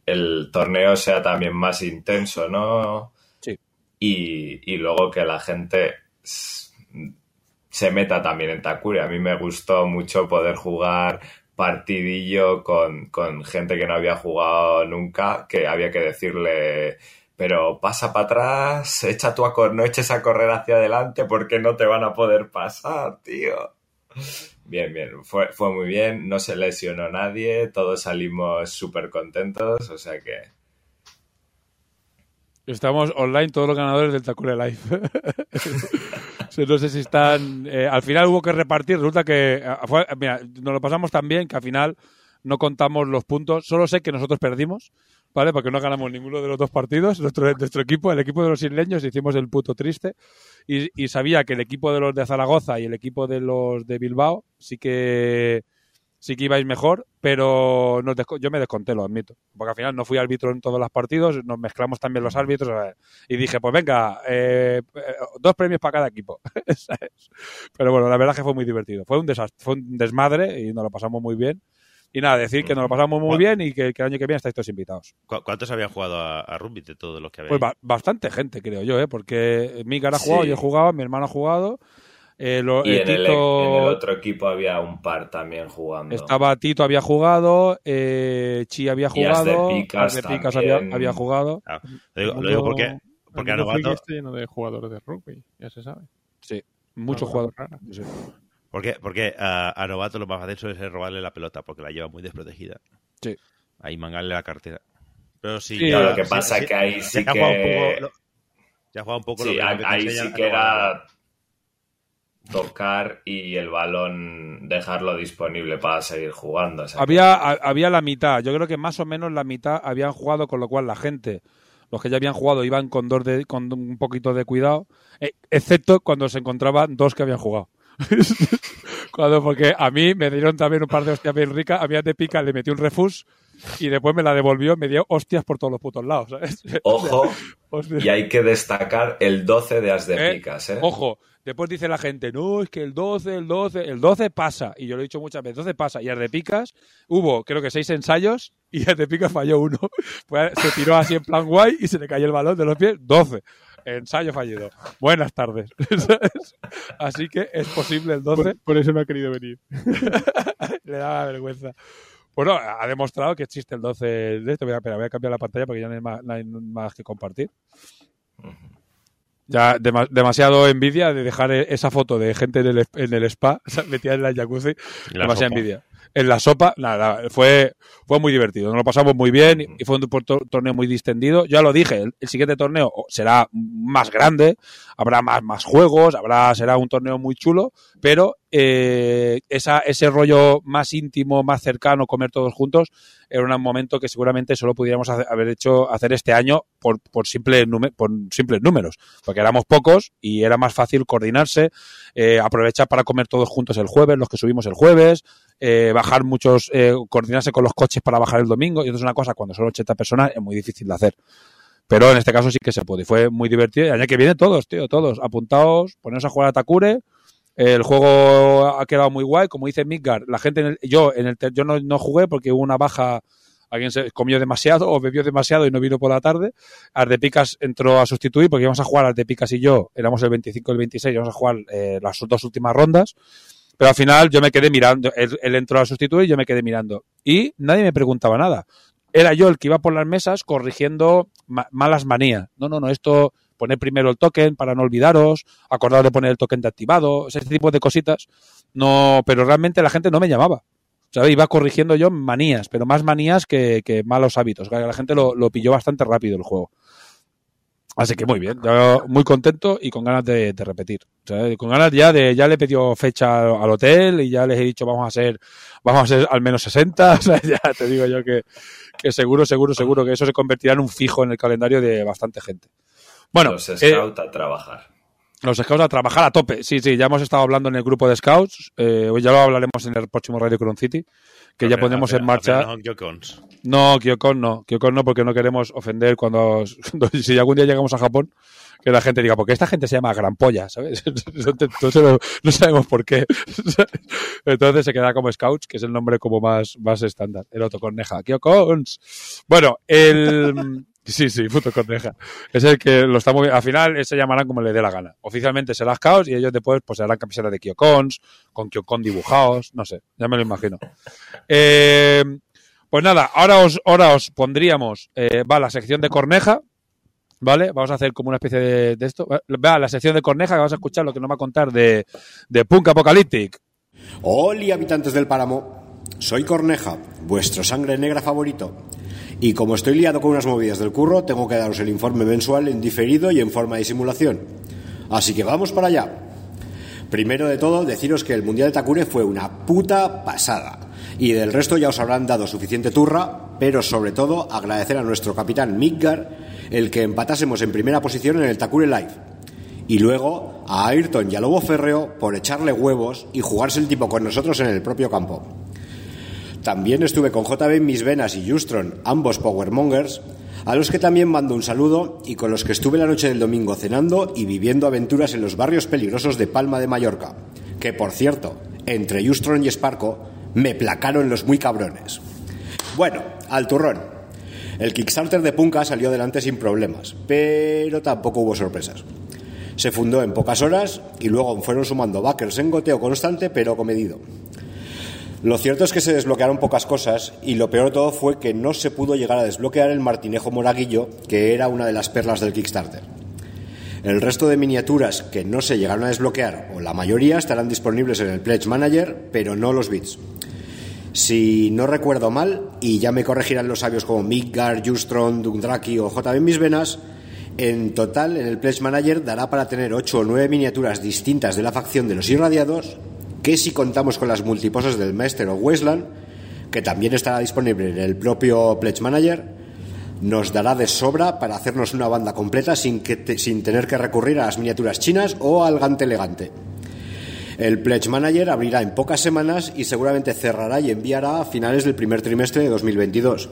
el torneo sea también más intenso, ¿no? Sí. Y, y luego que la gente se meta también en Takuri. A mí me gustó mucho poder jugar partidillo con, con gente que no había jugado nunca, que había que decirle, pero pasa para atrás, echa tú a cor no eches a correr hacia adelante porque no te van a poder pasar, tío. Bien, bien, fue, fue muy bien, no se lesionó nadie, todos salimos súper contentos, o sea que... Estamos online todos los ganadores del Takure Live. No sé si están. eh, al final hubo que repartir. Resulta que. eh, fue- mira, nos lo pasamos tan bien que al final no contamos los puntos. Solo sé que nosotros perdimos, ¿vale? Porque no ganamos ninguno de los dos partidos. Nuestro, nuestro equipo, el equipo de los isleños, hicimos el puto triste. Y, y sabía que el equipo de los de Zaragoza y el equipo de los de Bilbao sí que. Sí que ibais mejor, pero yo me desconté, lo admito. Porque al final no fui árbitro en todos los partidos, nos mezclamos también los árbitros. y dije, pues venga, eh, eh, dos premios para cada equipo. Pero bueno, la verdad es que fue muy divertido. Fue un desastre, fue un desmadre y nos lo pasamos muy bien. Y nada, decir que nos lo pasamos muy bien y que, que el año que viene estáis todos invitados. ¿Cu- ¿Cuántos habían jugado a, a rugby de todos los que habéis? Pues ba- bastante gente, creo yo, ¿eh? porque Mika ha Sí. jugado, yo he jugado, mi hermano ha jugado. eh, lo- Y eh, en el, Tito- en el otro equipo había un par también jugando. Estaba Tito, había jugado, eh, Chi había Y jugado, Picas As de Picas había, jugado. Ah, lo, digo, lo digo porque, porque a Novato, está lleno de jugadores de rugby, ya se sabe. Sí, muchos jugadores. Sí. Porque, porque a, a Novato lo más fácil suele ser robarle la pelota porque la lleva muy desprotegida. Sí. Ahí mangarle la cartera. Pero sí, Sí, ya- lo que sí, pasa sí, que ahí sí que ha jugado un poco lo- ya ha jugado un poco lo Sí, que- lo que te ahí sí que era tocar y el balón dejarlo disponible para seguir jugando. o sea que- Había, a- había la mitad, yo creo que más o menos la mitad habían jugado, con lo cual la gente, los que ya habían jugado, iban con, dos de, con un poquito de cuidado, eh, excepto cuando se encontraban dos que habían jugado. cuando, porque a mí me dieron también un par de hostias bien ricas, a mí de pica le metí un refus y después me la devolvió y me dio hostias por todos los putos lados. ¿sabes? Ojo, Hostia. y hay que destacar el 12 de as de Eh, picas, ¿eh? Ojo, después dice la gente, no, es que el 12, el 12, el 12 pasa. Y yo lo he dicho muchas veces, 12 pasa. Y al de picas hubo, creo que seis ensayos y al de picas falló uno. Fue- se tiró así en plan guay y se le cayó el balón de los pies, 12. Ensayo fallido. Buenas tardes. ¿Sabes? Así que es posible el 12. Por, por eso no ha querido venir. Le daba vergüenza. Bueno, ha demostrado que existe el 12 de esto. Voy a, espera, voy a cambiar la pantalla porque ya no hay más, no hay más que compartir. Ya dema- demasiado envidia de dejar e- esa foto de gente en el, en el spa metida en la jacuzzi. la demasiada sopa. envidia. En la sopa. Nada, fue, fue muy divertido. Nos lo pasamos muy bien y fue un torneo muy distendido. Ya lo dije, el, siguiente torneo será más grande, habrá más, más juegos, habrá, será un torneo muy chulo, pero eh, esa, ese rollo más íntimo, más cercano, comer todos juntos, era un momento que seguramente solo pudiéramos haber hecho hacer este año por, por, simple por simples números, porque éramos pocos y era más fácil coordinarse, eh, aprovechar para comer todos juntos el jueves, los que subimos el jueves, eh, bajar muchos, eh, coordinarse con los coches para bajar el domingo, y eso es una cosa, cuando son 80 personas es muy difícil de hacer. Pero en este caso sí que se puede. Y fue muy divertido. Y año que viene todos, tío, todos. Apuntados, ponernos a jugar a Takure. El juego ha quedado muy guay. Como dice Midgar, la gente, en el, yo en el yo no, no, jugué porque hubo una baja. Alguien se comió demasiado o bebió demasiado y no vino por la tarde. Ardepicas entró a sustituir porque íbamos a jugar Ardepicas y yo. Éramos el 25 y el 26. Íbamos a jugar eh, las dos últimas rondas. Pero al final yo me quedé mirando. Él, entró a sustituir y yo me quedé mirando. Y nadie me preguntaba nada era yo el que iba por las mesas corrigiendo ma malas manías. No, no, no, esto poner primero el token para no olvidaros, acordaros de poner el token de activado, ese tipo de cositas. No, pero realmente la gente no me llamaba. ¿sabes? Iba corrigiendo yo manías, pero más manías que, que malos hábitos. La gente lo, pilló bastante rápido el juego. Así que muy bien, muy contento y con ganas de, de repetir. O sea, con ganas ya de, ya le he pedido fecha al hotel y ya les he dicho vamos a hacer, vamos a ser al menos 60. O sea, ya te digo yo que, que seguro, seguro, seguro que eso se convertirá en un fijo en el calendario de bastante gente. Bueno, los scouts eh, a trabajar. Los scouts a trabajar a tope. Sí, sí, ya hemos estado hablando en el grupo de scouts. Eh, hoy ya lo hablaremos en el próximo Radio Crown City, que ya ponemos en marcha. No, Kyokons. No, Kyokon no. Kyokon no, porque no queremos ofender cuando. si algún día llegamos a Japón, que la gente diga, porque esta gente se llama Gran Polla, ¿sabes? Entonces no, no sabemos por qué. Entonces se queda como Scouts, que es el nombre como más, más estándar. El otro corneja. Kyokons. Bueno, el. Sí, sí, puto corneja. Es el que lo está moviendo. Al final se llamarán como le dé la gana. Oficialmente será Scouts y ellos después pues harán camisetas de Kyokons, con Kyokon dibujados, no sé, ya me lo imagino. Eh, pues nada, ahora os, ahora os pondríamos, eh, va la sección de corneja, ¿vale? Vamos a hacer como una especie de, de esto. Va la sección de corneja que vamos a escuchar lo que nos va a contar de, de Punk Apocalyptic. Hola, habitantes del páramo. Soy Corneja, vuestro sangre negra favorito. Y como estoy liado con unas movidas del curro, tengo que daros el informe mensual en diferido y en forma de simulación. Así que vamos para allá. Primero de todo, deciros que el Mundial de Takure fue una puta pasada. Y del resto ya os habrán dado suficiente turra, pero sobre todo agradecer a nuestro capitán Midgar el que empatásemos en primera posición en el Takure Live. Y luego a Ayrton y a Lobo Ferreo por echarle huevos y jugarse el tipo con nosotros en el propio campo. También estuve con JB mis venas y Justron, ambos Powermongers, a los que también mando un saludo y con los que estuve la noche del domingo cenando y viviendo aventuras en los barrios peligrosos de Palma de Mallorca, que por cierto, entre Justron y Sparco, me placaron los muy cabrones. Bueno, al turrón. El Kickstarter de Punka salió adelante sin problemas, pero tampoco hubo sorpresas. Se fundó en pocas horas y luego fueron sumando backers en goteo constante pero comedido. Lo cierto es que se desbloquearon pocas cosas y lo peor de todo fue que no se pudo llegar a desbloquear el martinejo moraguillo, que era una de las perlas del Kickstarter. El resto de miniaturas que no se llegaron a desbloquear, o la mayoría, estarán disponibles en el Pledge Manager, pero no los bits. Si no recuerdo mal, y ya me corregirán los sabios como Midgar, Justron, Dundraki o JB Mis Venas, en total en el Pledge Manager dará para tener 8 o 9 miniaturas distintas de la facción de los irradiados que si contamos con las multiposas del Master o que también estará disponible en el propio Pledge Manager, nos dará de sobra para hacernos una banda completa sin, que sin tener que recurrir a las miniaturas chinas o al gante elegante. El Pledge Manager abrirá en pocas semanas y seguramente cerrará y enviará a finales del primer trimestre de 2022.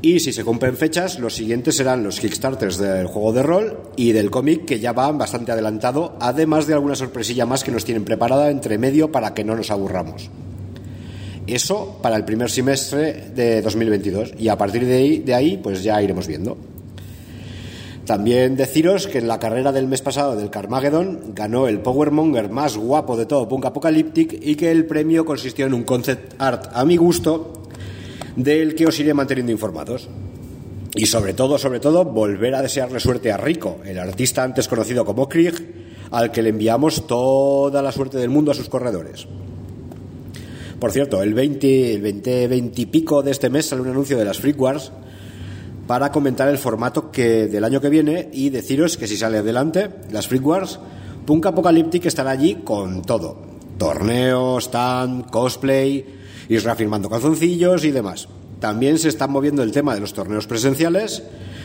Y si se cumplen fechas, los siguientes serán los Kickstarters del juego de rol y del cómic, que ya van bastante adelantado, además de alguna sorpresilla más que nos tienen preparada entre medio para que no nos aburramos. Eso para el primer semestre de 2022 y a partir de ahí, pues ya iremos viendo. También deciros que en la carrera del mes pasado del Carmageddon ganó el Powermonger más guapo de todo Punk Apocalyptic y que el premio consistió en un concept art a mi gusto del que os iré manteniendo informados. Y sobre todo, sobre todo, volver a desearle suerte a Rico, el artista antes conocido como Krieg, al que le enviamos toda la suerte del mundo a sus corredores. Por cierto, el 20, el 20, 20 y pico de este mes sale un anuncio de las Freak Wars para comentar el formato que del año que viene y deciros que si sale adelante, las Freak Wars, Punk Apocalyptic estará allí con todo. Torneos, stand, cosplay, Isra firmando calzoncillos y demás. También se está moviendo el tema de los torneos presenciales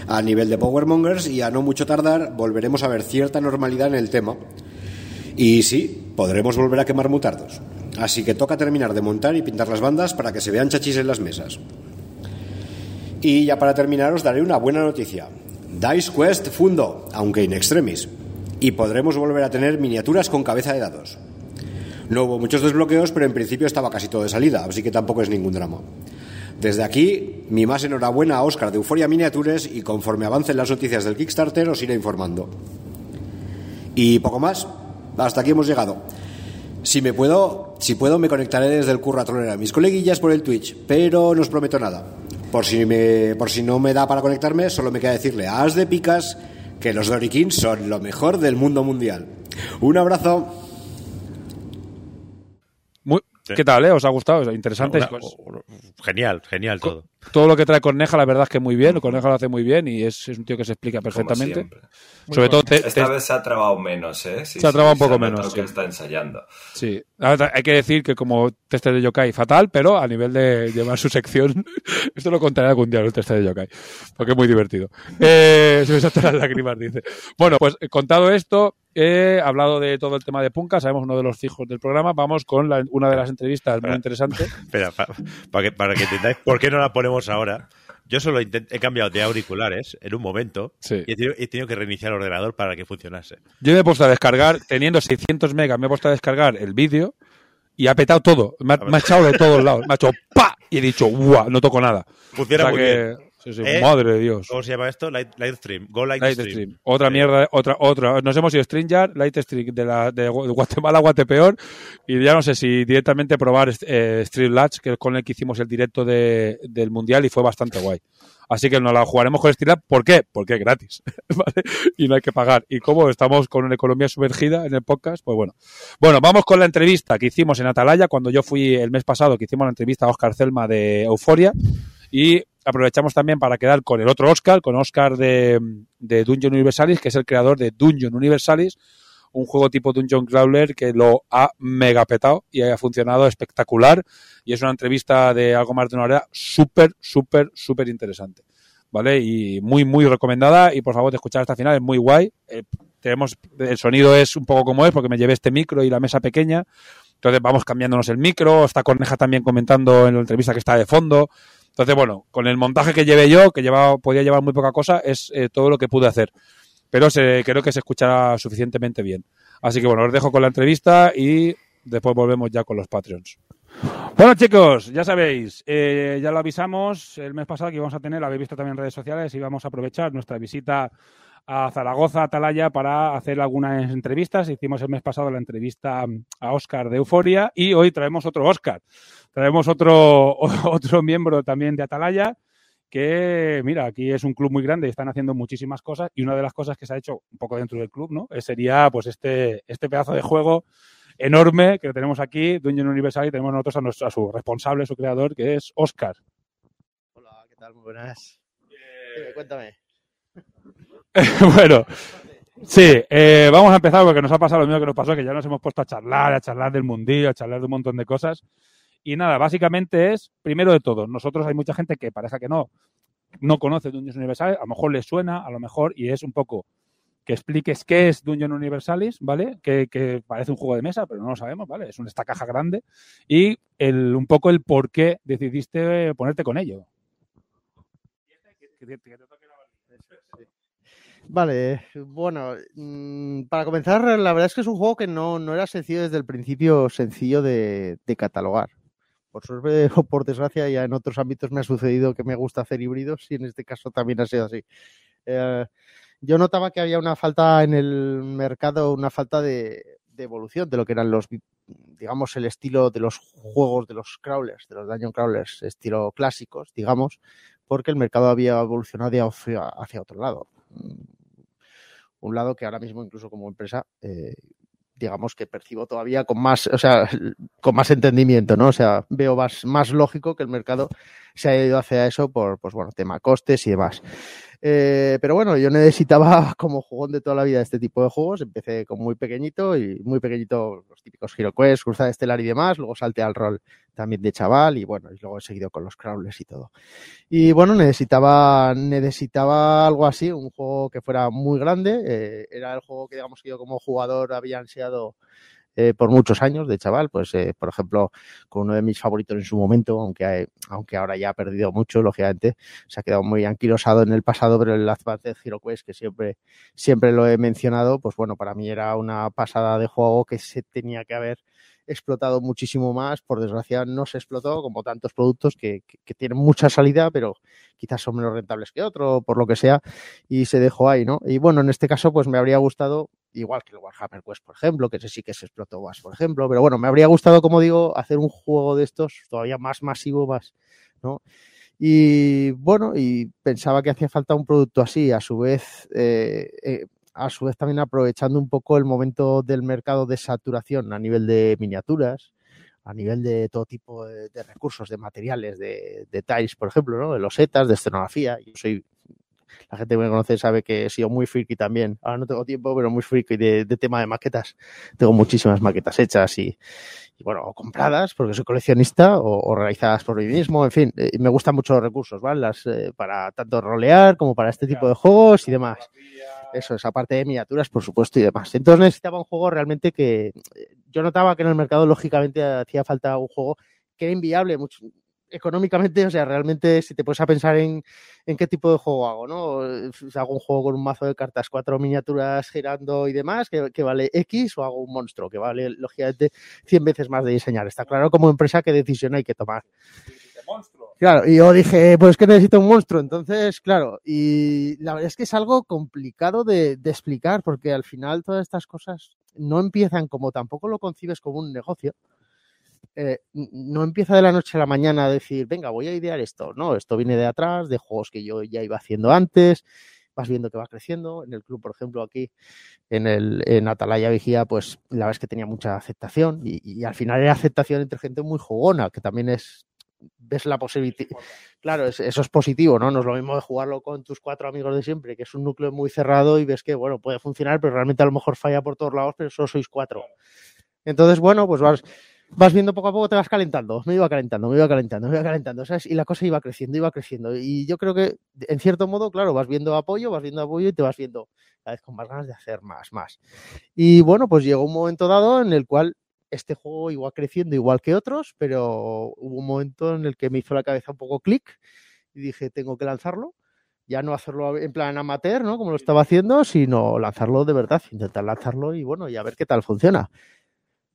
a nivel de Powermongers y a no mucho tardar volveremos a ver cierta normalidad en el tema. Y sí, podremos volver a quemar mutardos. Así que toca terminar de montar y pintar las bandas para que se vean chachis en las mesas. Y ya para terminar os daré una buena noticia. Dice Quest fundó, aunque in extremis, y podremos volver a tener miniaturas con cabeza de dados. No hubo muchos desbloqueos, pero en principio estaba casi todo de salida, así que tampoco es ningún drama. Desde aquí, mi más enhorabuena a Oscar de Euforia Miniatures y conforme avancen las noticias del Kickstarter os iré informando. Y poco más, hasta aquí hemos llegado. Si me puedo, si puedo me conectaré desde el curro a mis coleguillas por el Twitch, pero no os prometo nada. Por si, por si no me da para conectarme, solo me queda decirle a As de Picas que los Dorikins son lo mejor del mundo mundial. Un abrazo. ¿Qué tal, eh? ¿Os ha gustado? Interesante. Una- genial, genial todo. Todo lo que trae Corneja, la verdad es que muy bien. Corneja lo hace muy bien y es, es un tío que se explica perfectamente. Sobre todo, te- Esta te- vez se ha trabado menos, ¿eh? Sí, Se ha sí, trabado un poco menos, que sí. está ensayando. Sí, Ahora, hay que decir que como tester de yokai fatal, pero a nivel de llevar su sección, esto lo contaré algún día el tester de yokai, porque es muy divertido. Eh, se me saltan las lágrimas, dice. Bueno, pues eh, contado esto, he hablado de todo el tema de Punka, sabemos uno de los fijos del programa, vamos con la- una de las entrevistas muy Espera. interesante. Espera, pa- para que, para que entendáis por qué no la ponemos ahora. Yo solo he cambiado de auriculares en un momento Sí. y he tenido, he tenido que reiniciar el ordenador para que funcionase. Yo me he puesto a descargar, teniendo 600 megas, me he puesto a descargar el vídeo y ha petado todo. Me ha, me ha echado de todos lados. Me ha hecho ¡pa! Y he dicho ¡guau! No toco nada. Funciona O sea muy que- bien. Sí, sí, ¿Eh? Madre de Dios. ¿Cómo se llama esto? Light, Lightstream. Go Lightstream. Lightstream. Otra Eh, mierda, otra, otra. Nos hemos ido StreamYard, Lightstream de, la, de Gu- de Guatemala a Guatepeor. Y ya no sé si directamente probar eh, Streamlabs, que es con el que hicimos el directo de- del Mundial y fue bastante guay. Así que nos la jugaremos con Streamlabs. ¿Por qué? Porque es gratis. ¿vale? Y no hay que pagar. Y como estamos con una economía sumergida en el podcast, pues bueno. Bueno, vamos con la entrevista que hicimos en Atalaya cuando yo fui el mes pasado, que hicimos la entrevista a Oscar Celma de Euforia. Y aprovechamos también para quedar con el otro Oscar, con Oscar de, Dungeon Universalis, que es el creador de Dungeon Universalis, un juego tipo Dungeon Crawler que lo ha megapetado y ha funcionado espectacular. Y es una entrevista de algo más de una hora súper, súper, súper interesante. ¿Vale? Y muy, muy recomendada. Y por favor, de escuchar hasta final, es muy guay. Eh, tenemos, el sonido es un poco como es, porque me llevé este micro y la mesa pequeña. Entonces vamos cambiándonos el micro. Está Corneja también comentando en la entrevista que está de fondo. Entonces, bueno, con el montaje que llevé yo, que llevaba, podía llevar muy poca cosa, es eh, todo lo que pude hacer. Pero se, creo que se escuchará suficientemente bien. Así que bueno, os dejo con la entrevista y después volvemos ya con los Patreons. Bueno chicos, ya sabéis, eh, ya lo avisamos el mes pasado que íbamos a tener, lo habéis visto también en redes sociales, y vamos a aprovechar nuestra visita a Zaragoza, Atalaya, para hacer algunas entrevistas. Hicimos el mes pasado la entrevista a Oscar de Euforia y hoy traemos otro Oscar. Traemos otro, otro miembro también de Atalaya que, mira, aquí es un club muy grande y están haciendo muchísimas cosas y una de las cosas que se ha hecho un poco dentro del club, ¿no? Eh, Sería pues este, este pedazo de juego enorme que tenemos aquí, Dungeon Universal, y tenemos nosotros a, nuestro, a su responsable, su creador, que es Oscar. Hola, ¿qué tal? Muy buenas. Dime, cuéntame. bueno, sí, eh, vamos a empezar porque nos ha pasado lo mismo que nos pasó, que ya nos hemos puesto a charlar, a charlar del mundillo, a charlar de un montón de cosas. Y nada, básicamente es, primero de todo, nosotros hay mucha gente que parece que no, no conoce Dungeons Universales, a lo mejor le suena, a lo mejor, y es un poco que expliques qué es Dungeon Universalis, ¿vale? Que, que parece un juego de mesa, pero no lo sabemos, ¿vale? Es esta caja grande. Y el, un poco el por qué decidiste ponerte con ello. Vale, bueno, mm, para comenzar, la verdad es que es un juego que no, no era sencillo desde el principio, sencillo de, catalogar. Por suerte o por desgracia, ya en otros ámbitos me ha sucedido que me gusta hacer híbridos y en este caso también ha sido así. Eh, yo notaba que había una falta en el mercado, una falta de, de evolución de lo que eran los, digamos, el estilo de los juegos de los crawlers, de los dungeon crawlers, estilo clásicos, digamos, porque el mercado había evolucionado hacia, hacia otro lado. Un lado que ahora mismo, incluso como empresa, eh, digamos que percibo todavía con más, o sea, con más entendimiento, ¿no? O sea, veo más, más lógico que el mercado se haya ido hacia eso por, pues bueno, tema costes y demás. Eh, pero bueno, yo necesitaba como jugón de toda la vida este tipo de juegos. Empecé con muy pequeñito y muy pequeñito los típicos Hero Cruzada Estelar y demás. Luego salté al rol también de chaval y bueno, y luego he seguido con los crawlers y todo. Y bueno, necesitaba, necesitaba algo así, un juego que fuera muy grande. Eh, era el juego que digamos que yo como jugador había ansiado eh, por muchos años de chaval, pues eh, por ejemplo, con uno de mis favoritos en su momento, aunque, aunque ahora ya ha perdido mucho, lógicamente, se ha quedado muy anquilosado en el pasado, pero el Advanced Hero Quest, que siempre, siempre lo he mencionado, pues bueno, para mí era una pasada de juego que se tenía que haber explotado muchísimo más. Por desgracia, no se explotó como tantos productos que, que, tienen mucha salida, pero quizás son menos rentables que otro, por lo que sea, y se dejó ahí, ¿no? Y bueno, en este caso, pues me habría gustado, igual que el Warhammer Quest, por ejemplo, que ese sí que se explotó más, por ejemplo, pero bueno, me habría gustado, como digo, hacer un juego de estos todavía más masivo, más, ¿no? Y bueno, y pensaba que hacía falta un producto así, a su vez, eh, eh, a su vez también aprovechando un poco el momento del mercado de saturación a nivel de miniaturas, a nivel de todo tipo de, recursos, de materiales, de, de tiles, por ejemplo, ¿no? de losetas, de escenografía. Yo soy, la gente que me conoce sabe que he sido muy friki también. Ahora no tengo tiempo, pero muy friki de, tema de maquetas. Tengo muchísimas maquetas hechas y, bueno, o compradas porque soy coleccionista o, realizadas por mí mismo, en fin, eh, me gustan mucho los recursos, ¿vale? Las, eh, para tanto rolear como para este tipo de juegos y demás. Eso es, aparte de miniaturas, por supuesto, y demás. Entonces necesitaba un juego realmente que yo notaba que en el mercado, lógicamente, hacía falta un juego que era inviable económicamente, o sea, realmente si te pones a pensar en, en qué tipo de juego hago, ¿no? Si hago un juego con un mazo de cartas, cuatro miniaturas girando y demás, que, que, vale X, o hago un monstruo, que vale, lógicamente, 100 veces más de diseñar. Está claro como empresa qué decisión hay que tomar. Claro, y yo dije, pues que necesito un monstruo. Entonces, claro, y la verdad es que es algo complicado de, de, explicar, porque al final todas estas cosas no empiezan como tampoco lo concibes como un negocio. Eh, no empieza de la noche a la mañana a decir, venga, voy a idear esto. No, esto viene de atrás, de juegos que yo ya iba haciendo antes, vas viendo que va creciendo. En el club, por ejemplo, aquí en, el, en Atalaya Vigía, pues la verdad es que tenía mucha aceptación y, y al final era aceptación entre gente muy jugona, que también es ves la posibilidad. Claro, eso es positivo, ¿no? No es lo mismo de jugarlo con tus cuatro amigos de siempre, que es un núcleo muy cerrado y ves que, bueno, puede funcionar, pero realmente a lo mejor falla por todos lados, pero solo sois cuatro. Entonces, bueno, pues vas, vas viendo poco a poco, te vas calentando. Me iba calentando, me iba calentando, me iba calentando, ¿sabes? Y la cosa iba creciendo, iba creciendo. Y yo creo que, en cierto modo, claro, vas viendo apoyo, vas viendo apoyo y te vas viendo cada vez con más ganas de hacer más, más. Y bueno, pues llegó un momento dado en el cual este juego iba creciendo igual que otros, pero hubo un momento en el que me hizo la cabeza un poco clic y dije, tengo que lanzarlo. Ya no hacerlo en plan amateur, ¿no? Como lo estaba haciendo, sino lanzarlo de verdad, intentar lanzarlo y bueno, y a ver qué tal funciona.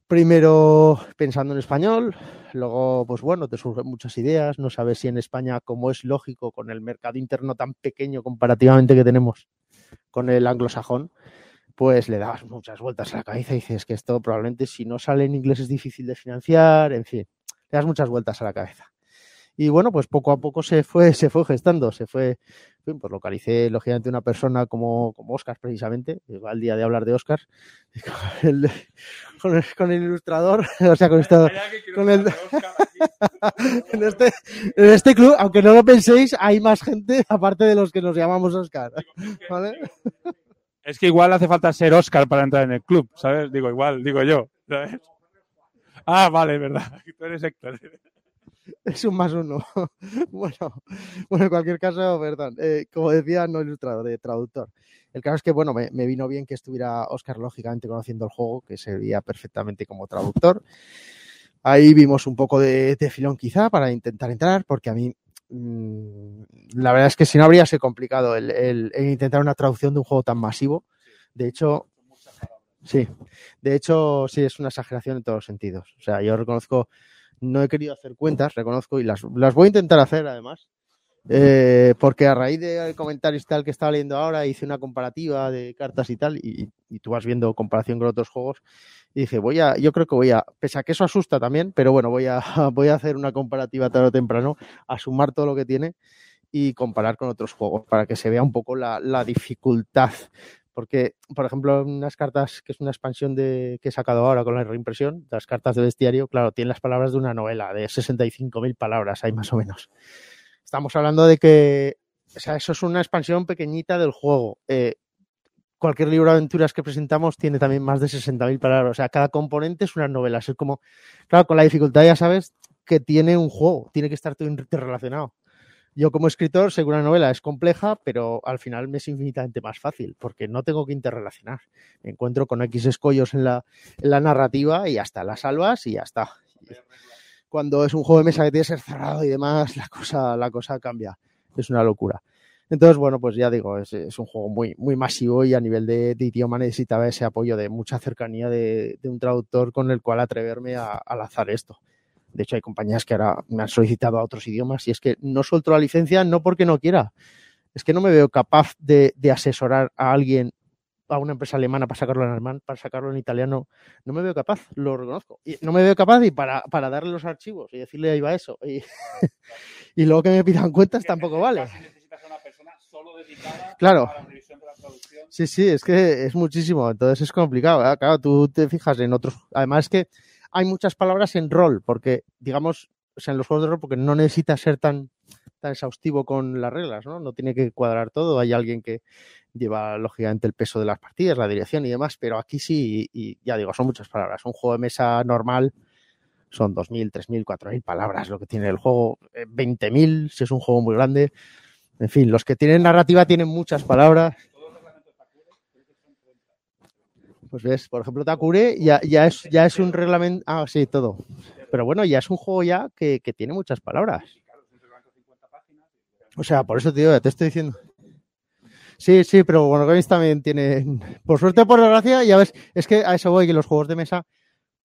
Primero pensando en español, luego, pues bueno, te surgen muchas ideas, no sabes si en España, como es lógico, con el mercado interno tan pequeño comparativamente que tenemos con el anglosajón, pues le dabas muchas vueltas a la cabeza y dices que esto probablemente si no sale en inglés es difícil de financiar, en fin, le das muchas vueltas a la cabeza. Y bueno, pues poco a poco se fue, se fue gestando, se fue, pues localicé lógicamente una persona como, como Oscar precisamente, va el día de hablar de Oscar, con el, con el, con el ilustrador, o sea, con, esto, con el, en, este, en este club, aunque no lo penséis, hay más gente aparte de los que nos llamamos Oscar, ¿vale? Es que igual hace falta ser Oscar para entrar en el club, ¿sabes? Digo, igual, digo yo, ¿sabes? Ah, vale, verdad. Tú eres Héctor. Es un más uno. bueno, bueno, en cualquier caso, perdón. Eh, como decía, no ilustrador, de traductor. El caso es que, bueno, me, vino bien que estuviera Oscar, lógicamente, conociendo el juego, que servía perfectamente como traductor. Ahí vimos un poco de, filón, quizá, para intentar entrar, porque a mí mmm, la verdad es que si no habría sido complicado el, el, el, intentar una traducción de un juego tan masivo. De hecho, sí, de hecho, sí, es una exageración en todos los sentidos. O sea, yo reconozco, no he querido hacer cuentas, reconozco, y las, las voy a intentar hacer además. Eh, porque a raíz del comentario tal que estaba leyendo ahora hice una comparativa de cartas y tal y, y, tú vas viendo comparación con otros juegos y dije voy a yo creo que voy a pese a que eso asusta también pero bueno voy a voy a hacer una comparativa tarde o temprano a sumar todo lo que tiene y comparar con otros juegos para que se vea un poco la, la dificultad Porque, por ejemplo, unas cartas, que es una expansión que he sacado ahora con la reimpresión, las cartas de bestiario, claro, tienen las palabras de una novela, de 65.000 palabras, hay más o menos. Estamos hablando de que, o sea, eso es una expansión pequeñita del juego. Eh, cualquier libro de aventuras que presentamos tiene también más de 60.000 palabras. O sea, cada componente es una novela. Es como, claro, con la dificultad ya sabes que tiene un juego, tiene que estar todo interrelacionado. Yo como escritor sé que una novela es compleja, pero al final me es infinitamente más fácil, porque no tengo que interrelacionar. Me encuentro con X escollos en la, la narrativa y hasta las salvas y ya está. Cuando es un juego de mesa que tiene que ser cerrado y demás, la cosa, la cosa cambia. Es una locura. Entonces, bueno, pues ya digo, es, un juego muy, masivo y a nivel de, idioma necesitaba ese apoyo de mucha cercanía de, de un traductor con el cual atreverme a, a lanzar esto. De hecho, hay compañías que ahora me han solicitado a otros idiomas y es que no suelto la licencia no porque no quiera, es que no me veo capaz de, de asesorar a alguien, a una empresa alemana para sacarlo en alemán, para sacarlo en italiano. No me veo capaz, lo reconozco. Y no me veo capaz y para, para darle los archivos y decirle ahí va eso. Y, y luego que me pidan cuentas tampoco vale. Claro. Sí, sí, es que es muchísimo, entonces es complicado. ¿eh? Claro, tú te fijas en otros. Además, es que hay muchas palabras en rol, porque, digamos, o sea, en los juegos de rol, porque no necesita ser tan, tan exhaustivo con las reglas, ¿no? No tiene que cuadrar todo. Hay alguien que lleva, lógicamente, el peso de las partidas, la dirección y demás, pero aquí sí, y, ya digo, son muchas palabras. Un juego de mesa normal son 2.000, 3.000, 4.000 palabras lo que tiene el juego, 20.000 si es un juego muy grande. En fin, los que tienen narrativa tienen muchas palabras. Pues ves, por ejemplo, Takure ya, ya, es, ya es un reglamento. Ah, sí, todo. Pero bueno, ya es un juego ya que, que tiene muchas palabras. O sea, por eso, tío, ya te estoy diciendo. Sí, sí, pero bueno, Games también tiene. Por suerte, por desgracia, ya ves, es que a eso voy, que los juegos de mesa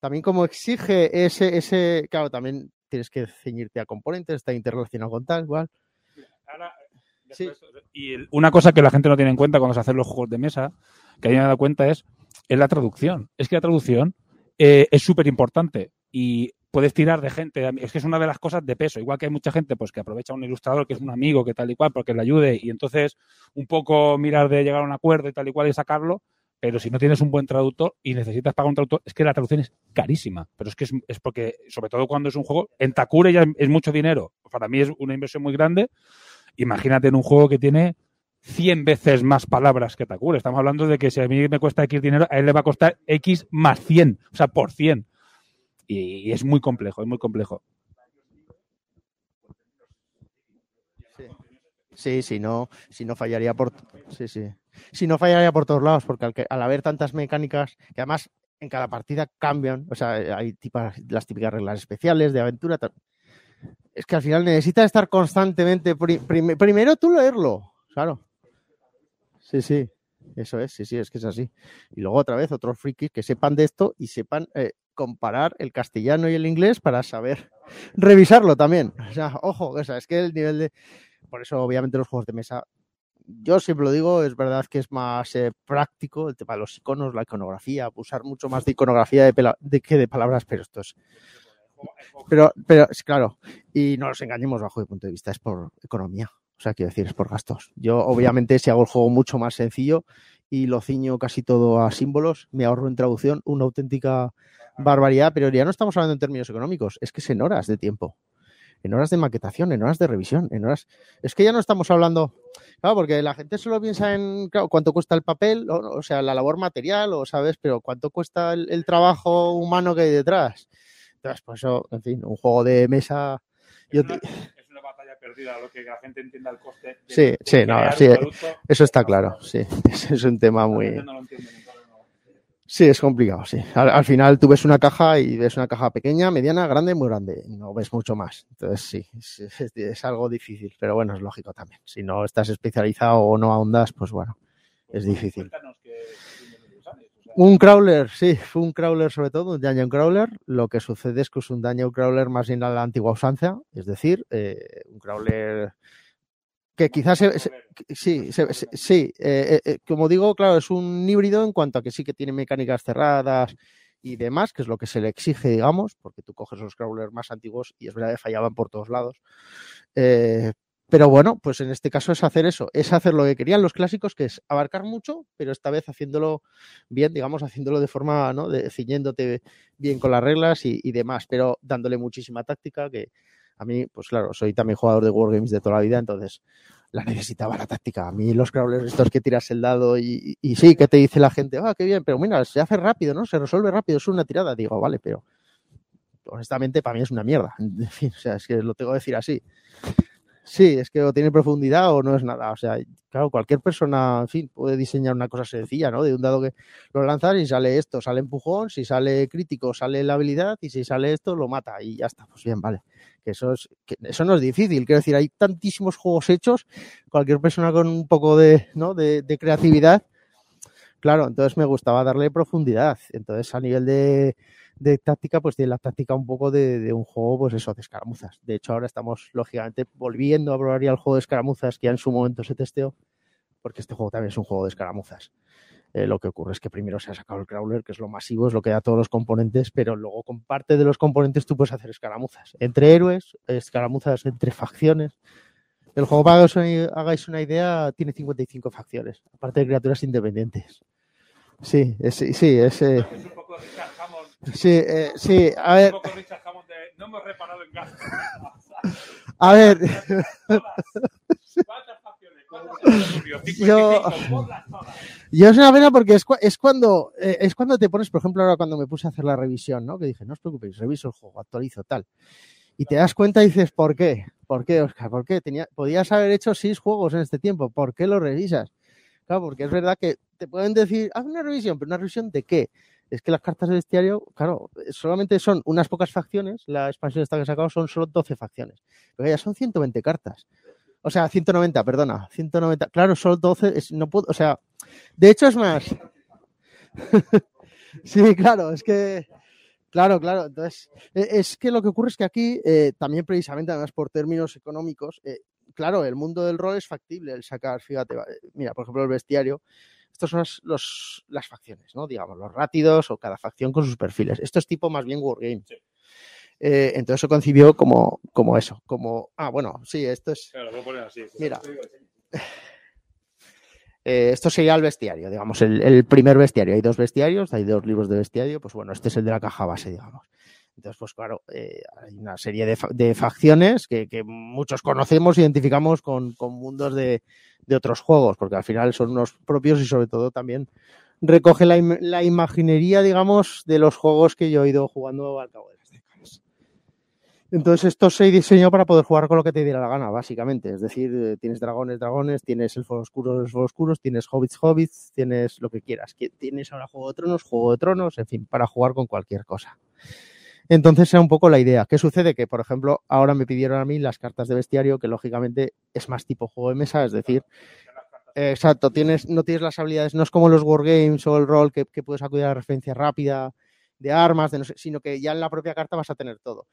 también como exige ese, ese, claro, también tienes que ceñirte a componentes, está interrelacionado con tal, igual. Ahora, sí. Y una cosa que la gente no tiene en cuenta cuando se hacen los juegos de mesa, que a mí me he dado cuenta es, es la traducción. Es que la traducción eh, es súper importante y puedes tirar de gente. Es que es una de las cosas de peso. Igual que hay mucha gente pues que aprovecha a un ilustrador que es un amigo, que tal y cual, porque le ayude y entonces un poco mirar de llegar a un acuerdo y tal y cual y sacarlo. Pero si no tienes un buen traductor y necesitas pagar un traductor, es que la traducción es carísima. Pero es que es, es porque, sobre todo cuando es un juego, en Takure ya es mucho dinero. Para mí es una inversión muy grande. Imagínate en un juego que tiene 100 veces más palabras que Takure. Estamos hablando de que si a mí me cuesta X dinero, a él le va a costar X más 100, o sea, por 100. Y, es muy complejo, es muy complejo. Sí, sí si no, si no fallaría por. Sí, sí. Si no fallaría por todos lados, porque al, haber tantas mecánicas, que además en cada partida cambian, o sea, hay tipas, las típicas reglas especiales de aventura. Es que al final necesitas estar constantemente. Prim, primero tú leerlo, claro. Sí, sí. Eso es, sí, sí, es que es así. Y luego otra vez otros frikis que sepan de esto y sepan eh, comparar el castellano y el inglés para saber revisarlo también. O sea, ojo, o sea, es que el nivel de... Por eso, obviamente, los juegos de mesa, yo siempre lo digo, es verdad que es más eh, práctico el tema de los iconos, la iconografía, usar mucho más de iconografía de, de que de palabras, pero esto es... Pero, pero, claro, y no nos engañemos bajo mi punto de vista, es por economía. O sea, quiero decir, es por gastos. Yo, obviamente, si hago el juego mucho más sencillo y lo ciño casi todo a símbolos, me ahorro en traducción una auténtica barbaridad, pero ya no estamos hablando en términos económicos, es que es en horas de tiempo, en horas de maquetación, en horas de revisión, en horas. Es que ya no estamos hablando. Claro, porque la gente solo piensa en claro, cuánto cuesta el papel, o, o, sea, la labor material, o sabes, pero cuánto cuesta el, el trabajo humano que hay detrás. Entonces, pues eso, en fin, un juego de mesa. Yo te, perdida, lo que la gente entienda el coste. De, sí, de sí, no, sí, eso está claro, sí, es un tema muy... No entiende, sí, es complicado, sí. Al, al, final tú ves una caja y ves una caja pequeña, mediana, grande, muy grande, no ves mucho más. Entonces sí, es, es, es algo difícil, pero bueno, es lógico también. Si no estás especializado o no ahondas, pues bueno, es difícil. Un crawler, sí, fue un crawler sobre todo, un dungeon crawler. Lo que sucede es que es un dungeon crawler más bien a la antigua usanza, es decir, eh, un crawler que quizás se, se, sí, se, sí eh, eh, como digo, claro, es un híbrido en cuanto a que sí que tiene mecánicas cerradas y demás, que es lo que se le exige, digamos, porque tú coges los crawlers más antiguos y es verdad que fallaban por todos lados. Eh, pero bueno, pues en este caso es hacer eso, es hacer lo que querían los clásicos, que es abarcar mucho, pero esta vez haciéndolo bien, digamos, haciéndolo de forma, ¿no? De, ciñéndote bien con las reglas y, demás, pero dándole muchísima táctica, que a mí, pues claro, soy también jugador de Wargames de toda la vida, entonces la necesitaba la táctica. A mí los crawlers estos que tiras el dado y, y sí, que te dice la gente, ah, qué bien, pero mira, se hace rápido, ¿no? Se resuelve rápido, es una tirada. Digo, vale, pero honestamente para mí es una mierda. O sea, es que lo tengo que decir así. Sí, es que o tiene profundidad o no es nada. O sea, claro, cualquier persona, en fin, puede diseñar una cosa sencilla, ¿no? De un dado que lo lanzas y sale esto, sale empujón, si sale crítico, sale la habilidad y si sale esto, lo mata y ya está. Pues bien, vale. Que eso, es, que eso no es difícil. Quiero decir, hay tantísimos juegos hechos, cualquier persona con un poco de, ¿no? de, de creatividad. Claro, entonces me gustaba darle profundidad. Entonces, a nivel de, de táctica, pues tiene la táctica un poco de, un juego, pues eso, de escaramuzas. De hecho, ahora estamos, lógicamente, volviendo a probar ya el juego de escaramuzas que ya en su momento se testeó, porque este juego también es un juego de escaramuzas. Eh, lo que ocurre es que primero se ha sacado el crawler, que es lo masivo, es lo que da todos los componentes, pero luego con parte de los componentes tú puedes hacer escaramuzas. Entre héroes, escaramuzas entre facciones. El juego, para que os hagáis una idea, tiene 55 facciones, aparte de criaturas independientes. Sí, es, sí, es... Eh... Sí, eh, sí, a ver. No hemos reparado en casa. A ver. ¿Cuántas facciones? ¿Cuántas Yo, yo es una pena porque es, es cuando eh, es cuando te pones, por ejemplo, ahora cuando me puse a hacer la revisión, ¿no? Que dije, no os preocupéis, reviso el juego, actualizo tal. Y te das cuenta y dices, ¿por qué? ¿Por qué, Oscar? ¿Por qué? Tenía, podías haber hecho seis juegos en este tiempo. ¿Por qué lo revisas? Claro, porque es verdad que te pueden decir, haz una revisión, pero una revisión de qué? Es que las cartas de bestiario, claro, solamente son unas pocas facciones, la expansión esta que he sacado son solo 12 facciones, pero ya son 120 cartas. O sea, 190, perdona, 190, claro, solo 12, es, no puedo, o sea, de hecho es más. sí, claro, es que, claro, claro, entonces, es que lo que ocurre es que aquí, eh, también precisamente, además por términos económicos, eh, claro, el mundo del rol es factible el sacar, fíjate, mira, por ejemplo, el bestiario, estos son los, los, las facciones, ¿no? Digamos, los rátidos o cada facción con sus perfiles. Esto es tipo más bien Wargame. Sí. Eh, entonces se concibió como, como eso, como, ah, bueno, sí, esto es... Claro, lo voy a poner así. Mira. Eh, esto sería el bestiario, digamos, el, el, primer bestiario. Hay dos bestiarios, hay dos libros de bestiario, pues bueno, este es el de la caja base, digamos. Entonces, pues claro, eh, hay una serie de, fa de facciones que, muchos conocemos, identificamos con, mundos de, otros juegos, porque al final son unos propios y sobre todo también recoge la, imaginería, digamos, de los juegos que yo he ido jugando al cabo de las décadas. Entonces, esto se diseñó para poder jugar con lo que te diera la gana, básicamente. Es decir, eh, tienes dragones, dragones, tienes elfos oscuros, elfos oscuros, tienes hobbits, hobbits, tienes lo que quieras. Tienes ahora Juego de Tronos, Juego de Tronos, en fin, para jugar con cualquier cosa. Entonces era un poco la idea. ¿Qué sucede? Que, por ejemplo, ahora me pidieron a mí las cartas de bestiario, que lógicamente es más tipo juego de mesa, es decir, exacto, tienes, no tienes las habilidades, no es como los wargames o el rol que, que puedes acudir a la referencia rápida de armas, de no sé, sino que ya en la propia carta vas a tener todo.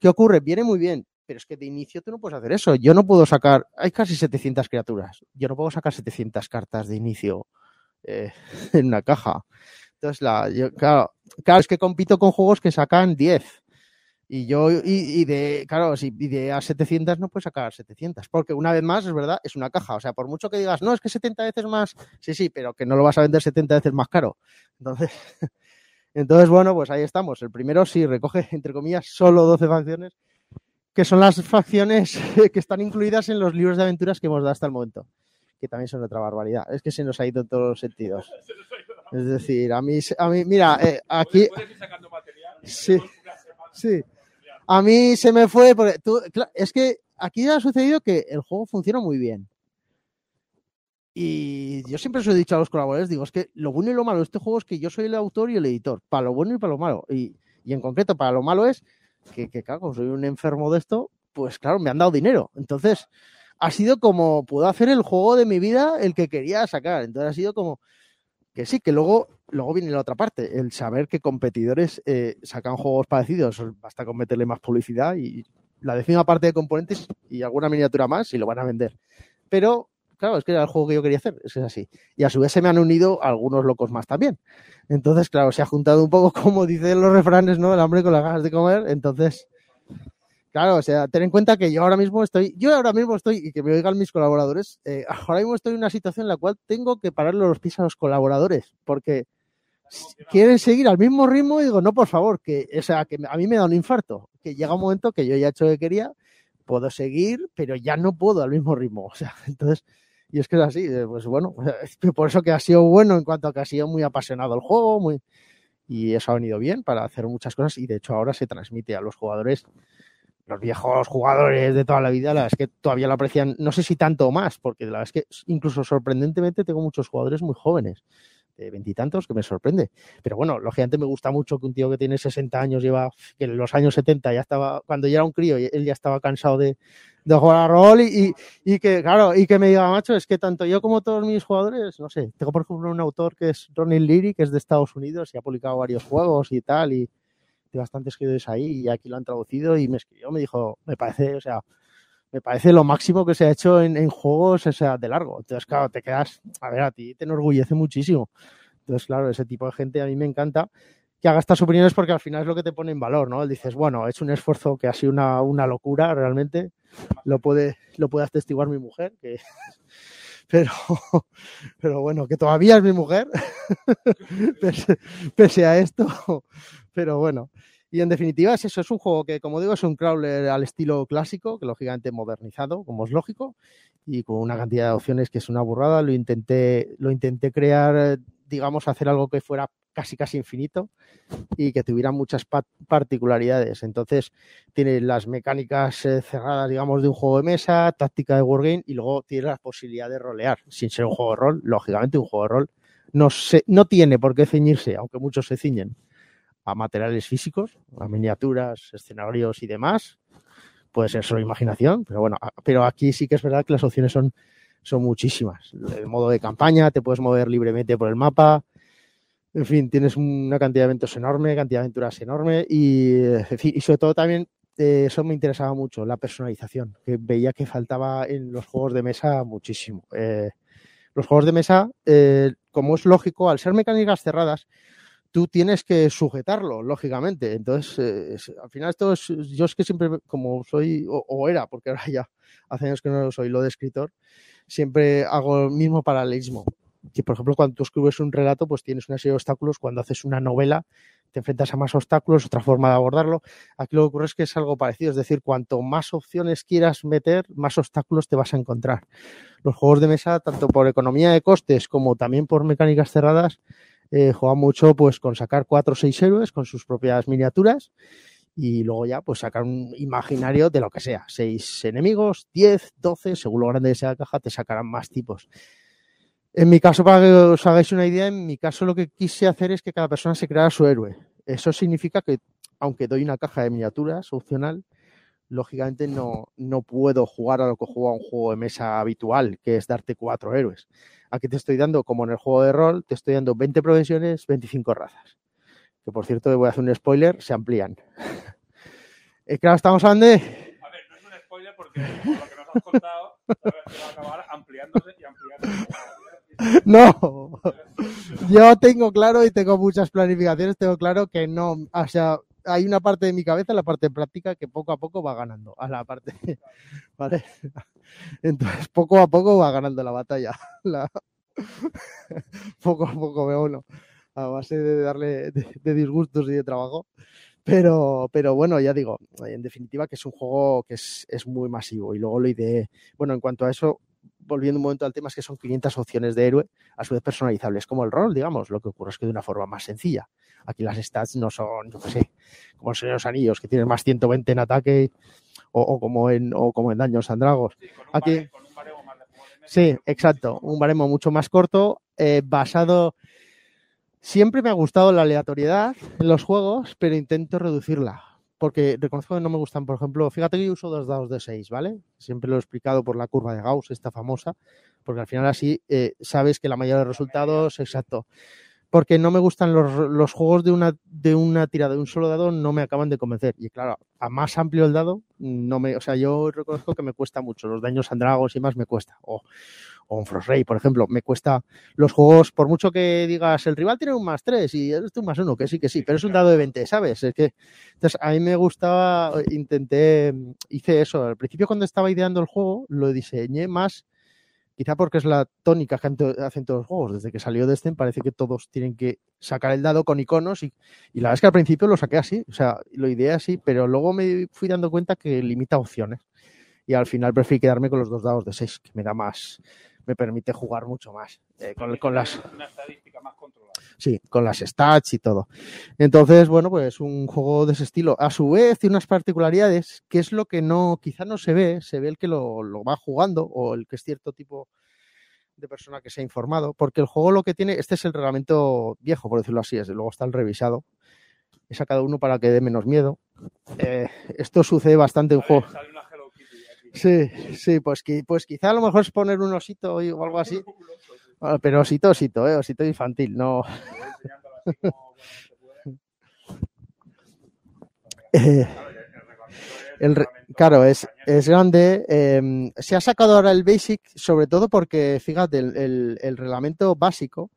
¿Qué ocurre? Viene muy bien, pero es que de inicio tú no puedes hacer eso. Yo no puedo sacar, hay casi 700 criaturas, yo no puedo sacar 700 cartas de inicio eh, en una caja. Entonces, la, yo, claro, claro, es que compito con juegos que sacan 10. Y yo, y, de, claro, si y de a 700 no puedes sacar 700. Porque una vez más, es verdad, es una caja. O sea, por mucho que digas, no, es que 70 veces más, sí, sí, pero que no lo vas a vender 70 veces más caro. Entonces, entonces bueno, pues ahí estamos. El primero sí recoge, entre comillas, solo 12 facciones, que son las facciones que están incluidas en los libros de aventuras que hemos dado hasta el momento. Que también son otra barbaridad. Es que se nos ha ido en todos los sentidos. Es decir, a mí, a mí mira, eh, aquí... Sí, sí. A mí se me fue, porque tú, es que aquí ha sucedido que el juego funciona muy bien. Y yo siempre os he dicho a los colaboradores, digo, es que lo bueno y lo malo de este juego es que yo soy el autor y el editor, para lo bueno y para lo malo. Y, y en concreto, para lo malo es que, que, claro, soy un enfermo de esto, pues claro, me han dado dinero. Entonces, ha sido como, puedo hacer el juego de mi vida, el que quería sacar. Entonces ha sido como, que sí, que luego, luego viene la otra parte, el saber que competidores eh, sacan juegos parecidos, basta con meterle más publicidad y la décima parte de componentes y alguna miniatura más y lo van a vender. Pero, claro, es que era el juego que yo quería hacer, es que es así. Y a su vez se me han unido algunos locos más también. Entonces, claro, se ha juntado un poco, como dicen los refranes, ¿no? El hambre con las ganas de comer. Entonces, Claro, o sea, ten en cuenta que yo ahora mismo estoy, yo ahora mismo estoy, y que me oigan mis colaboradores, eh, ahora mismo estoy en una situación en la cual tengo que pararle los pies a los colaboradores, porque quieren seguir al mismo ritmo digo, no, por favor, que, o sea, que a mí me da un infarto, que llega un momento que yo ya he hecho lo que quería, puedo seguir, pero ya no puedo al mismo ritmo, o sea, entonces, y es que es así, eh, pues bueno, por eso que ha sido bueno en cuanto a que ha sido muy apasionado el juego, muy, y eso ha venido bien para hacer muchas cosas y de hecho ahora se transmite a los jugadores los viejos jugadores de toda la vida, la verdad es que todavía lo aprecian, no sé si tanto o más, porque la verdad es que incluso sorprendentemente tengo muchos jugadores muy jóvenes, de veintitantos, que me sorprende. Pero bueno, lógicamente me gusta mucho que un tío que tiene 60 años lleva, que en los años 70 ya estaba, cuando ya era un crío, él ya estaba cansado de, de jugar a rol y, y, que, claro, y que me diga, macho, es que tanto yo como todos mis jugadores, no sé, tengo por ejemplo un autor que es Ronnie Leary, que es de Estados Unidos y ha publicado varios juegos y tal, y de bastantes ahí, y aquí lo han traducido y me escribió, me dijo, me parece, o sea, me parece lo máximo que se ha hecho en, juegos, o sea, de largo. Entonces, claro, te quedas, a ver, a ti te enorgullece muchísimo. Entonces, claro, ese tipo de gente a mí me encanta que haga estas opiniones porque al final es lo que te pone en valor, ¿no? Dices, bueno, he hecho un esfuerzo que ha sido una, una locura realmente, lo puede, lo puede atestiguar mi mujer, que, pero, pero bueno, que todavía es mi mujer, pese a esto, pero bueno. Y en definitiva es eso, es un juego que, como digo, es un crawler al estilo clásico, que lógicamente modernizado, como es lógico, y con una cantidad de opciones que es una burrada. Lo intenté, lo intenté crear, digamos, hacer algo que fuera casi casi infinito y que tuviera muchas particularidades. Entonces, tiene las mecánicas eh, cerradas, digamos, de un juego de mesa, táctica de wargame y luego tiene la posibilidad de rolear. Sin ser un juego de rol, lógicamente un juego de rol no, se, no tiene por qué ceñirse, aunque muchos se ciñen a materiales físicos, a miniaturas, escenarios y demás. Puede ser solo imaginación, pero bueno, pero aquí sí que es verdad que las opciones son, son muchísimas. El modo de campaña, te puedes mover libremente por el mapa. En fin, tienes una cantidad de eventos enorme, cantidad de aventuras enorme y, en fin, y sobre todo también eh, eso me interesaba mucho, la personalización, que veía que faltaba en los juegos de mesa muchísimo. Eh, los juegos de mesa, eh, como es lógico, al ser mecánicas cerradas, tú tienes que sujetarlo, lógicamente. Entonces, eh, al final esto es, yo es que siempre, como soy, o, era, porque ahora ya hace años que no soy lo de escritor, siempre hago el mismo paralelismo. Que, por ejemplo, cuando tú escribes un relato, pues tienes una serie de obstáculos. Cuando haces una novela, te enfrentas a más obstáculos, otra forma de abordarlo. Aquí lo que ocurre es que es algo parecido, es decir, cuanto más opciones quieras meter, más obstáculos te vas a encontrar. Los juegos de mesa, tanto por economía de costes como también por mecánicas cerradas, eh, juega mucho pues con sacar cuatro o seis héroes con sus propias miniaturas y luego ya pues sacar un imaginario de lo que sea, seis enemigos, diez, doce, según lo grande sea la caja, te sacarán más tipos. En mi caso, para que os hagáis una idea, en mi caso lo que quise hacer es que cada persona se creara su héroe. Eso significa que, aunque doy una caja de miniaturas opcional, lógicamente no, no puedo jugar a lo que juega un juego de mesa habitual, que es darte cuatro héroes. Aquí te estoy dando, como en el juego de rol, te estoy dando 20 profesiones, 25 razas. Que por cierto, voy a hacer un spoiler, se amplían. Eh, claro, estamos hablando de. A ver, no es un spoiler porque por lo que nos has contado, va a acabar ampliándose y ampliándose. No, yo tengo claro y tengo muchas planificaciones, tengo claro que no, o sea, hay una parte de mi cabeza, la parte práctica, que poco a poco va ganando a la parte, ¿vale? Entonces, poco a poco va ganando la batalla. La... poco a poco me uno, a base de darle de, de, disgustos y de trabajo. Pero, pero bueno, ya digo, en definitiva que es un juego que es, es muy masivo. Y luego lo ideé, bueno, en cuanto a eso, volviendo un momento al tema, es que son 500 opciones de héroe, a su vez personalizables, como el rol, digamos. Lo que ocurre es que de una forma más sencilla. Aquí las stats no son, yo qué sé, como el Señor de los Anillos, que tienen más 120 en ataque o, o como en o como en Daños and Dragons. Sí, Aquí, bare- con un baremo más de juego de mesa. sí, exacto, un baremo mucho más corto, eh, basado... Siempre me ha gustado la aleatoriedad en los juegos, pero intento reducirla. Porque reconozco que no me gustan, por ejemplo, fíjate que yo uso dos dados de 6, ¿vale? Siempre lo he explicado por la curva de Gauss, esta famosa, porque al final así eh, sabes que la mayoría de los resultados, exacto. Porque no me gustan los, los juegos de una, de una tirada de un solo dado, no me acaban de convencer. Y claro, a más amplio el dado, no me, o sea, yo reconozco que me cuesta mucho. Los daños a dragos y más me cuesta. O, o un Frost Ray, por ejemplo, me cuesta los juegos, por mucho que digas, el rival tiene un más 3 y eres tú un más 1, que sí, que sí, pero es un dado de 20, ¿sabes? Es que, entonces, a mí me gustaba, intenté, hice eso. Al principio, cuando estaba ideando el juego, lo diseñé más quizá porque es la tónica que hacen todos los juegos. Desde que salió Destin parece que todos tienen que sacar el dado con iconos y, y, la verdad es que al principio lo saqué así, o sea, lo ideé así, pero luego me fui dando cuenta que limita opciones y al final preferí quedarme con los dos dados de 6, que me da más, me permite jugar mucho más eh, con, con, las... Una estadística más controlada. Sí, con las stats y todo. Entonces, bueno, pues un juego de ese estilo. A su vez, tiene unas particularidades que es lo que no, quizá no se ve, se ve el que lo, lo va jugando o el que es cierto tipo de persona que se ha informado, porque el juego lo que tiene, este es el reglamento viejo, por decirlo así, desde luego está el revisado. He sacado uno para que dé menos miedo. Eh, esto sucede bastante en juegos. Sí, sí, pues, pues quizá a lo mejor es poner un osito o algo así. Pero osito, osito, eh, osito infantil, no. eh, el, claro, es, es grande. Eh, se ha sacado ahora el Basic, sobre todo porque, fíjate, el, el, el, reglamento básico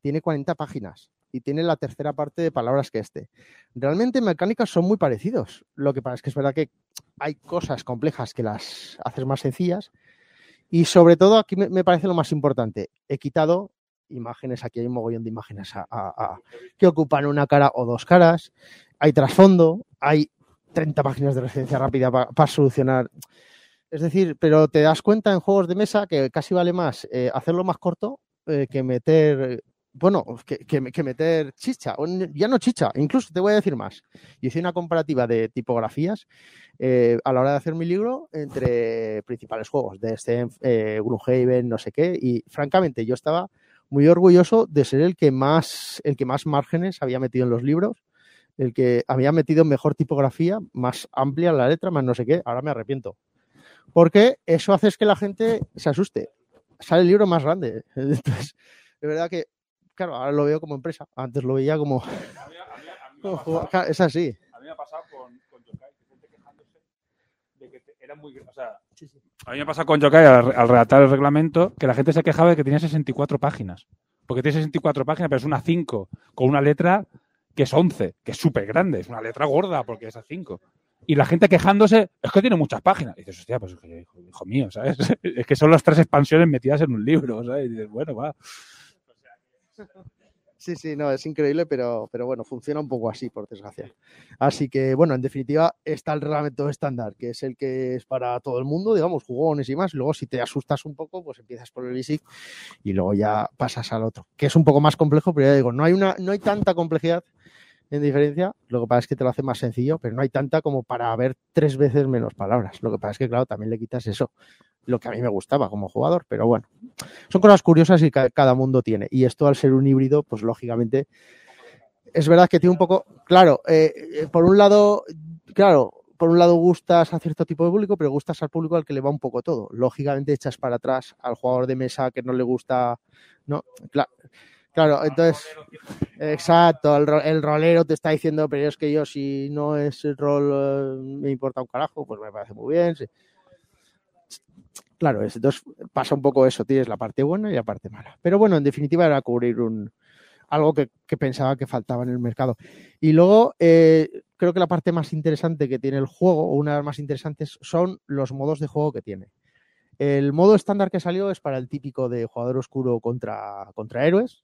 tiene 40 páginas y tiene la tercera parte de palabras que este. Realmente en mecánicas son muy parecidos. Lo que pasa es que es verdad que hay cosas complejas que las haces más sencillas. Y sobre todo, aquí me, parece lo más importante. He quitado imágenes, aquí hay un mogollón de imágenes que ocupan una cara o dos caras. Hay trasfondo, hay 30 páginas de referencia rápida para pa solucionar. Es decir, pero te das cuenta en juegos de mesa que casi vale más eh, hacerlo más corto eh, que meter, bueno, que, meter chicha, ya no chicha, incluso te voy a decir más. Yo hice una comparativa de tipografías eh, a la hora de hacer mi libro entre principales juegos, de Sten, eh, Gloomhaven, no sé qué, y francamente yo estaba muy orgulloso de ser el que más, el que más márgenes había metido en los libros el que había metido mejor tipografía, más amplia la letra, más no sé qué, ahora me arrepiento. Porque eso hace que la gente se asuste. Sale el libro más grande. Entonces, de verdad que, claro, ahora lo veo como empresa. Antes lo veía como. A mí, a mí, a mí como pasado, es así. A mí me ha pasado con, con Yokai, gente quejándose de que era muy. O sea, sí, sí. a mí me ha pasado con Yokai al, al redactar el reglamento que la gente se quejaba de que tenía 64 páginas. Porque tiene 64 páginas, pero es una 5 con una letra que es 11, que es súper grande, es una letra gorda porque es a 5. Y la gente quejándose, es que tiene muchas páginas. Y dices, hostia, pues hijo, hijo mío, ¿sabes? Es que son las tres expansiones metidas en un libro, ¿sabes? Y dices, bueno, va. Sí, sí, no, es increíble, pero, pero bueno, funciona un poco así, por desgracia. Así que, bueno, en definitiva, está el reglamento estándar, que es el que es para todo el mundo, digamos, jugones y más. Luego, si te asustas un poco, pues empiezas por el basic y luego ya pasas al otro, que es un poco más complejo, pero ya digo, no hay, una, no hay tanta complejidad en diferencia. Lo que pasa es que te lo hace más sencillo, pero no hay tanta como para ver tres veces menos palabras. Lo que pasa es que, claro, también le quitas eso, lo que a mí me gustaba como jugador, pero bueno, son cosas curiosas y cada mundo tiene. Y esto al ser un híbrido, pues lógicamente, es verdad que tiene un poco, claro, eh, por un lado, claro, por un lado gustas a cierto tipo de público, pero gustas al público al que le va un poco todo. Lógicamente echas para atrás al jugador de mesa que no le gusta, no, claro. Claro, entonces, exacto, el, el, rolero te está diciendo, pero es que yo si no es el rol eh, me importa un carajo, pues me parece muy bien. Sí. Claro, es, entonces pasa un poco eso, tienes la parte buena y la parte mala. Pero bueno, en definitiva era cubrir un algo que, que pensaba que faltaba en el mercado. Y luego, eh, creo que la parte más interesante que tiene el juego, o una de las más interesantes, son los modos de juego que tiene. El modo estándar que salió es para el típico de jugador oscuro contra, contra héroes,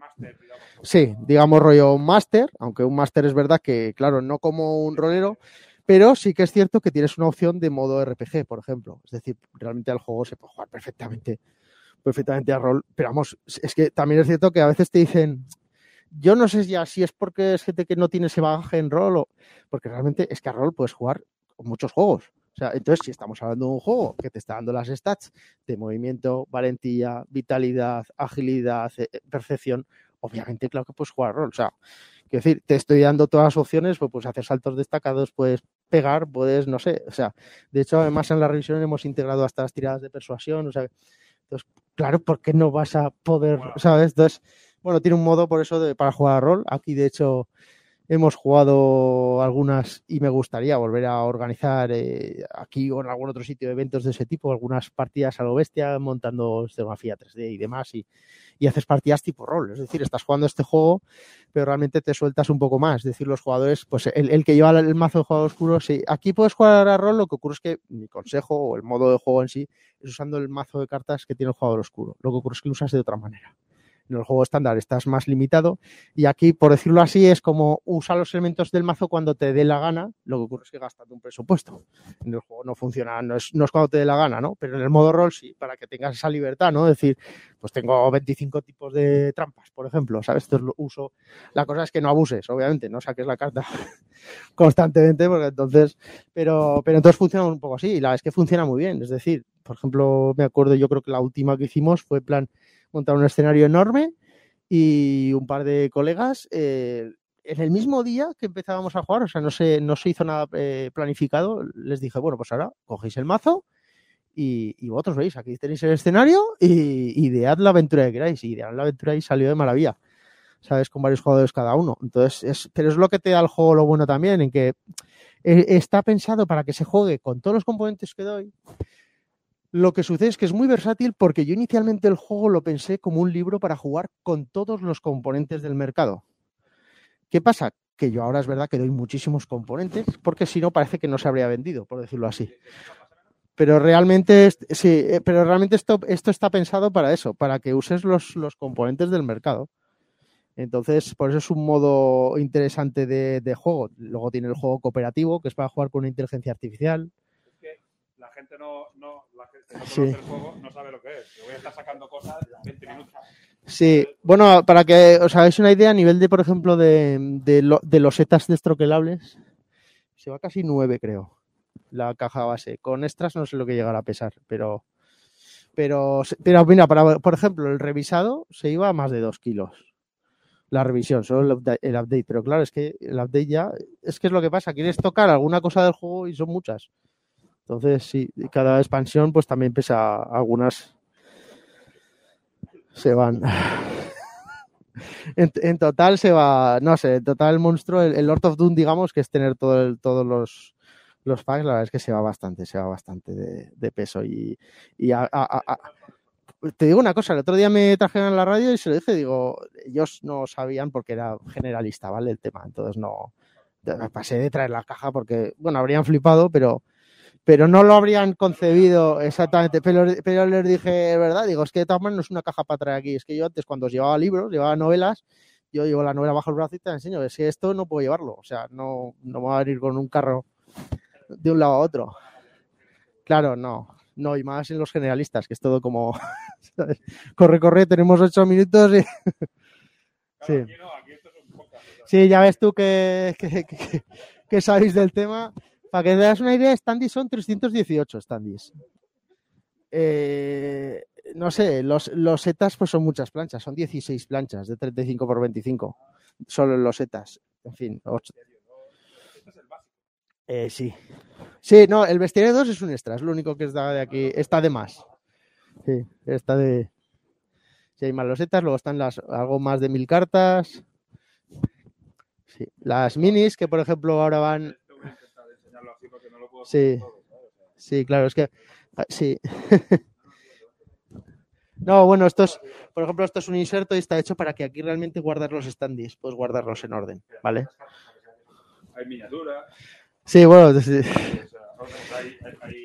Master, digamos. Sí, digamos rollo máster, aunque un máster es verdad que, claro, no como un rolero, pero sí que es cierto que tienes una opción de modo RPG, por ejemplo. Es decir, realmente al juego se puede jugar perfectamente, perfectamente a rol. Pero vamos, es que también es cierto que a veces te dicen, yo no sé si es porque es gente que no tiene ese bagaje en rol o porque realmente es que a rol puedes jugar con muchos juegos. O sea, entonces, si estamos hablando de un juego que te está dando las stats de movimiento, valentía, vitalidad, agilidad, eh, percepción, obviamente, claro que puedes jugar rol. O sea, quiero decir, te estoy dando todas las opciones, pues puedes hacer saltos destacados, puedes pegar, puedes, no sé, o sea, de hecho, además en la revisión hemos integrado hasta las tiradas de persuasión, o sea, entonces, claro, ¿por qué no vas a poder, sabes? Entonces, Bueno, tiene un modo por eso de, para jugar a rol. Aquí, de hecho, hemos jugado algunas y me gustaría volver a organizar eh, aquí o en algún otro sitio eventos de ese tipo, algunas partidas a lo bestia, montando escenografía 3D y demás, y, haces partidas tipo rol. Es decir, estás jugando este juego, pero realmente te sueltas un poco más. Es decir, los jugadores, pues el, el que lleva el mazo de juego oscuro, sí. Aquí puedes jugar a rol, lo que ocurre es que mi consejo o el modo de juego en sí es usando el mazo de cartas que tiene el jugador oscuro. Lo que ocurre es que lo usas de otra manera. En el juego estándar estás más limitado y aquí, por decirlo así, es como usar los elementos del mazo cuando te dé la gana. Lo que ocurre es que gastas un presupuesto. En el juego no funciona, no es, no es cuando te dé la gana, ¿no? Pero en el modo rol sí, para que tengas esa libertad, ¿no? Es decir, pues tengo 25 tipos de trampas, por ejemplo, ¿sabes? Esto es lo uso. La cosa es que no abuses, obviamente, no saques la carta constantemente, porque entonces, pero, pero entonces funciona un poco así, y la verdad es que funciona muy bien. Es decir, por ejemplo, me acuerdo, yo creo que la última que hicimos fue plan montar un escenario enorme y un par de colegas eh, en el mismo día que empezábamos a jugar, o sea, no se, no se hizo nada eh, planificado, les dije, bueno, pues ahora cogéis el mazo y, y vosotros veis, aquí tenéis el escenario y idead la aventura que queráis. Y idearon la aventura y salió de maravilla, ¿sabes? Con varios jugadores cada uno. Entonces, es, pero es lo que te da el juego lo bueno también, en que eh, está pensado para que se juegue con todos los componentes que doy. Lo que sucede es que es muy versátil porque yo inicialmente el juego lo pensé como un libro para jugar con todos los componentes del mercado. ¿Qué pasa? Que yo ahora es verdad que doy muchísimos componentes porque si no parece que no se habría vendido, por decirlo así. Pero realmente, sí, eh, pero realmente esto, esto está pensado para eso, para que uses los, los componentes del mercado. Entonces, por eso es un modo interesante de, de juego. Luego tiene el juego cooperativo, que es para jugar con una inteligencia artificial. La gente no, no, la gente no Sí. conoce el juego, no sabe lo que es. Yo voy a estar sacando cosas 20 minutos. Sí, bueno, para que os hagáis una idea, a nivel de, por ejemplo, de, de, lo- de losetas destroquelables, se va casi 9, creo, la caja base. Con extras no sé lo que llegará a pesar, pero, pero, pero mira, para, por ejemplo, el revisado se iba a más de 2 kilos. La revisión, solo el update. Pero claro, es que el update ya, es que es lo que pasa, quieres tocar alguna cosa del juego y son muchas. Entonces, sí, cada expansión pues también pesa algunas se van. En, total se va, no sé, en total el monstruo, el, Lord of Doom, digamos, que es tener todo el- todos los, los packs, la verdad es que se va bastante, se va bastante de, peso. Y, y a- te digo una cosa, el otro día me trajeron a la radio y se lo dije, digo, ellos no sabían porque era generalista, ¿vale? El tema, entonces no, me pasé de traer la caja porque, bueno, habrían flipado, pero pero no lo habrían concebido exactamente. Pero, pero les dije, ¿verdad? Digo, es que de todas maneras no es una caja para traer aquí. Es que yo antes, cuando os llevaba libros, llevaba novelas, yo llevo la novela bajo el brazo y te la enseño. Es que esto no puedo llevarlo. O sea, no, no me va a venir con un carro de un lado a otro. Claro, no. No, y más en los generalistas, que es todo como. ¿sabes? Corre, corre, tenemos ocho minutos y. Sí. Aquí no, aquí esto es un podcast. Sí, ya ves tú que, que, que- que sabéis del tema. Para que te das una idea, standees son 318 standees. Eh, no sé, los, los setas pues son muchas planchas, son 16 planchas de 35 por 25. Solo los setas. En fin, ocho. Eh, sí. Sí, no, el bestiario 2 es un extra, es lo único que está de aquí. Está de más. Sí, está de. Si hay más losetas, luego están las algo más de mil cartas. Las minis, que por ejemplo ahora van. Voy a intentar enseñarlo así porque no lo puedo Sí. Sí, claro, es que. ah, Sí. No, bueno, esto es, por ejemplo, esto es un inserto y está hecho para que aquí realmente guardar los standees, puedes guardarlos en orden, ¿vale? Hay miniaturas, Sí, bueno, sí.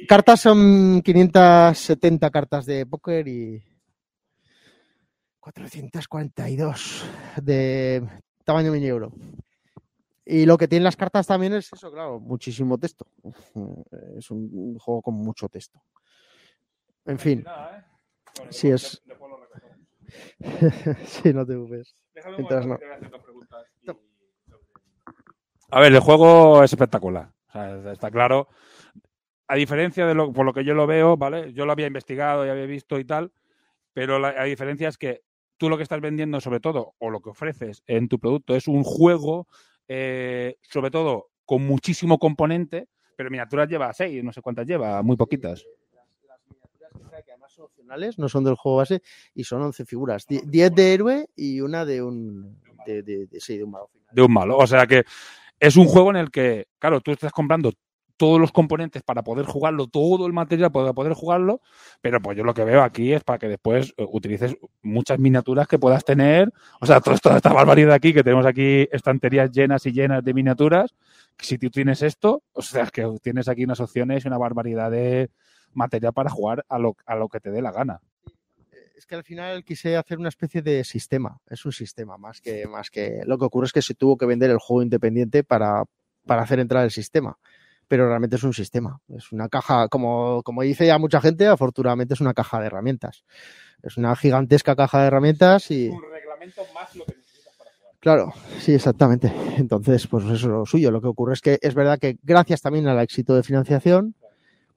cartas son 570 cartas de póker y 442 de tamaño mini euro. Y lo que tienen las cartas también es eso, claro, muchísimo texto. Es un, juego con mucho texto. En fin, nada, ¿eh? Bueno, Sí, después- es- lo recogemos. sí, no te. Déjame un Mientras momento no. que te voy a hacer dos preguntas. y- A ver, el juego es espectacular. O sea, está claro. A diferencia de lo, por lo que yo lo veo, ¿vale? Yo lo había investigado y había visto y tal, pero la, la diferencia es que tú lo que estás vendiendo, sobre todo, o lo que ofreces en tu producto, es un juego, eh, sobre todo, con muchísimo componente, pero miniaturas lleva seis, no sé cuántas lleva, muy poquitas. Las, las miniaturas que trae, que además opcionales, no son del juego base, y son 11 figuras. Die- 10 de héroe y una de un. De, de, de- sí, de un malo final. de un malo. O sea que es un juego en el que, claro, tú estás comprando todos los componentes para poder jugarlo, todo el material para poder jugarlo, pero pues yo lo que veo aquí es para que después eh, utilices muchas miniaturas que puedas tener, o sea, toda esta barbaridad aquí, que tenemos aquí estanterías llenas y llenas de miniaturas, si tú tienes esto, o sea, que tienes aquí unas opciones y una barbaridad de material para jugar a lo, a lo que te dé la gana. Es que al final quise hacer una especie de sistema. Es un sistema más que, más que. Lo que ocurre es que se tuvo que vender el juego independiente para, para hacer entrar el sistema. Pero realmente es un sistema. Es una caja, como, como dice ya mucha gente, afortunadamente es una caja de herramientas. Es una gigantesca caja de herramientas y. reglamento más lo que necesitas para jugar. Claro, sí, exactamente. Entonces, pues eso es lo suyo. Lo que ocurre es que es verdad que gracias también al éxito de financiación,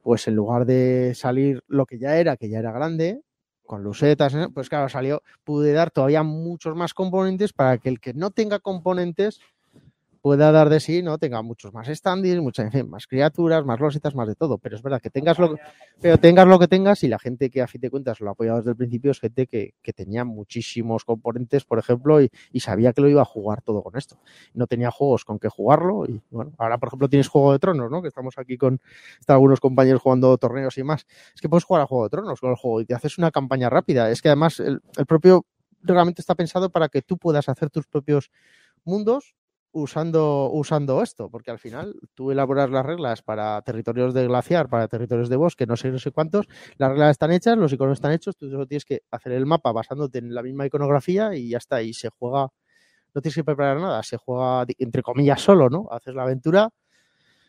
pues en lugar de salir lo que ya era, que ya era grande, con lucetas, ¿eh? pues claro, salió, pude dar todavía muchos más componentes para que el que no tenga componentes pueda dar de sí, ¿no? Tenga muchos más standings, muchas, en fin, más criaturas, más losetas, más de todo. Pero es verdad que tengas lo, pero tengas lo que tengas y la gente que a fin de cuentas lo ha apoyado desde el principio es gente que, que tenía muchísimos componentes, por ejemplo, y, y sabía que lo iba a jugar todo con esto. No tenía juegos con que jugarlo y bueno, ahora por ejemplo tienes Juego de Tronos, ¿no? Que estamos aquí con están algunos compañeros jugando torneos y más. Es que puedes jugar a Juego de Tronos con el juego y te haces una campaña rápida. Es que además el, el propio reglamento está pensado para que tú puedas hacer tus propios mundos usando, usando esto, porque al final tú elaboras las reglas para territorios de glaciar, para territorios de bosque, no sé, no sé cuántos, las reglas están hechas, los iconos están hechos, tú solo tienes que hacer el mapa basándote en la misma iconografía y ya está, y se juega, no tienes que preparar nada, se juega entre comillas solo, ¿no? Haces la aventura,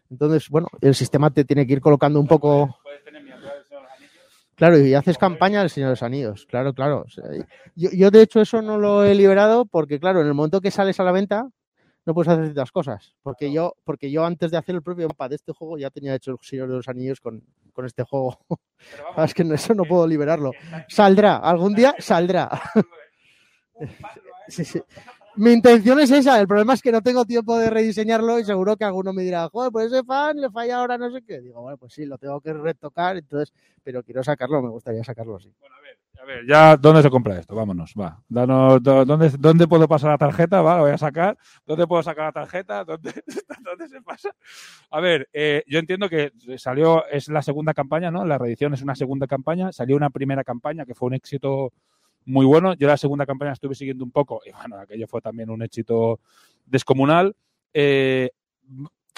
entonces, bueno, el sistema te tiene que ir colocando un poco... Claro, y haces campaña del Señor de los Anillos, claro, claro. Yo, yo, de hecho, eso no lo he liberado porque, claro, en el momento que sales a la venta, no puedes hacer ciertas cosas. Porque yo, porque yo antes de hacer el propio mapa de este juego ya tenía hecho el Señor de los Anillos con, con este juego. es que eso no puedo liberarlo. Saldrá, algún día saldrá. Sí, sí. Mi intención es esa, el problema es que no tengo tiempo de rediseñarlo y seguro que alguno me dirá, joder, pues ese fan le falla ahora no sé qué. Digo, bueno, pues sí, lo tengo que retocar, entonces, pero quiero sacarlo, me gustaría sacarlo así. A ver, ya, ¿dónde se compra esto? Vámonos, va. Danos, ¿dónde, ¿Dónde puedo pasar la tarjeta? Va, la voy a sacar. ¿Dónde puedo sacar la tarjeta? ¿Dónde, dónde se pasa? A ver, eh, yo entiendo que salió, es la segunda campaña, ¿no? La reedición es una segunda campaña. Salió una primera campaña que fue un éxito muy bueno. Yo la segunda campaña estuve siguiendo un poco y bueno, aquello fue también un éxito descomunal. Eh,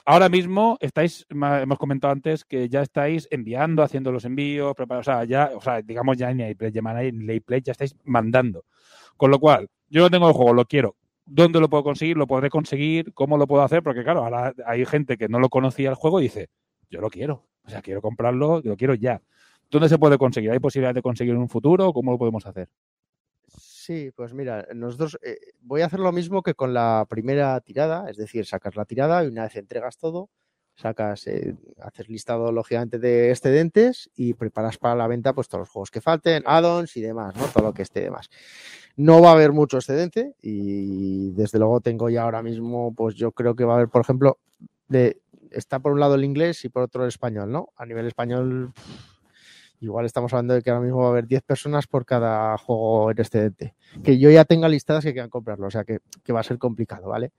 ahora mismo estáis, hemos comentado antes que ya estáis enviando, haciendo los envíos, preparados, o sea, ya, o sea, digamos ya en lay play, ya estáis mandando. Con lo cual, yo no tengo el juego, lo quiero. ¿Dónde lo puedo conseguir? ¿Lo podré conseguir? ¿Cómo lo puedo hacer? Porque claro, ahora hay gente que no lo conocía el juego y dice, yo lo quiero. O sea, quiero comprarlo, lo quiero ya. ¿Dónde se puede conseguir? ¿Hay posibilidad de conseguir en un futuro? ¿Cómo lo podemos hacer? Sí, pues mira, nosotros eh, voy a hacer lo mismo que con la primera tirada, es decir, sacas la tirada y una vez entregas todo, sacas, eh, haces listado lógicamente de excedentes y preparas para la venta pues todos los juegos que falten, add-ons y demás, ¿no? Todo lo que esté demás. No va a haber mucho excedente y desde luego tengo ya ahora mismo, pues yo creo que va a haber, por ejemplo, de, está por un lado el inglés y por otro el español, ¿no? A nivel español Igual estamos hablando de que ahora mismo va a haber 10 personas por cada juego en excedente. Que yo ya tenga listadas que quieran comprarlo, o sea que, que va a ser complicado, ¿vale?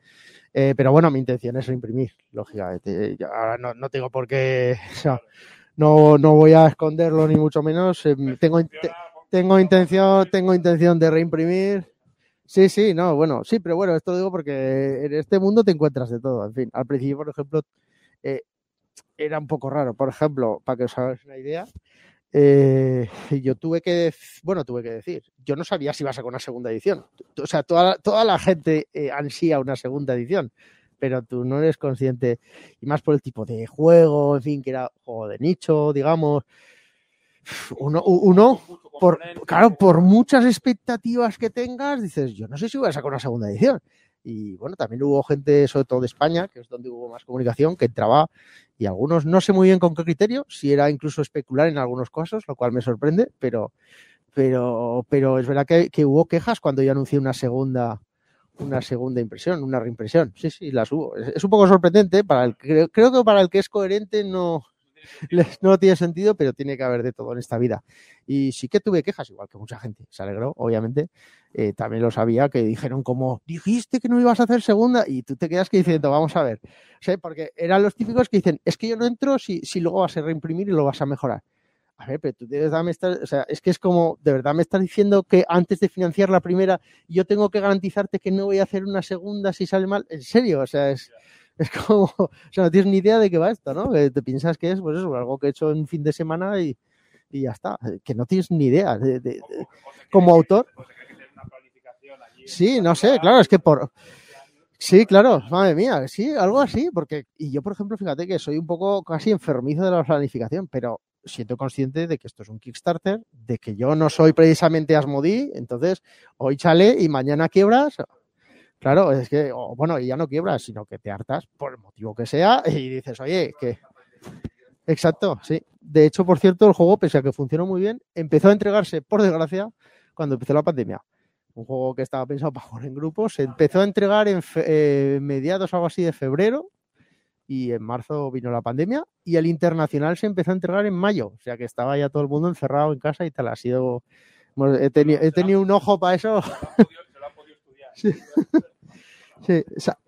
Eh, pero bueno, mi intención es imprimir, lógicamente. Yo ahora no, no tengo por qué. O sea, no, no voy a esconderlo ni mucho menos. Eh, tengo, in- tengo intención, tengo intención de reimprimir. Sí, sí, no, bueno, sí, pero bueno, esto lo digo porque en este mundo te encuentras de todo. En fin, al principio, por ejemplo, eh, era un poco raro. Por ejemplo, para que os hagáis una idea, eh, yo tuve que, bueno, tuve que decir, yo no sabía si iba a sacar una segunda edición. O sea, toda, toda la gente eh, ansía una segunda edición, pero tú no eres consciente, y más por el tipo de juego, en fin, que era juego de nicho, digamos. Uno, uno por, claro, por muchas expectativas que tengas, dices, yo no sé si voy a sacar una segunda edición. Y bueno, también hubo gente, sobre todo de España, que es donde hubo más comunicación, que entraba y algunos no sé muy bien con qué criterio, si era incluso especular en algunos casos, lo cual me sorprende, pero, pero, pero es verdad que, hubo quejas cuando yo anuncié una segunda, una segunda impresión, una reimpresión. Sí, sí, las hubo. Es, un poco sorprendente, para el, creo, creo que para el que es coherente no, no tiene sentido, pero tiene que haber de todo en esta vida. Y sí que tuve quejas, igual que mucha gente. Se alegró, obviamente. Eh, también lo sabía, que dijeron como, dijiste que no ibas a hacer segunda, y tú te quedas que diciendo, vamos a ver. Porque eran los típicos que dicen, es que yo no entro si, si luego vas a reimprimir y lo vas a mejorar. A ver, pero tú de verdad me estás, o sea, es que es como, de verdad me estás diciendo que antes de financiar la primera, yo tengo que garantizarte que no voy a hacer una segunda si sale mal. En serio, o sea, es, es como, o sea, no tienes ni idea de qué va esto, ¿no? Que te piensas que es, pues eso, algo que he hecho en fin de semana y, y ya está. Que no tienes ni idea de- de- de- como autor. Sí, no sé, claro, es que por. Sí, claro, madre mía, sí, algo así, porque. Y yo, por ejemplo, fíjate que soy un poco casi enfermizo de la planificación, pero siento consciente de que esto es un Kickstarter, de que yo no soy precisamente Asmodee, entonces hoy chale y mañana quiebras. Claro, es que, o, bueno, y ya no quiebras, sino que te hartas por el motivo que sea y dices, oye, que. Exacto, sí. De hecho, por cierto, el juego, pese a que funcionó muy bien, empezó a entregarse, por desgracia, cuando empezó la pandemia. Un juego que estaba pensado para jugar en grupo, se empezó a entregar en fe- eh, mediados algo así de febrero y en marzo vino la pandemia y el internacional se empezó a entregar en mayo, o sea que estaba ya todo el mundo encerrado en casa y tal, ha sido... bueno, he, teni- he tenido un ojo para eso. Sí. Sí, sa-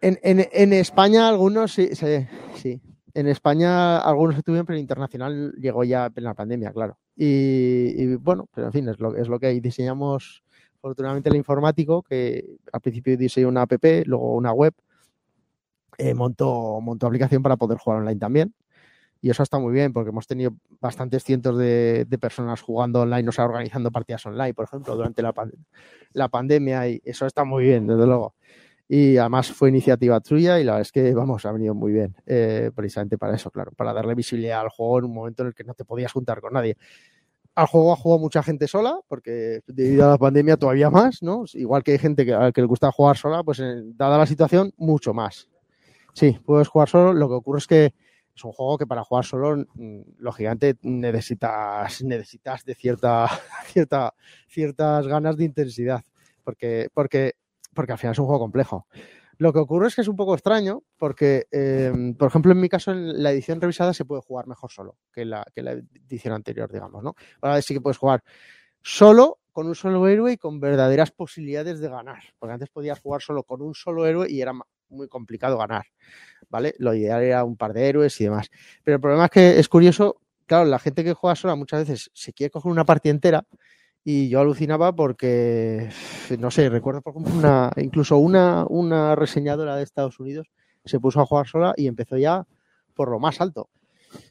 En, España algunos sí, sí, sí. En España algunos estuvieron, pero el internacional llegó ya en la pandemia, claro. Y, y, bueno, pero en fin, es lo, es lo que hay. Diseñamos, afortunadamente, el informático, que al principio diseñó una app, luego una web, eh, montó, montó aplicación para poder jugar online también. Y eso está muy bien, porque hemos tenido bastantes cientos de, de personas jugando online, o sea, organizando partidas online, por ejemplo, durante la, pan- la pandemia, y eso está muy bien, desde luego. Y además fue iniciativa tuya y la verdad es que, vamos, ha venido muy bien, eh, precisamente para eso, claro, para darle visibilidad al juego en un momento en el que no te podías juntar con nadie. Al juego ha jugado mucha gente sola, porque debido a la pandemia todavía más, ¿no? Igual que hay gente que, al que le gusta jugar sola, pues eh, dada la situación, mucho más. Sí, puedes jugar solo, lo que ocurre es que es un juego que para jugar solo, mm, lógicamente, necesitas, necesitas de cierta, cierta, ciertas ganas de intensidad, porque, porque, porque al final es un juego complejo. Lo que ocurre es que es un poco extraño, porque, eh, por ejemplo, en mi caso, en la edición revisada se puede jugar mejor solo que la, que la edición anterior, digamos, ¿no? Ahora sí que puedes jugar solo con un solo héroe y con verdaderas posibilidades de ganar, porque antes podías jugar solo con un solo héroe y era muy complicado ganar, ¿vale? Lo ideal era un par de héroes y demás. Pero el problema es que es curioso, claro, la gente que juega sola muchas veces se quiere coger una partida entera y yo alucinaba porque, no sé, recuerdo por ejemplo una, incluso una, una reseñadora de Estados Unidos se puso a jugar sola y empezó ya por lo más alto.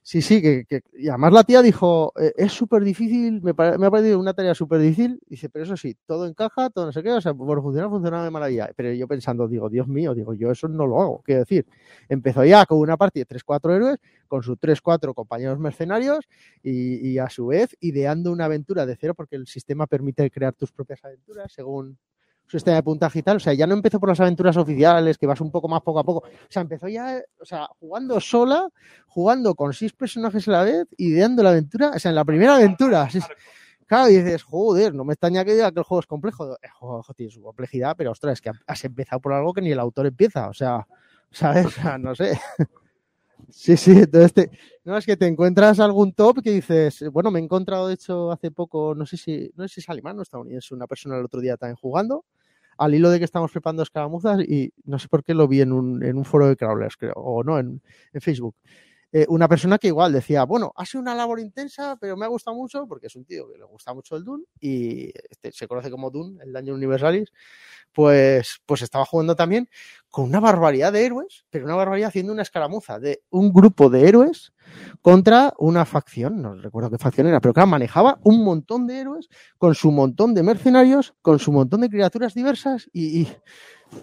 Sí, sí, que, y además la tía dijo, eh, es súper difícil, me, me ha parecido una tarea súper difícil, dice, pero eso sí, todo encaja, todo no sé qué, o sea, por funcionar, funciona de maravilla. Pero yo pensando, digo, Dios mío, digo, yo eso no lo hago, quiero decir, empezó ya con una partida de 3-4 héroes, con sus 3-4 compañeros mercenarios y a su vez ideando una aventura de cero, porque el sistema permite crear tus propias aventuras según su sistema de puntaje y tal. O sea, ya no empezó por las aventuras oficiales, que vas un poco más poco a poco. O sea, empezó ya, o sea, jugando sola, jugando con seis personajes a la vez, ideando la aventura. O sea, en la primera aventura. Claro, y dices, joder, no me extraña que diga que el juego es complejo. El juego tiene su complejidad, pero ostras, es que has empezado por algo que ni el autor empieza. O sea, ¿sabes? O sea, no sé. Sí, sí, entonces te, no es que te encuentras algún top que dices, bueno, me he encontrado de hecho hace poco, no sé si, no sé si es alemán o estadounidense, una persona el otro día también jugando, al hilo de que estamos preparando escaramuzas y no sé por qué lo vi en un, en un foro de crawlers, creo, o no, en, en Facebook. Eh, una persona que igual decía, bueno, ha sido una labor intensa, pero me ha gustado mucho, porque es un tío que le gusta mucho el Dune y este, se conoce como Dune, el Daño Universalis, pues, pues estaba jugando también con una barbaridad de héroes, pero una barbaridad haciendo una escaramuza de un grupo de héroes contra una facción, no recuerdo qué facción era, pero claro, manejaba un montón de héroes con su montón de mercenarios, con su montón de criaturas diversas y, y,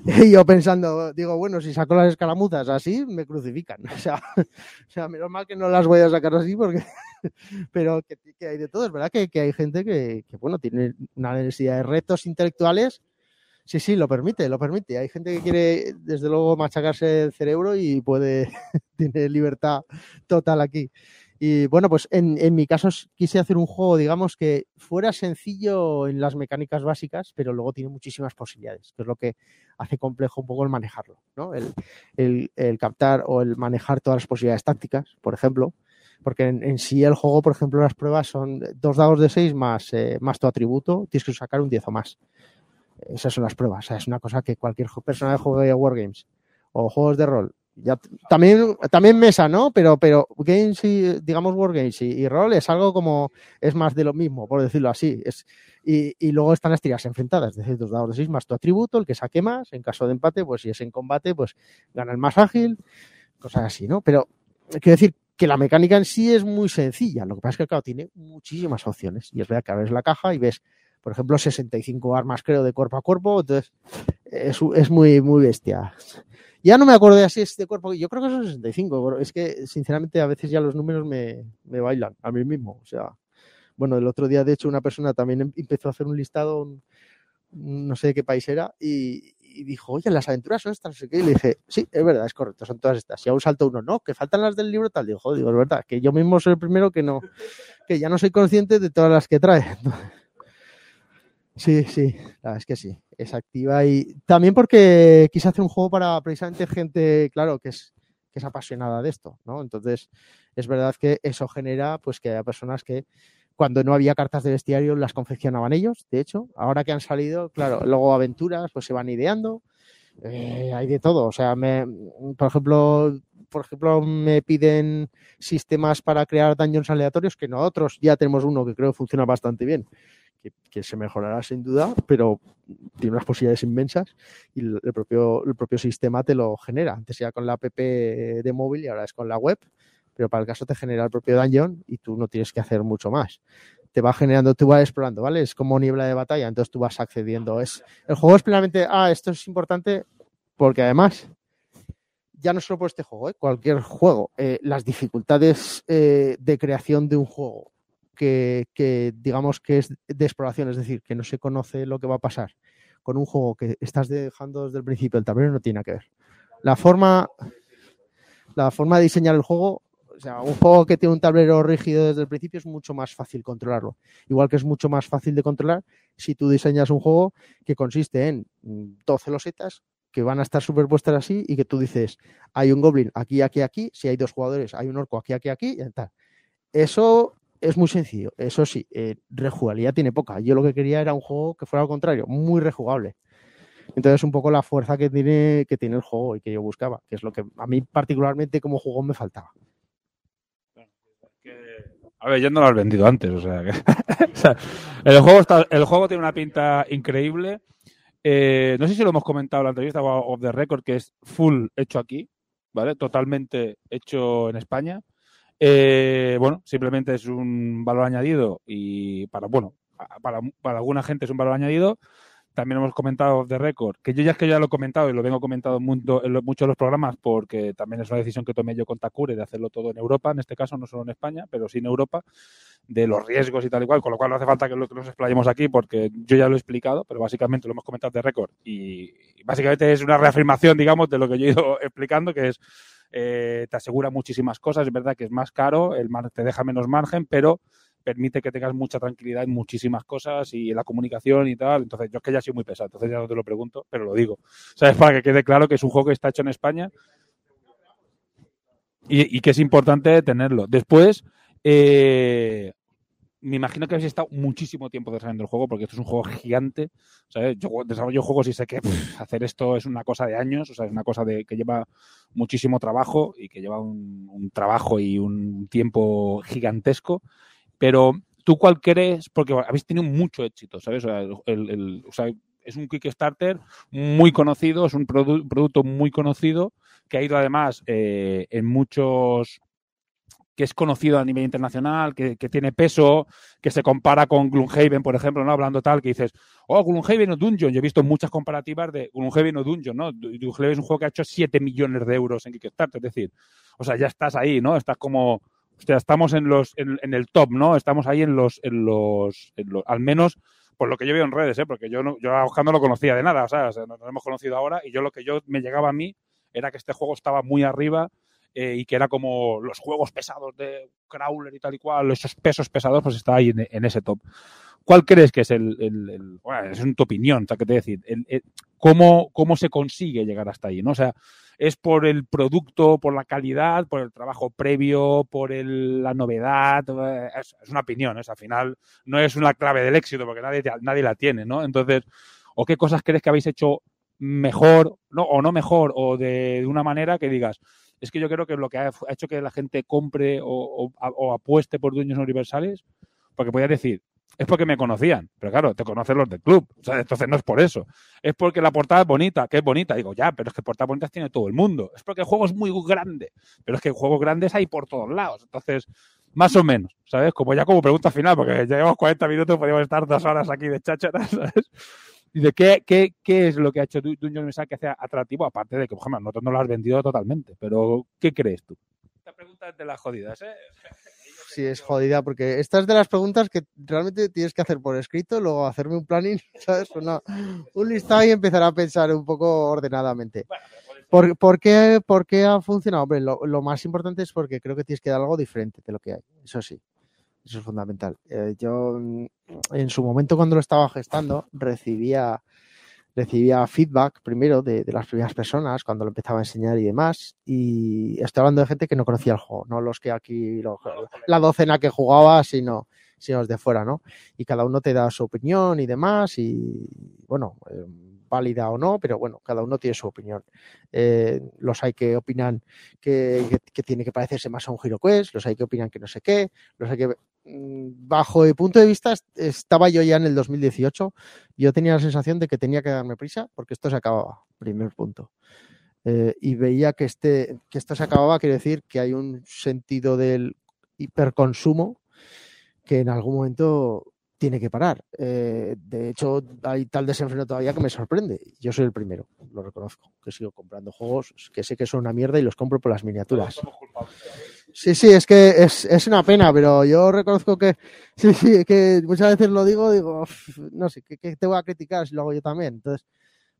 y yo pensando, digo, bueno, si saco las escaramuzas así, me crucifican. O sea, o sea menos mal que no las voy a sacar así porque... Pero que, que hay de todo, es verdad que, que hay gente que, que, bueno, tiene una necesidad de retos intelectuales Sí, sí, lo permite, lo permite. Hay gente que quiere, desde luego, machacarse el cerebro y puede, tiene libertad total aquí. Y bueno, pues en, en mi caso quise hacer un juego, digamos, que fuera sencillo en las mecánicas básicas, pero luego tiene muchísimas posibilidades, que es lo que hace complejo un poco el manejarlo, ¿no? El, el- captar o el manejar todas las posibilidades tácticas, por ejemplo, porque en, sí el juego, por ejemplo, las pruebas son dos dados de seis más, eh, más tu atributo, tienes que sacar un 10 o más. Esas son las pruebas, es una cosa que cualquier persona que juegue Wargames o juegos de rol ya también también mesa no pero pero games y digamos wargames y, y rol es algo como es más de lo mismo por decirlo así. Es y, y luego están las tiras enfrentadas es decir dos dados de seis más tu atributo el que saque más en caso de empate pues si es en combate pues gana el más ágil cosas así no pero quiero decir que la mecánica en sí es muy sencilla lo que pasa es que claro tiene muchísimas opciones y es verdad que abres la caja y ves por ejemplo 65 armas creo de cuerpo a cuerpo entonces es, es muy muy bestia ya no me acuerdo de si es de cuerpo. Yo creo que son 65. pero Es que, sinceramente, a veces ya los números me, me bailan a mí mismo. O sea, bueno, el otro día, de hecho, una persona también em- empezó a hacer un listado, no sé de qué país era, y, dijo, oye, las aventuras son estas, no sé qué. Y le dije, sí, es verdad, es correcto, son todas estas. Y aún salta uno, no, que faltan las del libro tal. Digo, "Joder", es verdad, que yo mismo soy el primero que no, que ya no soy consciente de todas las que trae. Sí, sí, la verdad es que sí, es activa y también porque quise hacer un juego para precisamente gente, claro, que es, que es apasionada de esto, ¿no? Entonces, es verdad que eso genera, pues, que haya personas que cuando no había cartas de bestiario las confeccionaban ellos, de hecho, ahora que han salido, claro, luego aventuras, pues se van ideando, eh, hay de todo, o sea, me, por ejemplo, por ejemplo, me piden sistemas para crear dungeons aleatorios que nosotros ya tenemos uno que creo que funciona bastante bien que, se mejorará sin duda, pero tiene unas posibilidades inmensas y el, el propio, el propio sistema te lo genera. Antes era con la app de móvil y ahora es con la web, pero para el caso te genera el propio dungeon y tú no tienes que hacer mucho más. Te va generando, tú vas explorando, ¿vale? Es como niebla de batalla, entonces tú vas accediendo. Es, el juego es plenamente, ah, esto es importante porque además ya no solo por este juego, ¿eh? cualquier juego, eh, las dificultades eh, de creación de un juego que, digamos que es de exploración, es decir, que no se conoce lo que va a pasar con un juego que estás dejando desde el principio el tablero no tiene nada que ver. La forma, la forma de diseñar el juego, o sea, un juego que tiene un tablero rígido desde el principio es mucho más fácil controlarlo. Igual que es mucho más fácil de controlar si tú diseñas un juego que consiste en 12 losetas que van a estar superpuestas así y que tú dices, hay un goblin aquí, aquí, aquí, si hay dos jugadores, hay un orco aquí, aquí, aquí, y tal. Eso es muy sencillo. Eso sí, eh, rejugabilidad tiene poca. Yo lo que quería era un juego que fuera al contrario, muy rejugable. Entonces, un poco la fuerza que tiene, que tiene el juego y que yo buscaba, que es lo que a mí particularmente como juego me faltaba. A ver, ya no lo has vendido antes, o sea, que... el, juego está, el juego tiene una pinta increíble. Eh, no sé si lo hemos comentado en la entrevista o off the record, que es full hecho aquí, ¿vale? Totalmente hecho en España. Eh, bueno, simplemente es un valor añadido y para, bueno, para, para alguna gente es un valor añadido. También hemos comentado de récord, que yo ya es que ya lo he comentado y lo vengo comentado en, mucho, en muchos de los programas porque también es una decisión que tomé yo con Takure de hacerlo todo en Europa, en este caso no solo en España, pero sí en Europa, de los riesgos y tal y cual, con lo cual no hace falta que, lo, que nos explayemos aquí porque yo ya lo he explicado, pero básicamente lo hemos comentado de récord y, y básicamente es una reafirmación, digamos, de lo que yo he ido explicando, que es eh, te asegura muchísimas cosas, es verdad que es más caro, te deja menos margen, pero permite que tengas mucha tranquilidad en muchísimas cosas y en la comunicación y tal. Entonces, yo es que ya soy muy pesado, entonces ya no te lo pregunto, pero lo digo. ¿Sabes? Para que quede claro que es un juego que está hecho en España y, y que es importante tenerlo. Después, eh, me imagino que habéis estado muchísimo tiempo desarrollando el juego porque esto es un juego gigante. ¿sabes? Yo desarrollo juegos y sé que hacer esto es una cosa de años, o sea, es una cosa de, que lleva muchísimo trabajo y que lleva un, un trabajo y un tiempo gigantesco. Pero tú cuál crees, porque habéis tenido mucho éxito, ¿sabes? O sea, el, es un Kickstarter muy conocido, es un produ producto muy conocido que ha ido además eh, en muchos que es conocido a nivel internacional, que, que, tiene peso, que se compara con Gloomhaven, por ejemplo, ¿no? Hablando tal, que dices, oh, Gloomhaven o Dungeon. Yo he visto muchas comparativas de Gloomhaven o Dungeon, ¿no? Gloomhaven es un juego que ha hecho 7 millones de euros en Kickstarter, es decir, o sea, ya estás ahí, ¿no? Estás como, o sea, estamos en los, en, el top, ¿no? Estamos ahí en los, en los, en los, al menos por lo que yo veo en redes, ¿eh? Porque yo, no, yo a no lo conocía de nada, o sea, nos hemos conocido ahora y yo lo que yo me llegaba a mí era que este juego estaba muy arriba eh, y que era como los juegos pesados de Crawler y tal y cual, esos pesos pesados, pues está ahí en, en ese top. ¿Cuál crees que es el, el- el- bueno, es tu opinión, o sea, ¿qué te decir? El- el- ¿cómo, ¿Cómo se consigue llegar hasta ahí? ¿no? O sea, ¿es por el producto, por la calidad, por el trabajo previo, por el- la novedad? Eh, Es, es una opinión, sea, al final no es una clave del éxito porque nadie, nadie la tiene, ¿no? Entonces, ¿o qué cosas crees que habéis hecho mejor, no, o no mejor, o de, de una manera que digas, es que yo creo que lo que ha, ha hecho que la gente compre o, o- o apueste por dueños universales, porque podías decir, es porque me conocían, pero claro, te conocen los del club, o sea, entonces no es por eso. Es porque la portada es bonita, que es bonita, digo, ya, pero es que portadas bonitas tiene todo el mundo. Es porque el juego es muy grande, pero es que juegos grandes hay por todos lados. Entonces, más o menos, ¿sabes? Como ya como pregunta final, porque ya llevamos 40 minutos, podríamos estar dos horas aquí de cháchara, ¿sabes? De qué, qué, qué es lo que ha hecho Du- Dungeon Universal que sea atractivo, aparte de que, por ejemplo, nosotros no lo has vendido totalmente, pero ¿qué crees tú? Esta pregunta es de las jodidas, ¿eh? Sí, es jodida, porque esta es de las preguntas que realmente tienes que hacer por escrito, luego hacerme un planning, ¿sabes? Una- un listado y empezar a pensar un poco ordenadamente. ¿Por, por qué, por qué ha funcionado? Hombre, lo, lo más importante es porque creo que tienes que dar algo diferente de lo que hay. Eso sí, eso es fundamental. Eh, yo, mm, en su momento, cuando lo estaba gestando, recibía, recibía feedback primero de, de las primeras personas cuando lo empezaba a enseñar y demás. Y estoy hablando de gente que no conocía el juego, no los que aquí, la docena que jugaba, sino, sino los de fuera, ¿no? Y cada uno te da su opinión y demás. Y bueno, eh, válida o no, pero bueno, cada uno tiene su opinión. Eh, los hay que opinan que, que- que tiene que parecerse más a un HeroQuest, los hay que opinan que no sé qué, los hay que... mm, Bajo el punto de vista, est- estaba yo ya en el 2018, yo tenía la sensación de que tenía que darme prisa porque esto se acababa, primer punto. Eh, y veía que, este, que esto se acababa, quiere decir que hay un sentido del hiperconsumo que en algún momento tiene que parar. Eh, de hecho, hay tal desenfreno todavía que me sorprende. Yo soy el primero, lo reconozco, que sigo comprando juegos que sé que son una mierda y los compro por las miniaturas. Sí, sí, es que es, es una pena, pero yo reconozco que sí, sí, que muchas veces lo digo, digo, "Uf, no sé, ¿qué, qué te voy a criticar si lo hago yo también? Entonces,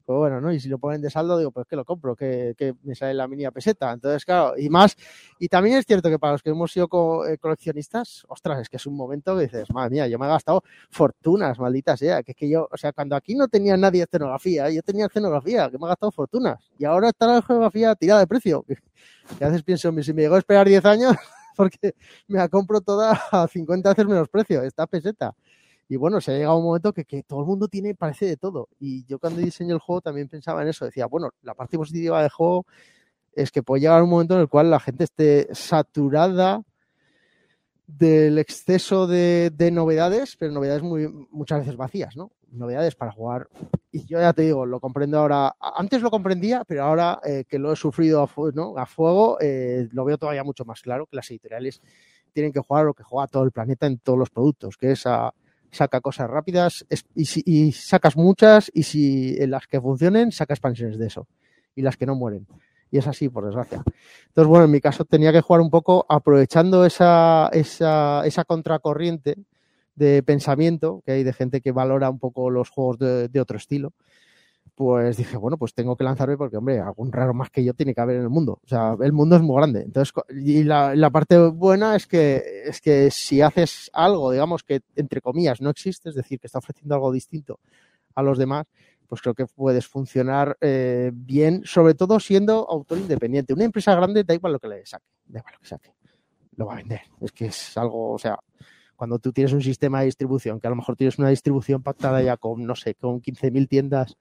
pues bueno, ¿no? Y si lo ponen de saldo, digo, pues que lo compro, que, que me sale la mini peseta. Entonces, claro, y más, y también es cierto que para los que hemos sido co- eh, coleccionistas, ostras, es que es un momento que dices, madre mía, yo me he gastado fortunas, maldita sea, que es que yo, o sea, cuando aquí no tenía nadie escenografía, yo tenía escenografía, que me he gastado fortunas, y ahora está la escenografía tirada de precio, que a veces pienso, si me llegó a esperar 10 años, porque me la compro toda a 50 veces menos precio, esta peseta. Y bueno, se ha llegado un momento que, que todo el mundo tiene, parece de todo. Y yo cuando diseñé el juego también pensaba en eso. Decía, bueno, la parte positiva del juego es que puede llegar un momento en el cual la gente esté saturada del exceso de, de novedades, pero novedades muy, muchas veces vacías, ¿no? Novedades para jugar. Y yo ya te digo, lo comprendo ahora. Antes lo comprendía, pero ahora eh, que lo he sufrido a fuego, eh, lo veo todavía mucho más claro que las editoriales tienen que jugar lo que juega todo el planeta en todos los productos, que es a saca cosas rápidas y, si- y sacas muchas y si en las que funcionen saca expansiones de eso y las que no mueren. Y es así, por desgracia. Entonces, bueno, en mi caso tenía que jugar un poco aprovechando esa, esa, esa contracorriente de pensamiento que hay de gente que valora un poco los juegos de, de otro estilo. Pues dije, bueno, pues tengo que lanzarme porque, hombre, algún raro más que yo tiene que haber en el mundo. O sea, el mundo es muy grande. Entonces, y la, la parte buena es que, es que si haces algo, digamos, que entre comillas no existe, es decir, que está ofreciendo algo distinto a los demás, pues creo que puedes funcionar eh, bien, sobre todo siendo autor independiente. Una empresa grande da igual lo que le saque, da igual lo que saque, lo va a vender. Es que es algo, o sea, cuando tú tienes un sistema de distribución, que a lo mejor tienes una distribución pactada ya con, no sé, con 15.000 tiendas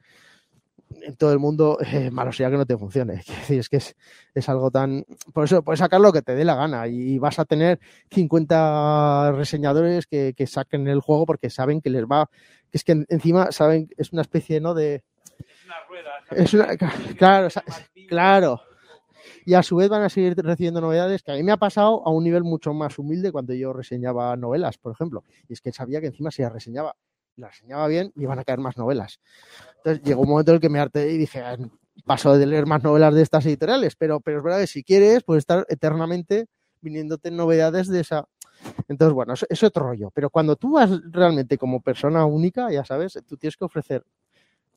en todo el mundo, eh, malo sería que no te funcione. Es es que es, es algo tan... Por eso puedes sacar lo que te dé la gana y vas a tener 50 reseñadores que, que saquen el juego porque saben que les va... Que es que en- encima saben, es una especie, ¿no? De... Es una, claro, sa- claro. Y a su vez van a seguir recibiendo novedades que a mí me ha pasado a un nivel mucho más humilde cuando yo reseñaba novelas, por ejemplo. Y es que sabía que encima si las reseñaba, y las reseñaba bien, me iban a caer más novelas. Entonces llegó un momento en el que me harté y dije, "Ah, paso de leer más novelas de estas editoriales, pero, pero es verdad que si quieres, puedes estar eternamente viniéndote novedades de esa. Entonces, bueno, eso es otro rollo. Pero cuando tú vas realmente como persona única, ya sabes, tú tienes que ofrecer,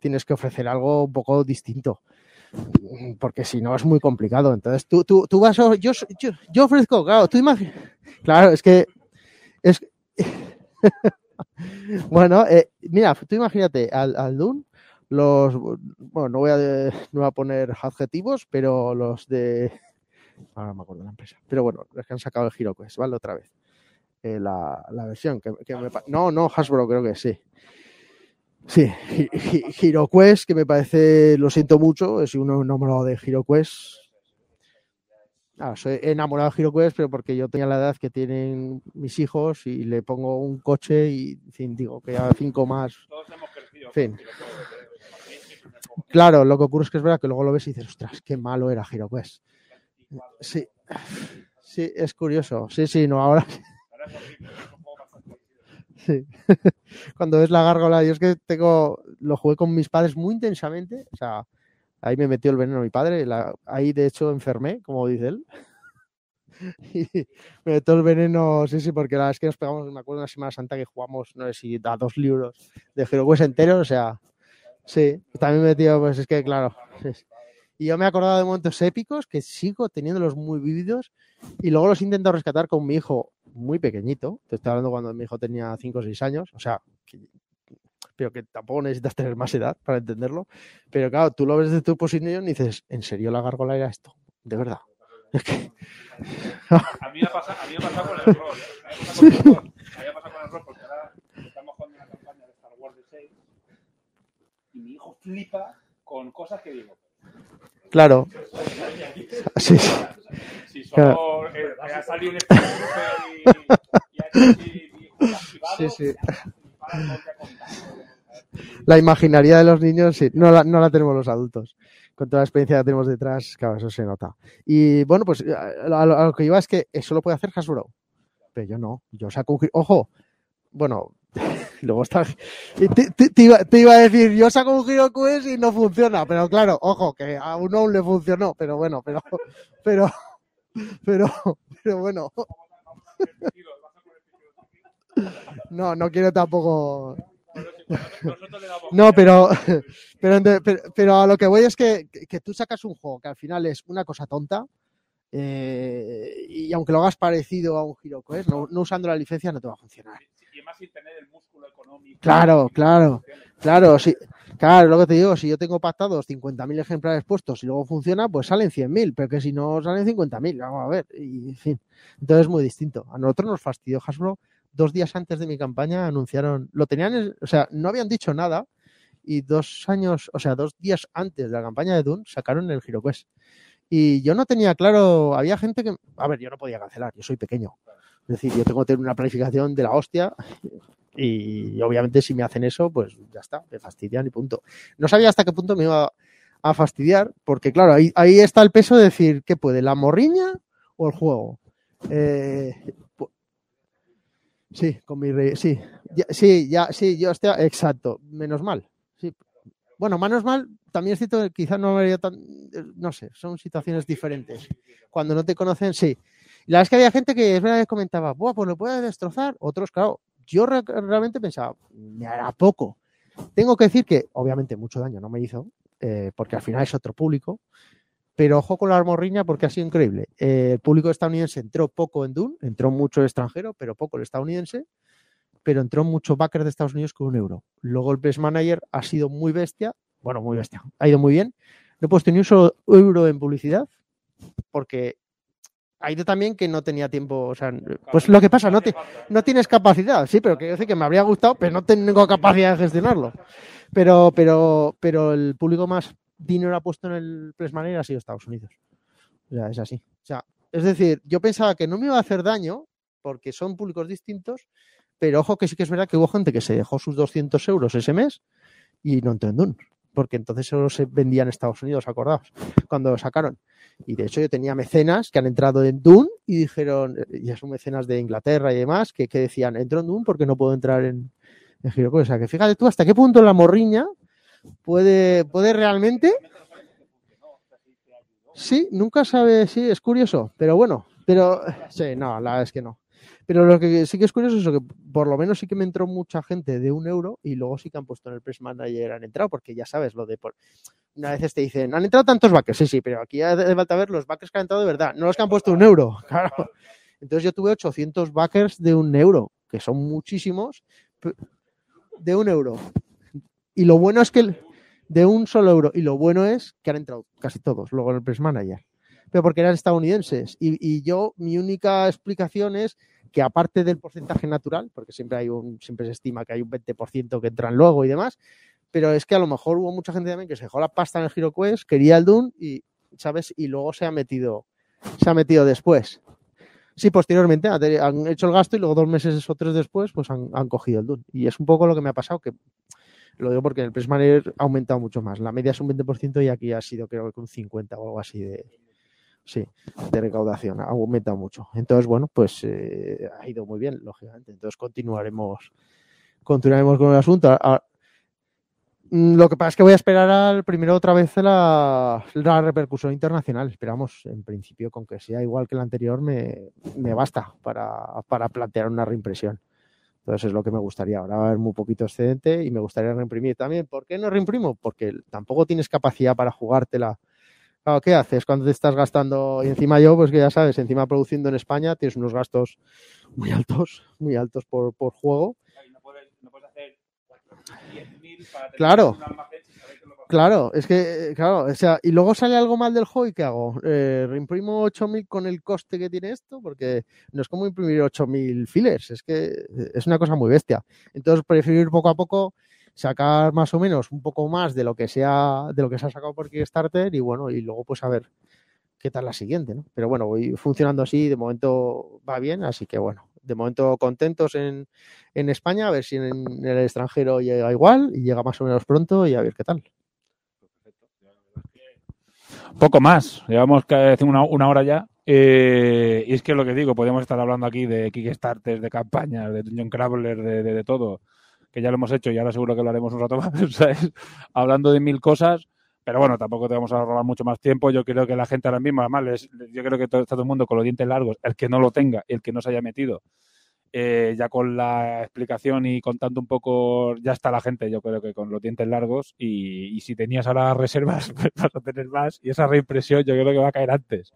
tienes que ofrecer algo un poco distinto. Porque si no es muy complicado. Entonces tú, tú, tú vas, yo, yo, yo ofrezco, claro, tú imaginas. Claro, es que. Es, bueno, eh, mira, tú imagínate al, al Dune, los. Bueno, no voy, a, no voy a poner adjetivos, pero los de. Ahora me acuerdo de la empresa. Pero bueno, los que han sacado el HeroQuest, ¿vale? Otra vez. Eh, la, la versión que, que me No, no, Hasbro creo que sí. Sí, HeroQuest, que me parece, lo siento mucho, soy un enamorado de HeroQuest. Ah, soy enamorado de HeroQuest, pero porque yo tenía la edad que tienen mis hijos y le pongo un coche y, en fin, digo que a cinco más. En fin. Claro, lo que ocurre es que es verdad que luego lo ves y dices, ostras, qué malo era HeroQuest. Sí, sí, es curioso. Sí, sí, no, ahora. Sí. Cuando ves la gárgola, yo es que tengo, lo jugué con mis padres muy intensamente, o sea, ahí me metió el veneno mi padre, la- ahí de hecho enfermé, como dice él. Y me metió el veneno, sí, sí, porque la es que nos pegamos, me acuerdo una Semana Santa que jugamos, no sé si a dos libros de HeroQuest enteros, o sea, sí, también me metió, pues es que claro. Y yo me he acordado de momentos épicos que sigo teniéndolos muy vívidos y luego los intento rescatar con mi hijo muy pequeñito. Te estoy hablando cuando mi hijo tenía 5 o 6 años, o sea, pero que tampoco necesitas tener más edad para entenderlo. Pero claro, tú lo ves desde tu posición y dices, ¿en serio la gárgola era esto? De verdad. Es que, A mí me ha pasado, a mí me ha pasado con el rol. A mí me ha pasado con el rol. A mí me ha pasado con el rol porque ahora estamos jugando una campaña de Star Wars de 6 y mi hijo flipa con cosas que digo. claro. Sí, sí. Si solo eh, ha salido un y, y ha hecho así, mi hijo lo ha activado, Sí, sí. La imaginaría de los niños, sí, no la, no la tenemos los adultos. Con toda la experiencia que tenemos detrás, claro, eso se nota. Y bueno, pues a, lo, que iba es que eso lo puede hacer Hasbro. Pero yo no. Yo saco un. Ojo, bueno, luego está. Te, iba, a decir, yo saco un Hero Quest y no funciona. Pero claro, ojo, que a uno aún le funcionó. Pero bueno, pero. Pero. Pero. Pero bueno. No, no quiero tampoco. Nosotros le damos No, pero, pero, pero, pero a lo que voy es que, que tú sacas un juego que al final es una cosa tonta eh, y aunque lo hagas parecido a un HeroQuest, no, no usando la licencia no te va a funcionar. y más sin tener el músculo económico. Claro, claro, claro, sí, claro, lo que te digo, si yo tengo pactados 50.000 ejemplares puestos y luego funciona, pues salen 100.000, pero que si no salen 50.000, vamos a ver, y en fin, entonces es muy distinto. A nosotros nos fastidió Hasbro, dos días antes de mi campaña anunciaron, lo tenían, en- o sea, no habían dicho nada y dos años, o sea, dos días antes de la campaña de Dune sacaron el HeroQuest. Y yo no tenía claro, había gente que, a ver, yo no podía cancelar, yo soy pequeño. Es decir, yo tengo que tener una planificación de la hostia y obviamente si me hacen eso, pues ya está, me fastidian y punto. No sabía hasta qué punto me iba a fastidiar, porque claro, ahí, ahí está el peso de decir, ¿qué puede? ¿La morriña o el juego? Eh, sí, con mi rey, sí, ya, sí, ya, sí, yo estoy, exacto, menos mal, sí. Bueno, menos mal, también es cierto que quizás no habría tan, no sé, son situaciones diferentes. Cuando no te conocen, sí. La verdad es que había gente que es verdad que comentaba, Buah, pues lo puedes destrozar. Otros, claro, yo re- realmente pensaba, me hará poco. Tengo que decir que, obviamente, mucho daño no me hizo, eh, porque al final es otro público. Pero ojo con la armorriña porque ha sido increíble. Eh, el público estadounidense entró poco en Dune, entró mucho el extranjero, pero poco el estadounidense. Pero entró mucho backer de Estados Unidos con un euro. Luego el Best Manager ha sido muy bestia. Bueno, muy bestia. Ha ido muy bien. No he puesto ni un solo euro en publicidad porque ha ido también que no tenía tiempo. O sea, pues lo que pasa, no, no tienes capacidad. Sí, pero quiero decir que me habría gustado, pero no tengo capacidad de gestionarlo. Pero, pero, pero el público más dinero ha puesto en el Press Manager ha sido Estados Unidos. O sea, es así. O sea, es decir, yo pensaba que no me iba a hacer daño porque son públicos distintos, pero ojo que sí que es verdad que hubo gente que se dejó sus 200 euros ese mes y no entró en porque entonces solo se vendía en Estados Unidos, acordaos, cuando lo sacaron. Y de hecho yo tenía mecenas que han entrado en Dune y dijeron, ya son mecenas de Inglaterra y demás, que, que decían, entro en Dune porque no puedo entrar en, en. O sea, que fíjate tú hasta qué punto la morriña puede, puede realmente... Sí, nunca sabe, sí, es curioso, pero bueno, pero sí, no, la verdad es que no. Pero lo que sí que es curioso es que por lo menos sí que me entró mucha gente de un euro y luego sí que han puesto en el Press Manager, han entrado, porque ya sabes, lo de por- a veces te dicen, han entrado tantos backers, sí, sí, pero aquí hace falta ver los backers que han entrado de verdad, no los que han puesto un euro, claro. Entonces yo tuve 800 backers de un euro, que son muchísimos, de un euro. Y lo bueno es que de un solo euro, y lo bueno es que han entrado casi todos, luego en el Press Manager, pero porque eran estadounidenses. Y, yo, mi única explicación es que aparte del porcentaje natural, porque siempre hay un, siempre se estima que hay un 20% que entran luego y demás, pero es que a lo mejor hubo mucha gente también que se dejó la pasta en el HeroQuest, quería el Doom y, ¿sabes? Y luego se ha metido, se ha metido después. Sí, posteriormente han hecho el gasto y luego dos meses o tres después, pues han, cogido el Doom. Y es un poco lo que me ha pasado, que lo digo porque en el Press Manager ha aumentado mucho más. La media es un 20% y aquí ha sido creo que un 50 o algo así de, sí, de recaudación. Ha aumentado mucho. Entonces, bueno, pues eh, ha ido muy bien, lógicamente. Entonces continuaremos, continuaremos con el asunto. Mm, Lo que pasa es que voy a esperar al primero otra vez la, la repercusión internacional. Esperamos, en principio, con que sea igual que el anterior, me, me basta para, para plantear una reimpresión. Entonces es lo que me gustaría. Ahora va a haber muy poquito excedente y me gustaría reimprimir también. ¿Por qué no reimprimo? Porque tampoco tienes capacidad para jugártela. Claro, ¿qué haces cuando te estás gastando? Y encima yo, pues que ya sabes, encima produciendo en España tienes unos gastos muy altos, muy altos por, por juego. Claro. Claro, es que, eh, claro, o sea, y luego sale algo mal del juego y ¿qué hago? Eh, reimprimo 8000 con el coste que tiene esto, porque no es como imprimir 8000 fillers, es que eh, es una cosa muy bestia. Entonces prefiero ir poco a poco, sacar más o menos un poco más de lo que sea, de lo que se ha sacado por Kickstarter y bueno, y luego pues a ver qué tal la siguiente, ¿no? Pero bueno, voy funcionando así, de momento va bien, así que bueno, de momento contentos en, en España, a ver si en, en el extranjero llega igual y llega más o menos pronto y a ver qué tal. Poco más. Llevamos casi una, una hora ya. Eh, y es que lo que digo, podríamos estar hablando aquí de Kickstarter, de campañas, de Dungeon Crawler, de, de, de todo, que ya lo hemos hecho y ahora seguro que lo haremos un rato más. Hablando de mil cosas. Pero bueno, tampoco te vamos a robar mucho más tiempo. Yo creo que la gente ahora mismo, además, les- yo creo que todo, está todo el mundo con los dientes largos, el que no lo tenga el que no se haya metido, eh, ya con la explicación y contando un poco, ya está la gente, yo creo que con los dientes largos. Y, si tenías ahora reservas, pues vas a tener más. Y esa reimpresión yo creo que va a caer antes.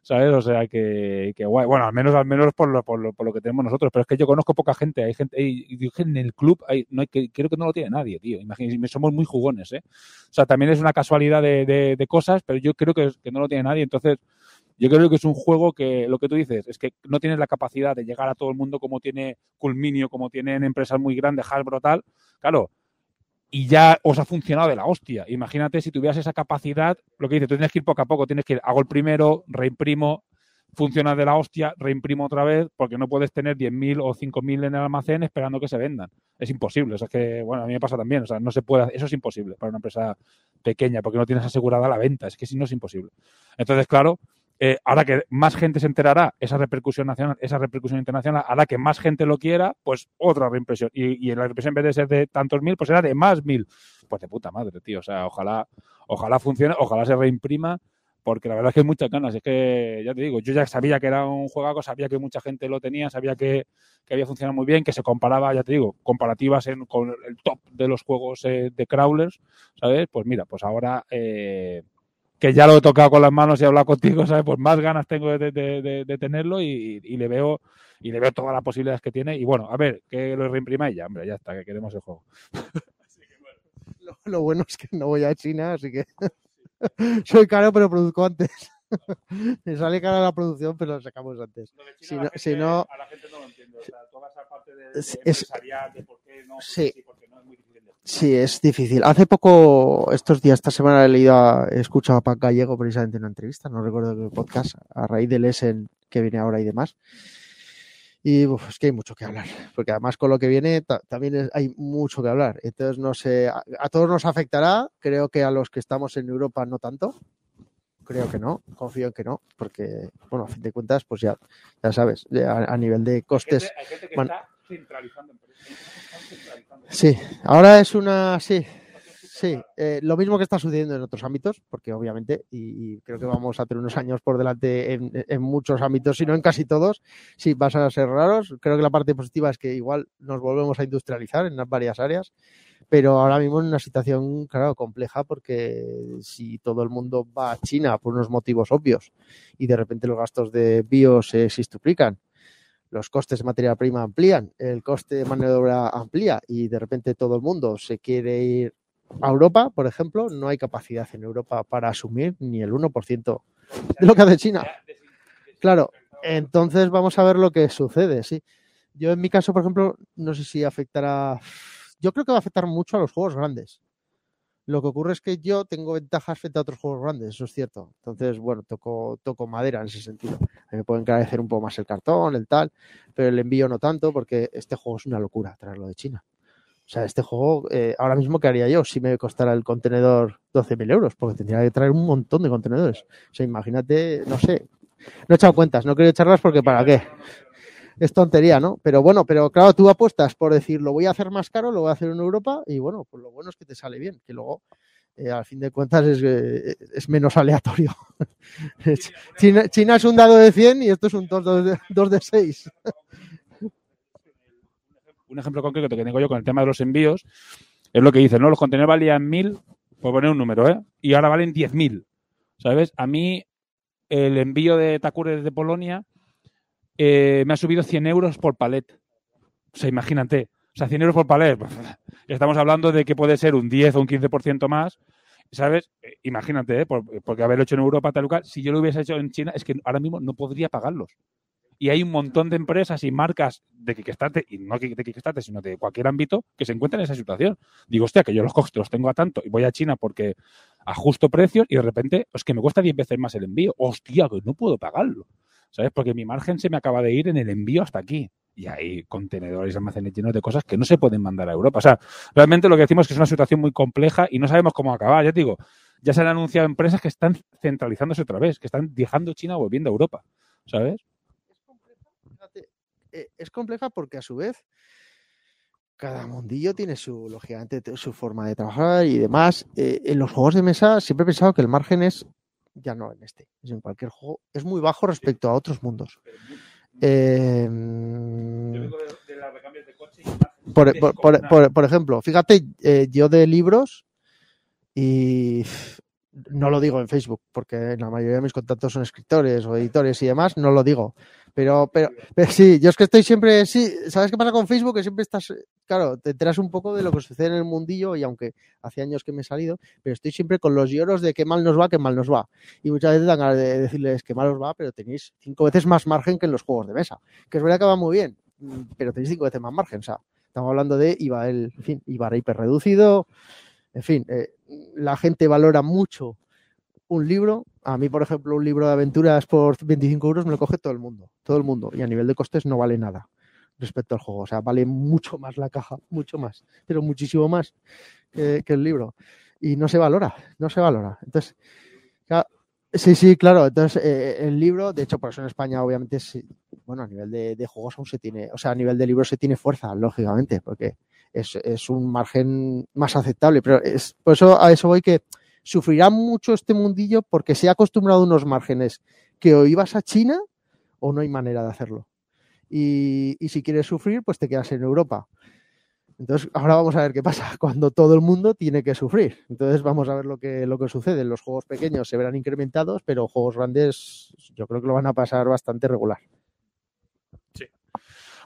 ¿Sabes? O sea que, guay. Bueno, al menos, al menos por lo, por, lo, por lo que tenemos nosotros. Pero es que yo conozco poca gente. Hay gente, hay- en el club, hay, no creo que no lo tiene nadie, tío. Imagínense, somos muy jugones, ¿eh? O sea, también es una casualidad de, cosas, pero yo creo que no lo tiene nadie. Entonces, yo creo que es un juego que lo que tú dices es que no tienes la capacidad de llegar a todo el mundo como tiene Culminio, como tienen empresas muy grandes, Hasbro, tal. Claro, y ya os ha funcionado de la hostia. Imagínate si tuvieras esa capacidad, lo que dices, tú tienes que ir poco a poco, tienes que ir, hago el primero, reimprimo, funciona de la hostia, reimprimo otra vez, porque no puedes tener 10.000 o 5.000 en el almacén esperando que se vendan. Es imposible. Es que, bueno, a mí me pasa también. O sea, no se puede, eso es imposible para una empresa pequeña, porque no tienes asegurada la venta. Es que si no es imposible. Entonces, claro, eh, ahora que más gente se enterará, esa repercusión nacional, esa repercusión internacional, hará que más gente lo quiera, pues otra reimpresión. Y, y la reimpresión en vez de ser de tantos mil, pues será de más mil. Pues de puta madre, tío. O sea, ojalá, ojalá funcione, ojalá se reimprima, porque la verdad es que hay muchas ganas. Es que, ya te digo, yo ya sabía que era un juegaco, sabía que mucha gente lo tenía, sabía que, que había funcionado muy bien, que se comparaba, ya te digo, comparativas en, con el top de los juegos eh, de crawlers, ¿sabes? Pues mira, pues ahora eh, que ya lo he tocado con las manos y he hablado contigo, ¿sabes? Pues más ganas tengo de, de- de- de tenerlo y, y le veo y le veo todas las posibilidades que tiene. Y bueno, a ver, que lo reimprimáis ya, hombre, ya está, que queremos el juego. Lo, lo bueno es que no voy a China, así que soy caro, pero produzco antes. Me sale cara la producción, pero lo sacamos antes. Si no, si no, a la gente no lo entiende. O sea, toda esa parte de, de Es- es- empresarial, de por qué no, Sí. porque no es muy difícil. Sí, es difícil. Hace poco, estos días, esta semana he leído, a- he escuchado a Pac Gallego precisamente en una entrevista, no recuerdo qué podcast, a raíz del Essen que viene ahora y demás. Y uf, es que hay mucho que hablar, porque además con lo que viene ta- también es- hay mucho que hablar. Entonces, no sé, a, a todos nos afectará, creo que a los que estamos en Europa no tanto. Creo que no, confío en que no, porque, bueno, a fin de cuentas, pues ya, ya sabes, ya a, a nivel de costes. Hay gente que está Sí, ahora es una, sí, Sí, eh, lo mismo que está sucediendo en otros ámbitos, porque obviamente, y, creo que vamos a tener unos años por delante en, muchos ámbitos, si no en casi todos, sí, van a ser raros. Creo que la parte positiva es que igual nos volvemos a industrializar en varias áreas, pero ahora mismo en una situación, claro, compleja, porque si todo el mundo va a China por unos motivos obvios y de repente los gastos de bio se sextuplican, los costes de materia prima amplían, el coste de mano de obra amplía y de repente todo el mundo se quiere ir a Europa, por ejemplo, no hay capacidad en Europa para asumir ni el 1% de lo que hace China. Claro, entonces vamos a ver lo que sucede, sí. Yo en mi caso, por ejemplo, no sé si afectará, yo creo que va a afectar mucho a los juegos grandes. Lo que ocurre es que yo tengo ventajas frente a otros juegos grandes, eso es cierto. Entonces, bueno, toco, toco madera en ese sentido. Me pueden encarecer un poco más el cartón, el tal, pero el envío no tanto, porque este juego es una locura traerlo de China. O sea, este juego, eh, ahora mismo, ¿qué haría yo si me costara el contenedor 12.000 euros? Porque tendría que traer un montón de contenedores. O sea, imagínate, no sé, no he echado cuentas, no quiero echarlas porque ¿para qué? Es tontería, ¿no? Pero bueno, pero claro, tú apuestas por decir, lo voy a hacer más caro, lo voy a hacer en Europa y bueno, pues lo bueno es que te sale bien, que luego, eh, al fin de cuentas, es, eh, es menos aleatorio. China, China, es un dado de 100 y esto es un 2 de, 2 de 6. Un ejemplo concreto que tengo yo con el tema de los envíos es lo que dicen, ¿no? Los contenedores valían 1.000, por poner un número, ¿eh? Y ahora valen 10.000. ¿Sabes? A mí el envío de Takure desde Polonia eh, me ha subido 100 euros por palet. O sea, imagínate. O sea, 100 euros por palet. Estamos hablando de que puede ser un 10 o un 15% más. ¿Sabes? Eh, imagínate, ¿eh? Por, porque haberlo hecho en Europa, tal cual, si yo lo hubiese hecho en China, es que ahora mismo no podría pagarlos. Y hay un montón de empresas y marcas de Kickstarter, y no de Kickstarter, sino de cualquier ámbito, que se encuentran en esa situación. Digo, hostia, que yo los costes los tengo a tanto y voy a China porque ajusto precios y de repente es que me cuesta 10 veces más el envío. Hostia, que no puedo pagarlo. ¿Sabes? Porque mi margen se me acaba de ir en el envío hasta aquí. Y hay contenedores, almacenes llenos de cosas que no se pueden mandar a Europa. O sea, realmente lo que decimos es que es una situación muy compleja y no sabemos cómo acabar. Ya te digo, ya se han anunciado empresas que están centralizándose otra vez, que están dejando China volviendo a Europa. ¿Sabes? es compleja porque a su vez cada mundillo tiene su, lógicamente, su forma de trabajar y demás. Eh, en los juegos de mesa siempre he pensado que el margen es, ya no en este, es en cualquier juego, es muy bajo respecto a otros mundos. Eh, por, por, por, por, por ejemplo, fíjate, eh, yo de libros y no lo digo en Facebook, porque la mayoría de mis contactos son escritores o editores y demás, no lo digo. Pero, pero, pero sí, yo es que estoy siempre, sí, ¿sabes qué pasa con Facebook? Que siempre estás, claro, te enteras un poco de lo que sucede en el mundillo y aunque hace años que me he salido, pero estoy siempre con los lloros de qué mal nos va, qué mal nos va. Y muchas veces dan ganas de decirles que mal os va, pero tenéis cinco veces más margen que en los juegos de mesa. Que es verdad que va muy bien, pero tenéis cinco veces más margen, o sea, estamos hablando de IVA, el, en fin, IVA hiper reducido, en fin, eh, la gente valora mucho un libro. A mí, por ejemplo, un libro de aventuras por 25 euros me lo coge todo el mundo, todo el mundo. Y a nivel de costes no vale nada respecto al juego. O sea, vale mucho más la caja, mucho más, pero muchísimo más que, el libro. Y no se valora, no se valora. Entonces, sí, sí, claro. Entonces, eh, el libro, de hecho, por eso en España, obviamente, sí, bueno, a nivel de, de, juegos aún se tiene, o sea, a nivel de libros se tiene fuerza, lógicamente, porque es, es un margen más aceptable. Pero es, por eso a eso voy que sufrirá mucho este mundillo porque se ha acostumbrado a unos márgenes que o ibas a China o no hay manera de hacerlo. Y, y, si quieres sufrir, pues te quedas en Europa. Entonces, ahora vamos a ver qué pasa cuando todo el mundo tiene que sufrir. Entonces, vamos a ver lo que, lo que sucede. Los juegos pequeños se verán incrementados, pero juegos grandes yo creo que lo van a pasar bastante regular.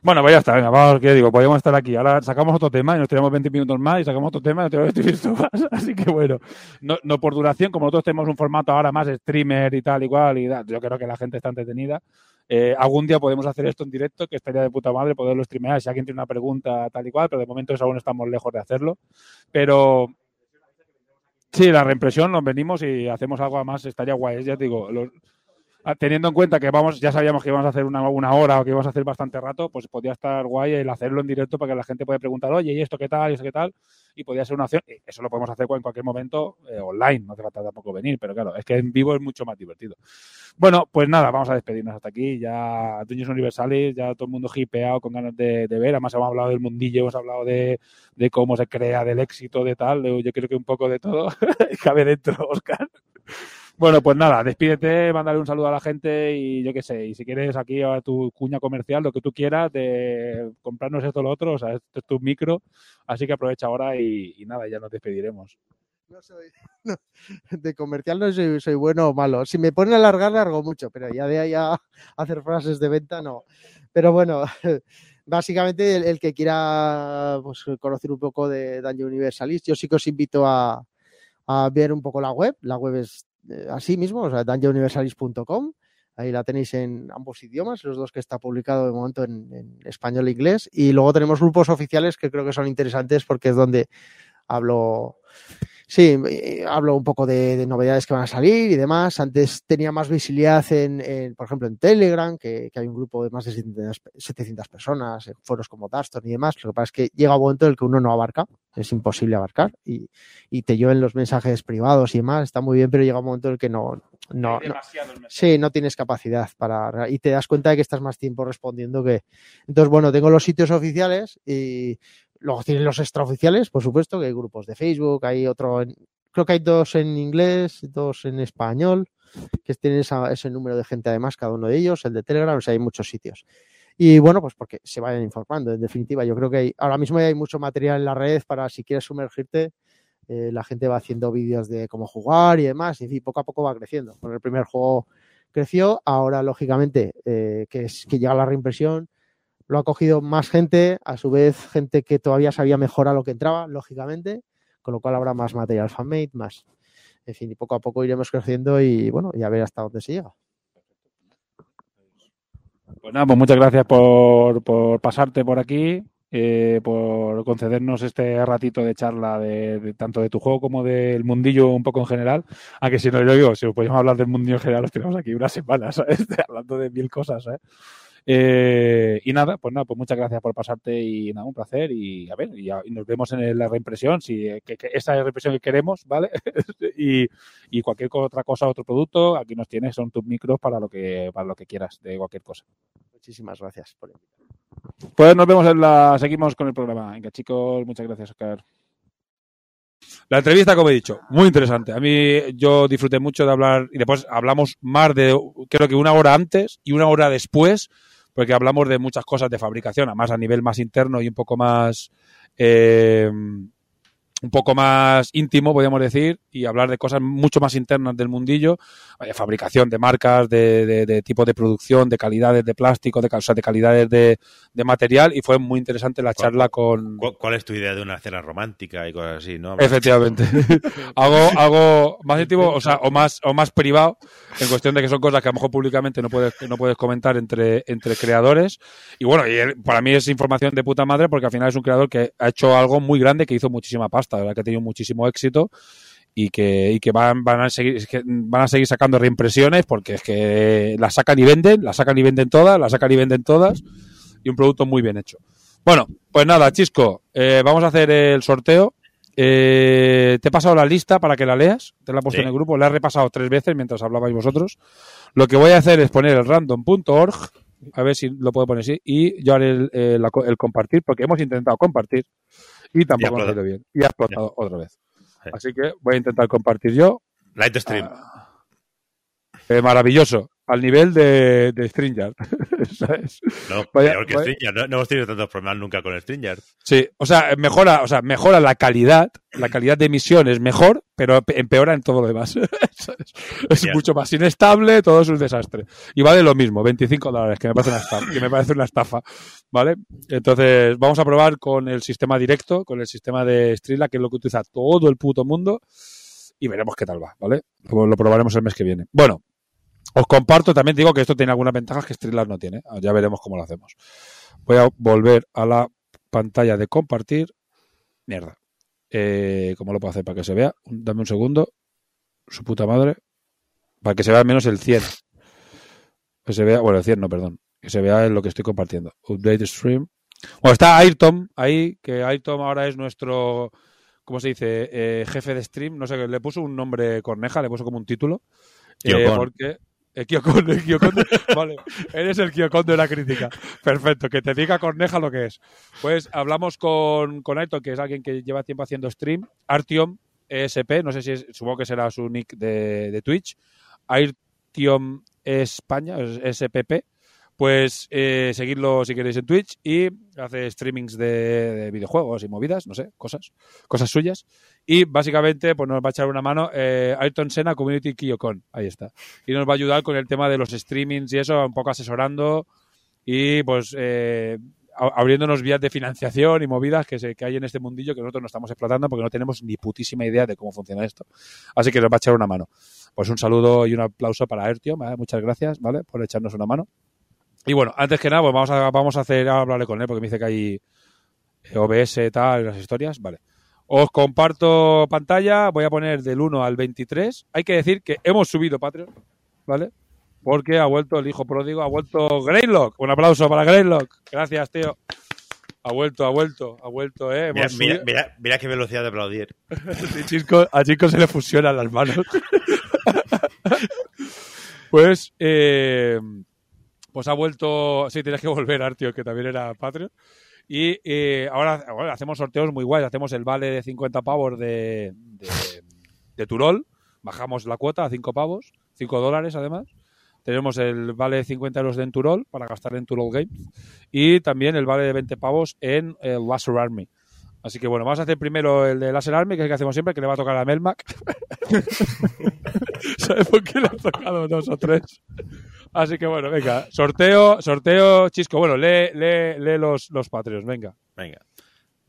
Bueno, pues ya está, venga, vamos, que digo, podríamos estar aquí. Ahora sacamos otro tema y nos tiramos 20 minutos más y sacamos otro tema y nos tiramos 20 minutos más. Así que bueno, no, no, por duración, como nosotros tenemos un formato ahora más streamer y tal, y tal, yo creo que la gente está entretenida. Eh, algún día podemos hacer esto en directo, que estaría de puta madre poderlo streamear si alguien tiene una pregunta tal y cual, pero de momento eso aún estamos lejos de hacerlo. Pero sí, la reimpresión, nos venimos y hacemos algo más, estaría guay. Ya te digo, los, Teniendo en cuenta que vamos, ya sabíamos que íbamos a hacer una, una hora o que íbamos a hacer bastante rato, pues podía estar guay el hacerlo en directo para que la gente pueda preguntar, oye, ¿y esto qué tal? ¿Y esto qué tal? Y podía ser una opción. y Eso lo podemos hacer en cualquier momento eh, online, no hace falta tampoco venir, pero claro, es que en vivo es mucho más divertido. Bueno, pues nada, vamos a despedirnos hasta aquí. Ya Dungeons Universalis, ya todo el mundo hipeado con ganas de, ver. Además, hemos hablado del mundillo, hemos hablado de, de cómo se crea, del éxito, de tal. Yo creo que un poco de todo cabe dentro, Oscar. Bueno, pues nada, despídete, mándale un saludo a la gente y yo qué sé, y si quieres aquí a tu cuña comercial, lo que tú quieras, de comprarnos esto o lo otro, o sea, esto es tu micro, así que aprovecha ahora y, nada, ya nos despediremos. No soy, de comercial no soy, soy bueno o malo. Si me ponen a alargar, largo mucho, pero ya de ahí a hacer frases de venta, no. Pero bueno, básicamente el, que quiera pues, conocer un poco de Dungeon Universalis, yo sí que os invito a, ver un poco la web. La web es así mismo, o sea, dungeonuniversalis.com. Ahí la tenéis en ambos idiomas, los dos que está publicado de momento en, en español e inglés. Y luego tenemos grupos oficiales que creo que son interesantes porque es donde hablo Sí, eh, hablo un poco de, de novedades que van a salir y demás. Antes tenía más visibilidad en, en, por ejemplo, en Telegram, que, que hay un grupo de más de 700, 700 personas, en foros como Daston y demás. Lo que pasa es que llega un momento en el que uno no abarca, es imposible abarcar y, y te lleven los mensajes privados y demás. Está muy bien, pero llega un momento en el que no, no, no sí, no tienes capacidad para y te das cuenta de que estás más tiempo respondiendo que. Entonces, bueno, tengo los sitios oficiales y Luego tienen los extraoficiales, por supuesto, que hay grupos de Facebook, hay otro, en, creo que hay dos en inglés, dos en español, que tienen ese número de gente además, cada uno de ellos, el de Telegram, o sea, hay muchos sitios. Y bueno, pues porque se vayan informando, en definitiva, yo creo que hay, ahora mismo hay mucho material en la red para si quieres sumergirte, eh, la gente va haciendo vídeos de cómo jugar y demás, y poco a poco va creciendo. Con el primer juego creció, ahora lógicamente eh, que, es, que llega la reimpresión, lo ha cogido más gente, a su vez gente que todavía sabía mejor a lo que entraba, lógicamente, con lo cual habrá más material fanmade, más. En fin, y poco a poco iremos creciendo y bueno, y a ver hasta dónde se llega. Pues nada, pues muchas gracias por, por pasarte por aquí, eh, por concedernos este ratito de charla de, tanto de tu juego como del mundillo un poco en general. Aunque si no, yo digo, si podemos hablar del mundillo en general, los tenemos aquí una semana, ¿sabes? Hablando de mil cosas, ¿eh? Eh, y nada, pues nada, pues muchas gracias por pasarte y nada, un placer y a ver, y, y nos vemos en la reimpresión, si que, que esa es la reimpresión que queremos, ¿vale? y, y, cualquier otra cosa, otro producto, aquí nos tienes, son tus micros para lo que para lo que quieras, de cualquier cosa. Muchísimas gracias por invitarme. Pues nos vemos en la, seguimos con el programa. Venga, chicos, muchas gracias, Oscar. La entrevista, como he dicho, muy interesante. A mí yo disfruté mucho de hablar y después hablamos más de, creo que una hora antes y una hora después porque hablamos de muchas cosas de fabricación, además a nivel más interno y un poco más eh, un poco más íntimo, podríamos decir, y hablar de cosas mucho más internas del mundillo, de fabricación de marcas, de, de, de tipo de producción, de calidades de plástico, de, o sea, de calidades de, de, material, y fue muy interesante la charla con... ¿Cuál, ¿Cuál, es tu idea de una cena romántica y cosas así, no? Efectivamente. algo, algo más íntimo, o sea, o más, o más privado, en cuestión de que son cosas que a lo mejor públicamente no puedes, no puedes comentar entre, entre creadores. Y bueno, y para mí es información de puta madre, porque al final es un creador que ha hecho algo muy grande, que hizo muchísima pasta ¿verdad? que ha tenido muchísimo éxito y que, y que van, van, a seguir, que van a seguir sacando reimpresiones porque es que las sacan y venden, las sacan y venden todas, las sacan y venden todas y un producto muy bien hecho. Bueno, pues nada, Chisco, eh, vamos a hacer el sorteo. Eh, te he pasado la lista para que la leas, te la he puesto sí. en el grupo, la he repasado tres veces mientras hablabais vosotros. Lo que voy a hacer es poner el random.org, a ver si lo puedo poner así, y yo haré el, el, el compartir, porque hemos intentado compartir y tampoco ha salido bien. Y ha explotado ya. otra vez. Sí. Así que voy a intentar compartir yo. Light stream. Ah, eh, maravilloso. Al nivel de, de StreamYard. ¿sabes? No, vaya, peor que vaya. No, no, hemos tenido tantos problemas nunca con StreamYard. Sí, o sea, mejora, o sea, mejora la calidad. La calidad de emisión es mejor, pero empeora en todo lo demás. es yeah. mucho más inestable, todo es un desastre. Y vale lo mismo, 25 dólares, que me parece una estafa. Que me parece una estafa ¿Vale? Entonces, vamos a probar con el sistema directo, con el sistema de Streamlab, que es lo que utiliza todo el puto mundo. Y veremos qué tal va, ¿vale? Lo probaremos el mes que viene. Bueno, os comparto, también digo que esto tiene algunas ventajas que Streamlab no tiene. Ya veremos cómo lo hacemos. Voy a volver a la pantalla de compartir. Mierda. Eh, ¿Cómo lo puedo hacer para que se vea? Dame un segundo. Su puta madre. Para que se vea al menos el 100. Que se vea, bueno, 100 no, perdón. Que se vea en lo que estoy compartiendo. Update stream. Bueno, está Ayrton ahí, que Ayrton ahora es nuestro, ¿cómo se dice? Eh, jefe de stream. No sé, le puso un nombre Corneja, le puso como un título. Eh, porque el Kyokon, el Kyokon de- vale, eres el Kyokon de la crítica. Perfecto, que te diga Corneja lo que es. Pues hablamos con, con Ayrton, que es alguien que lleva tiempo haciendo stream. Artyom ESP, no sé si es, supongo que será su nick de, de Twitch. Artyom España, es SPP. Pues eh, seguidlo si queréis en Twitch y hace streamings de, de videojuegos y movidas, no sé, cosas, cosas suyas. Y básicamente pues nos va a echar una mano eh, Ayrton Senna Community Kyokon, ahí está. Y nos va a ayudar con el tema de los streamings y eso, un poco asesorando y pues eh, abriéndonos vías de financiación y movidas que, se, que hay en este mundillo que nosotros no estamos explotando porque no tenemos ni putísima idea de cómo funciona esto. Así que nos va a echar una mano. Pues un saludo y un aplauso para Ayrton, muchas gracias, ¿vale? Por echarnos una mano. Y bueno, antes que nada, pues vamos a, vamos a hacer, ahora hablaré con él porque me dice que hay eh, OBS y tal, las historias, vale. Os comparto pantalla, voy a poner del 1 al 23. Hay que decir que hemos subido Patreon, ¿vale? Porque ha vuelto el hijo pródigo, ha vuelto Greylock. Un aplauso para Greylock. Gracias, tío. Ha vuelto, ha vuelto, ha vuelto, ¿eh? Mira, mira, subido- mira, mira qué velocidad de aplaudir. Chisco- a Chisco se le fusionan las manos. pues, eh, pues ha vuelto. Sí, tienes que volver, Artio, que también era Patreon. Y eh, ahora, hacemos sorteos muy guays. Hacemos el vale de 50 pavos de, de, de Turol. Bajamos la cuota a 5 pavos, 5 dólares además. Tenemos el vale de 50 euros de Enturol para gastar en Turol Games. Y también el vale de 20 pavos en el Laser Army. Así que bueno, vamos a hacer primero el de Laser Army, que es el que hacemos siempre, que le va a tocar a Melmac. ¿Sabes por qué le ha tocado dos o tres? Así que bueno, venga, sorteo, sorteo, Chisco. Bueno, lee, lee, lee los, los patrios, venga. Venga.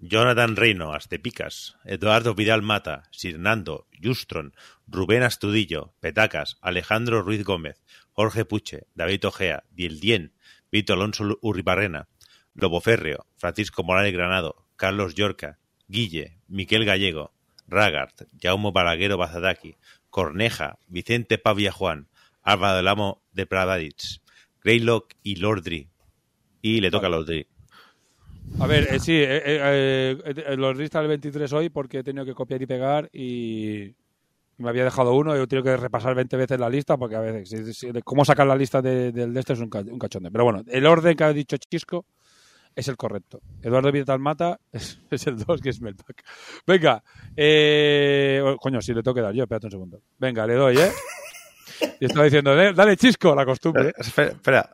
Jonathan Reino, Astepicas, Eduardo Vidal Mata, Sirnando, Justron, Rubén Astudillo, Petacas, Alejandro Ruiz Gómez, Jorge Puche, David Ojea, Dien, Vito Alonso Urribarrena, Lobo Férreo, Francisco Morales Granado, Carlos Yorca, Guille, Miquel Gallego, Ragart, Jaumo Balaguero Bazadaki, Corneja, Vicente Pavia Juan, Alba del Amo de Pradaditz, Greylock y Lordri. Y le toca a Lordri. A ver, eh, sí, eh, eh, eh, los listas el 23 hoy porque he tenido que copiar y pegar y me había dejado uno y he tenido que repasar 20 veces la lista porque a veces, si- cómo sacar la lista de, del de este es un, un cachonde. Pero bueno, el orden que ha dicho Chisco es el correcto. Eduardo Vital Mata es, el 2, que es Melpack. Venga, eh, oh, coño, si le tengo que dar yo, espérate un segundo. Venga, le doy, ¿eh? Y estaba diciendo, "Eh, dale Chisco, la costumbre. Espera, espera.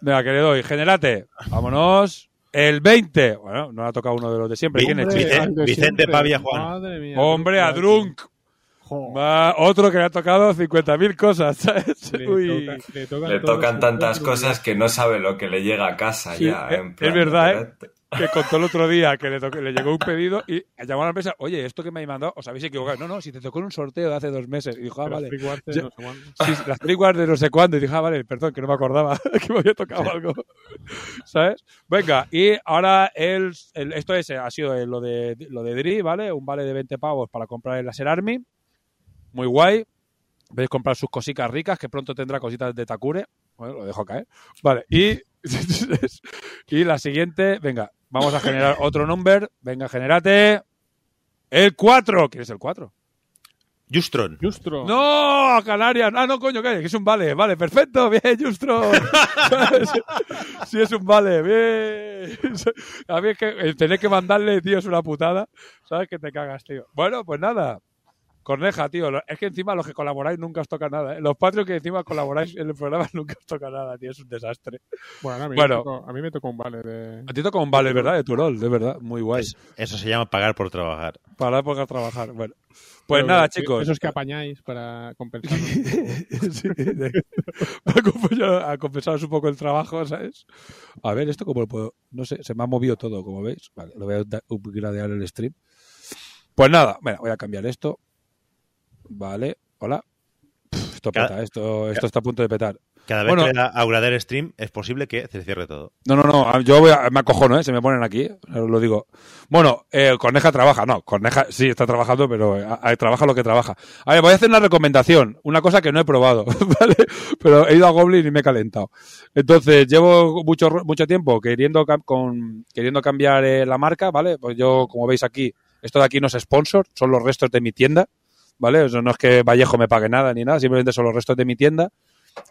Venga, que le doy. Generate. Vámonos. El 20. Bueno, no le ha tocado uno de los de siempre. ¿Quién es? Vicente- Vicente Pavia Juan. Madre mía. Hombre, a Drunk. Va, otro que le ha tocado 50.000 cosas. ¿sabes? le Uy. toca- le tocan, Le tantas cosas que no sabe lo que le llega a casa Sí, ya. eh, en plan, es verdad, ¿eh? Que contó el otro día que le, tocó- le llegó un pedido y llamó a la empresa. Oye, esto que me habéis mandado, os habéis equivocado. No, no, si te tocó en un sorteo de hace dos meses. Y dijo, ah, vale. Guards, Ya- no sé cuándo. Sí, las de no sé cuándo. Y dije, ah, vale, perdón, que no me acordaba que me había tocado algo. ¿Sabes? Venga, y ahora el, el- esto es, ha sido eh, lo de, lo de Dri, ¿vale? Un vale de 20 pavos para comprar el Laser Army. Muy guay. Veis comprar sus cositas ricas, que pronto tendrá cositas de Takure. Bueno, lo dejo caer. Vale, y, y la siguiente, venga, vamos a generar otro number. Venga, generate. El 4. ¿Quién es el 4? Justron. Justro. ¡No! ¡A Canarias! Ah, no, coño, que es un vale. Vale, perfecto. Bien, Justro. ¿Sabes? sí, es un vale. Bien. A mí es que el tener que mandarle, tío, es una putada. ¿Sabes? Que te cagas, tío. Bueno, pues nada. Corneja, tío. Es que encima los que colaboráis nunca os toca nada. ¿eh? Los patrios que encima colaboráis en el programa nunca os toca nada, tío. Es un desastre. Bueno, a mí, Bueno. Me tocó, a mí me tocó un vale de. A ti toca un vale, ¿verdad? De Turol, de verdad. Muy guay. Es- eso se llama pagar por trabajar. Para época de trabajar. Bueno. Pues Pero nada, chicos. Esos que apañáis para compensar. Sí, de- a compensar- a compensaros un poco el trabajo, ¿sabes? A ver, esto como lo puedo. No sé, se me ha movido todo, como veis. Vale, lo voy a upgradear el stream. Pues nada, bueno, voy a cambiar esto. Vale, hola. Pff, esto Cada- peta, esto, esto está a punto de petar. Cada vez Bueno. que le da a Aurader Stream es posible que se cierre todo. No, no, no, yo voy a- me acojono, ¿eh? Se me ponen aquí, lo digo. Bueno, eh, Corneja trabaja, no, Corneja sí está trabajando, pero eh, a- trabaja lo que trabaja. A ver, voy a hacer una recomendación, una cosa que no he probado, ¿vale? Pero he ido a Goblin y me he calentado. Entonces, llevo mucho, mucho tiempo queriendo, con, queriendo cambiar eh, la marca, ¿vale? Pues yo, como veis aquí, esto de aquí no es sponsor, son los restos de mi tienda, ¿vale? Eso no es que Vallejo me pague nada ni nada, simplemente son los restos de mi tienda.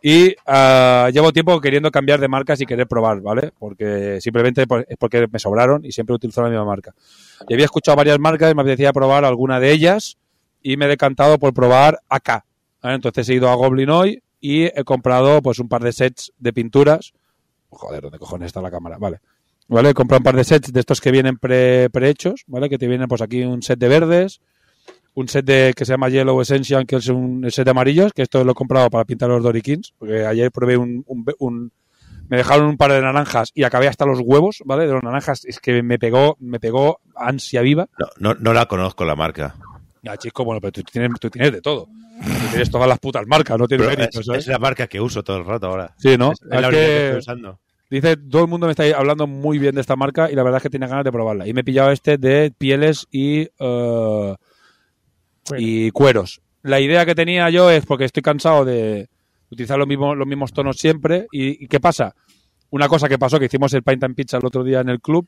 Y ah, llevo tiempo queriendo cambiar de marcas y querer probar, ¿vale? Porque simplemente es porque me sobraron y siempre utilizo la misma marca. Y había escuchado varias marcas y me apetecía probar alguna de ellas y me he decantado por probar AK. ¿vale? Entonces he ido a Goblin hoy y he comprado pues un par de sets de pinturas. Joder, ¿dónde cojones está la cámara? Vale. ¿Vale? He comprado un par de sets de estos que vienen pre- prehechos, ¿vale? Que te vienen pues aquí un set de verdes, un set de que se llama Yellow Essential, que es un set de amarillos, que esto lo he comprado para pintar los Dorikins, porque ayer probé un, un- un- me dejaron un par de naranjas y acabé hasta los huevos, ¿vale? De los naranjas es que me pegó, me pegó ansia viva. No, no, no la conozco la marca. Ya, chico, bueno, pero tú tienes, tú tienes de todo. Tú tienes todas las putas marcas, no tienes mérito, es, ¿sabes? es la marca que uso todo el rato ahora. Sí, ¿no? Es, es la que- que estoy usando. Dice, todo el mundo me está hablando muy bien de esta marca y la verdad es que tiene ganas de probarla. Y me he pillado este de pieles y, y cueros. La idea que tenía yo es porque estoy cansado de utilizar los mismos, los mismos tonos siempre. ¿Y, y qué pasa? Una cosa que pasó, que hicimos el Paint and Pizza el otro día en el club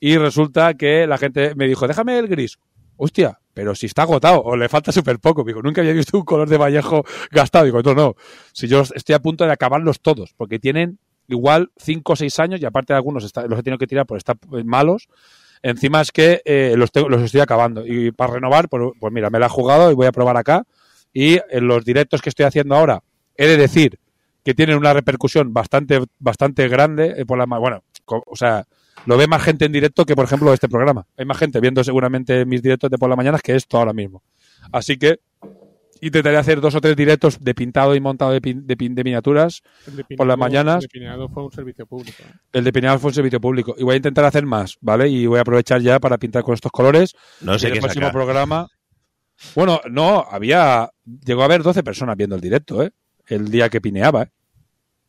y resulta que la gente me dijo, déjame el gris. Hostia, pero si está agotado o le falta súper poco. Digo, nunca había visto un color de Vallejo gastado. Digo, no, no. Si yo estoy a punto de acabarlos todos, porque tienen igual 5 o 6 años y aparte de algunos está- los he tenido que tirar por estar malos. Encima es que eh, los, los estoy acabando. Y para renovar, pues, pues mira, me la he jugado y voy a probar acá. Y en los directos que estoy haciendo ahora, he de decir que tienen una repercusión bastante, bastante grande eh, por la bueno, o sea, lo ve más gente en directo que por ejemplo este programa. Hay más gente viendo seguramente mis directos de por la mañana que esto ahora mismo. Así que intentaré hacer dos o tres directos de pintado y montado de, pin- de, pin- de miniaturas. De Por las mañanas- El de Pinedo fue un servicio público. ¿eh? El de Pineal fue un servicio público. Y voy a intentar hacer más, ¿vale? Y voy a aprovechar ya para pintar con estos colores. No sé y qué el próximo sacar. programa. Bueno, no, había. Llegó a haber 12 personas viendo el directo, ¿eh? El día que pineaba, ¿eh?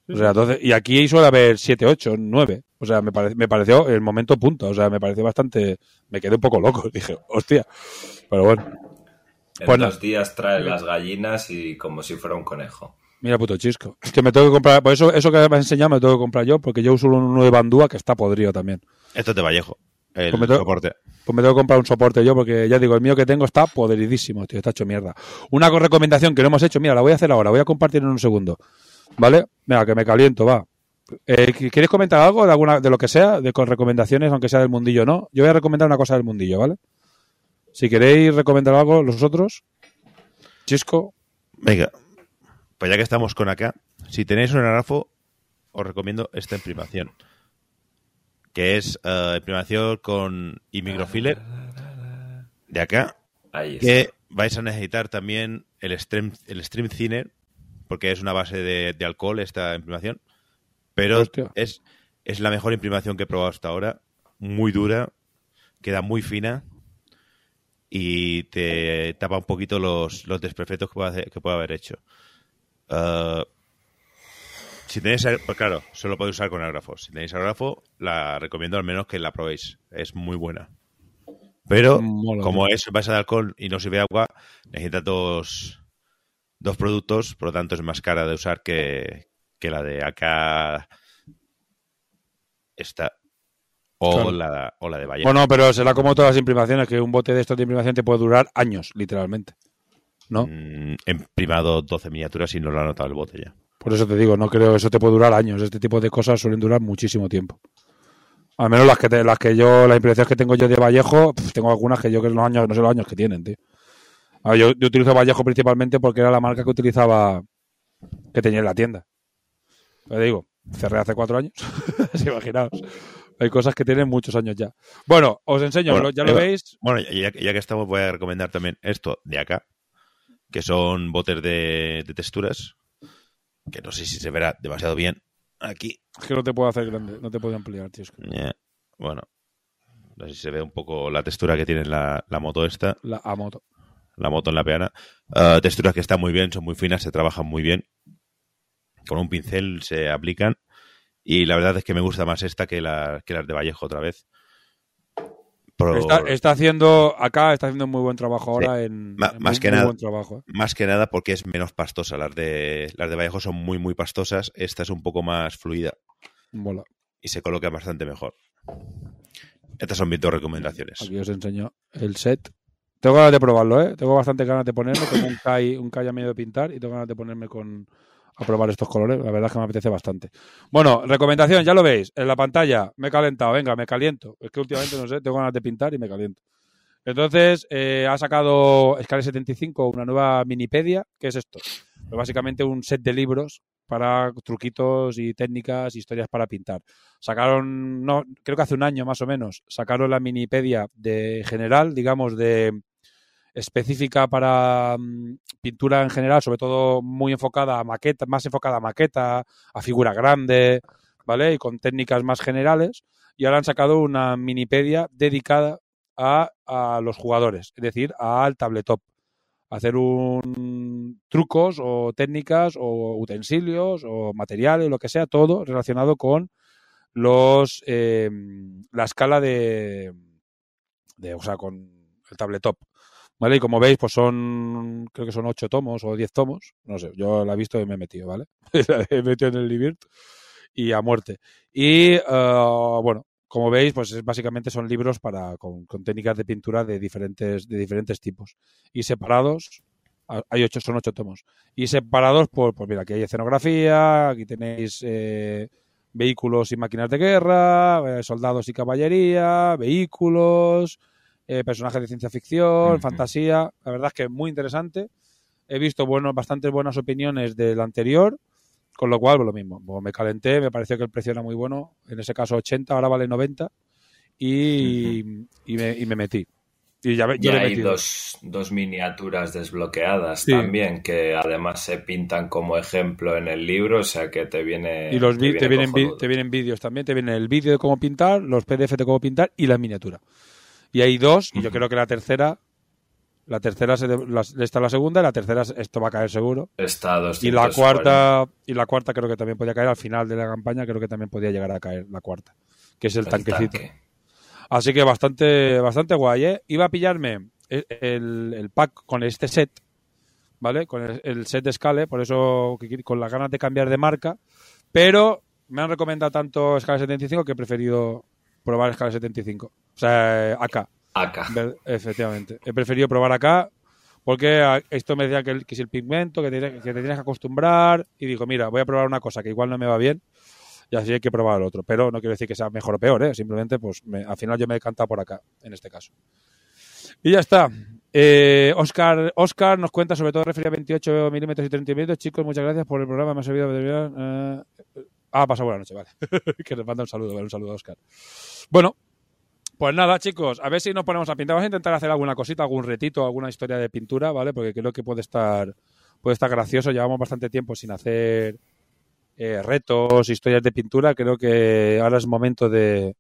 O sea, 12, y aquí suele haber 7, 8, 9. O sea, me, pare- me pareció el momento punto. O sea, me pareció bastante. Me quedé un poco loco. Dije, hostia. Pero bueno, En Pues no. días trae las gallinas y como si fuera un conejo. mira puto chisco. Es que me tengo que comprar. Por eso, eso que me has enseñado me lo tengo que comprar yo, porque yo uso uno de Bandúa que está podrido también. Esto es de Vallejo. El Pues me tengo- soporte. Pues me tengo que comprar un soporte yo, porque ya digo, el mío que tengo está podridísimo, tío, está hecho mierda. Una co- recomendación que no hemos hecho, mira, la voy a hacer ahora, voy a compartir en un segundo. ¿Vale? Venga, que me caliento, va. Eh, ¿qu- ¿Quieres comentar algo de alguna de lo que sea, de con recomendaciones, aunque sea del mundillo o no? Yo voy a recomendar una cosa del mundillo, ¿vale? Si queréis recomendar algo, los otros. Chisco, Venga, pues ya que estamos con acá, si tenéis un aerógrafo, os recomiendo esta imprimación. Que es eh, imprimación con imicrofiller de acá, Ahí está. que vais a necesitar también el stream, el stream thinner, porque es una base de, de alcohol esta imprimación, pero Hostia. es, es la mejor imprimación que he probado hasta ahora, muy dura, queda muy fina y te tapa un poquito los, los desperfectos que pueda, hacer- que pueda haber hecho. Ah, si tenéis, pues claro, solo podéis usar con aerógrafos. Si tenéis aerógrafo, la recomiendo al menos que la probéis. Es muy buena. Pero, Mola, como es base de alcohol y no sirve agua, necesita dos, dos productos, por lo tanto es más cara de usar que, que la de acá esta o, Claro. la, o la de Vallejo. Bueno, pero será como todas las imprimaciones, que un bote de estos de imprimación te puede durar años, literalmente. ¿no? Mm, he imprimado 12 miniaturas y no lo ha notado el bote ya. Por eso te digo, no creo que eso te puede durar años. Este tipo de cosas suelen durar muchísimo tiempo. Al menos las que te- las que yo, las impresiones que tengo yo de Vallejo, tengo algunas que yo que los años, no sé los años que tienen, tío. Ver, yo, yo utilizo Vallejo principalmente porque era la marca que utilizaba, que tenía en la tienda. Pero digo, cerré hace cuatro años. Imaginaos. Hay cosas que tienen muchos años ya. Bueno, os enseño, Bueno, ya lo Eva, veis. Bueno, ya, ya que estamos, voy a recomendar también esto de acá, que son botes de, de texturas, que no sé si se verá demasiado bien aquí. Es que no te puedo hacer grande, no te puedo ampliar, tío. es que bueno, no sé si se ve un poco la textura que tiene la, la moto esta. La a moto. la moto en la peana. Eh, texturas que están muy bien, son muy finas, se trabajan muy bien. Con un pincel se aplican. Y la verdad es que me gusta más esta que, la, que las de Vallejo otra vez. Está, está haciendo, acá está haciendo muy buen trabajo ahora Sí. en, Ma- en más muy- que muy nada- buen trabajo. ¿eh? Más que nada porque es menos pastosa. Las de, las de Vallejo son muy, muy pastosas. Esta es un poco más fluida Mola. y se coloca bastante mejor. Estas son mis dos recomendaciones. Aquí os enseño el set. Tengo ganas de probarlo, ¿eh? Tengo bastante ganas de ponerme. Tengo un Kai, un Kai a medio de pintar y tengo ganas de ponerme con a probar estos colores. La verdad es que me apetece bastante. Bueno, recomendación, ya lo veis. En la pantalla me he calentado. Venga, me caliento. Es que últimamente, no sé, tengo ganas de pintar y me caliento. Entonces, eh, ha sacado Scale 75 una nueva minipedia. ¿Qué es esto? Pues básicamente un set de libros para truquitos y técnicas, historias para pintar. Sacaron, no, creo que hace un año más o menos, sacaron la minipedia de general, digamos, de específica para mm, pintura en general, sobre todo muy enfocada a maqueta, más enfocada a maqueta, a figura grande, ¿vale? Y con técnicas más generales. Y ahora han sacado una minipedia dedicada a, a los jugadores, es decir, al tabletop. Hacer un trucos o técnicas o utensilios o materiales, lo que sea, todo relacionado con los eh, la escala de, de, o sea, con el tabletop. ¿Vale? Y como veis, pues son, creo que son ocho tomos o diez tomos. No sé, yo la he visto y me he metido, ¿vale? He metido en el Libirt y a muerte. Y, eh, bueno, como veis, pues es- básicamente son libros para, con, técnicas de pintura de diferentes, de diferentes tipos. Y separados, hay ocho, son ocho tomos. Y separados por, pues mira, aquí hay escenografía, aquí tenéis eh, vehículos y máquinas de guerra, eh, soldados y caballería, vehículos, eh, personajes de ciencia ficción, fantasía. La verdad es que es muy interesante. He visto bueno, bastantes buenas opiniones del anterior, con lo cual, pues lo mismo. Pues me calenté, me pareció que el precio era muy bueno. En ese caso 80, ahora vale 90. Y, y, me, y me metí. Y ya, ve- yo Y le he hay dos, dos miniaturas desbloqueadas Sí. también, que además se pintan como ejemplo en el libro, o sea que te viene. Y los te, vienen, te vienen vídeos también, te viene el vídeo de cómo pintar, los PDF de cómo pintar y la miniatura. Y hay dos, y yo creo que la tercera, la tercera se de- la- esta es la segunda, y la tercera esto va a caer seguro. Está a Y la 240. cuarta, y la cuarta creo que también podía caer al final de la campaña, creo que también podía llegar a caer la cuarta, que es el, El tanquecito. tanque. Así que bastante, bastante guay, ¿eh? Iba a pillarme el, el- el pack con este set, ¿vale? Con el, el set de Scale, por eso con las ganas de cambiar de marca, pero me han recomendado tanto Scale 75 que he preferido probar Scale 75. O sea, acá, Acá. ver- efectivamente. He preferido probar acá porque a- esto me decía que, el- que es el pigmento, que te, que te tienes que acostumbrar y digo, mira, voy a probar una cosa que igual no me va bien y así hay que probar el otro. Pero no quiero decir que sea mejor o peor, ¿eh? simplemente pues me- al final yo me he decantado por acá, en este caso. Y ya está. Eh, Oscar, Oscar nos cuenta sobre todo refería a 28 milímetros y 30 milímetros. Chicos, muchas gracias por el programa, me ha servido. Eh, ah, pasado buena noche, vale. que nos manda un saludo, vale, un saludo a Oscar. Bueno, pues nada, chicos, a ver si nos ponemos a pintar. Vamos a intentar hacer alguna cosita, algún retito, alguna historia de pintura, ¿vale? Porque creo que puede estar, puede estar gracioso. Llevamos bastante tiempo sin hacer eh, retos, historias de pintura. Creo que ahora es momento de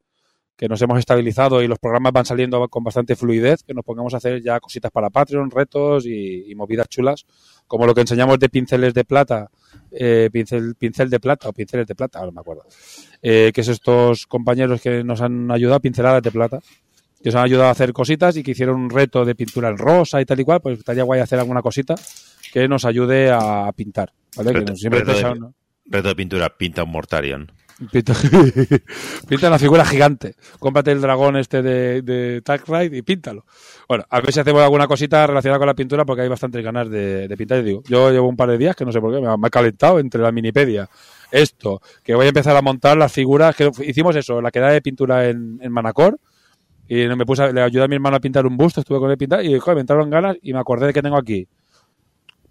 que nos hemos estabilizado y los programas van saliendo con bastante fluidez, que nos pongamos a hacer ya cositas para Patreon, retos y, y movidas chulas, como lo que enseñamos de pinceles de plata, eh, pincel, pincel de plata o pinceles de plata, ahora no me acuerdo, eh, que es estos compañeros que nos han ayudado, pinceladas de plata, que nos han ayudado a hacer cositas y que hicieron un reto de pintura en rosa y tal y cual, pues estaría guay hacer alguna cosita que nos ayude a pintar, ¿vale? Que Reto- nos- siempre reto de- pensaba, ¿no? Reto de pintura, pinta un Mortarion. Pinta, pinta una figura gigante. Cómprate el dragón este de, de Tag Ride y píntalo. Bueno, a ver si hacemos alguna cosita relacionada con la pintura porque hay bastantes ganas de, de pintar. Y digo, yo llevo un par de días que no sé por qué, me ha, calentado entre la minipedia, esto, que voy a empezar a montar las figuras, que hicimos eso, la queda de pintura en, en Manacor. Y me puse, le ayudé a mi hermano a pintar un busto, estuve con él a pintar y joder, me entraron ganas y me acordé de que tengo aquí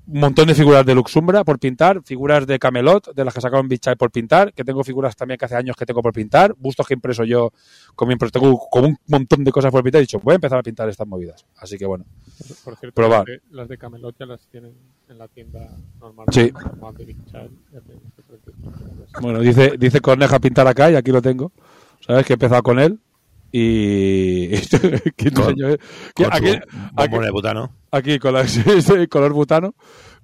un montón de figuras de Luxumbra por pintar, figuras de Camelot, de las que sacaron Bichai por pintar, que tengo figuras también que hace años que tengo por pintar, bustos que he impreso yo con mi impreso, tengo como un montón de cosas por pintar y he dicho, voy a empezar a pintar estas movidas. Así que bueno, Por cierto, Probar. Las, de, las de Camelot ya las tienen en la tienda normal. Sí. normal de bueno, dice, dice Corneja pintar acá y aquí lo tengo. ¿Sabes? Que he empezado con él Y. ¿Quién Con- diseñó? Con aquí, su bombón de butano. aquí con la, color butano,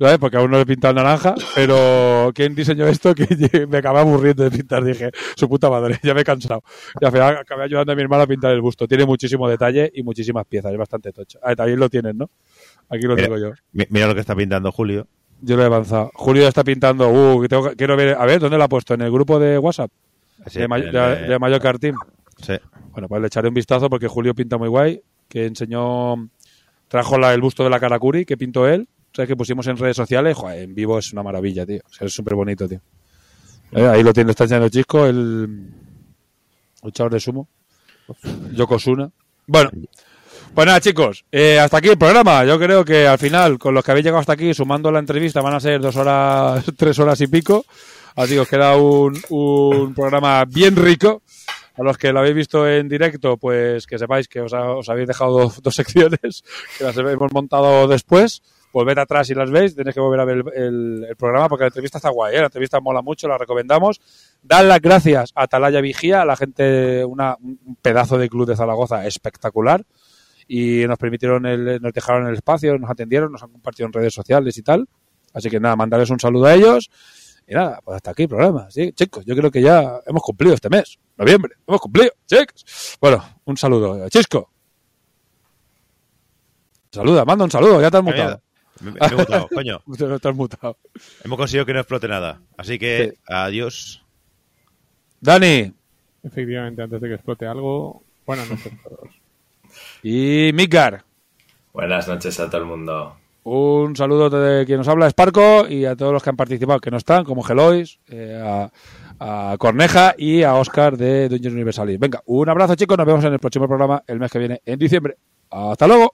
¿sabes? Porque aún no le he pintado naranja, pero ¿quién diseñó esto? Que me acabé aburriendo de pintar, dije, su puta madre, ya me he cansado. Y al final acabé ayudando a mi hermana a pintar el busto. Tiene muchísimo detalle y muchísimas piezas, es bastante tocho. Ah, también lo tienes, ¿no? Aquí lo Mira. tengo yo. Mi- Mira lo que está pintando Julio. Yo lo he avanzado. Julio está pintando, uh, tengo quiero ver, a ver, ¿dónde lo ha puesto? ¿En el grupo de WhatsApp? Sí, de, May- el de, de- de Mallorca Team. Sí. Bueno, pues le echaré un vistazo porque Julio pinta muy guay, que enseñó, trajo la- el busto de la Karakuri que pintó él, o sea, que pusimos en redes sociales, en vivo es una maravilla, tío, o sea, es súper bonito, tío. Eh, ahí lo tiene, está enseñando Chisco, el luchador de sumo, Yokozuna. Bueno, pues nada, chicos, eh, hasta aquí el programa. Yo creo que al final, con los que habéis llegado hasta aquí, sumando la entrevista, van a ser dos horas, tres horas y pico. Así que os queda un, un programa bien rico. A los que lo habéis visto en directo, pues que sepáis que os, ha- os habéis dejado dos, dos secciones que las hemos montado después. Volved atrás y las veis, tenéis que volver a ver el, el- el programa porque la entrevista está guay, ¿eh? la entrevista mola mucho, la recomendamos. Dar las gracias a Atalaya Vigía, a la gente, una, un pedazo de club de Zaragoza espectacular y nos permitieron, el, nos dejaron el espacio, nos atendieron, nos han compartido en redes sociales y tal. Así que nada, mandarles un saludo a ellos. Y nada, pues hasta aquí el programa. Sí, chicos, yo creo que ya hemos cumplido este mes, noviembre. Hemos cumplido, chicos. Bueno, un saludo. Chisco. Saluda, manda un saludo, ya te has mutado. Me, me he mutado, coño. Te has mutado. Hemos conseguido que no explote nada. Así que, adiós. Dani Efectivamente, antes de que explote algo, buenas noches a todos. y Midgar. Buenas noches a todo el mundo. Un saludo de quien nos habla, Esparco, y a todos los que han participado, que no están, como Gelois, eh, a, a Corneja y a Oscar de Dungeons Universalis. Venga, un abrazo, chicos. Nos vemos en el próximo programa el mes que viene, en diciembre. Hasta luego.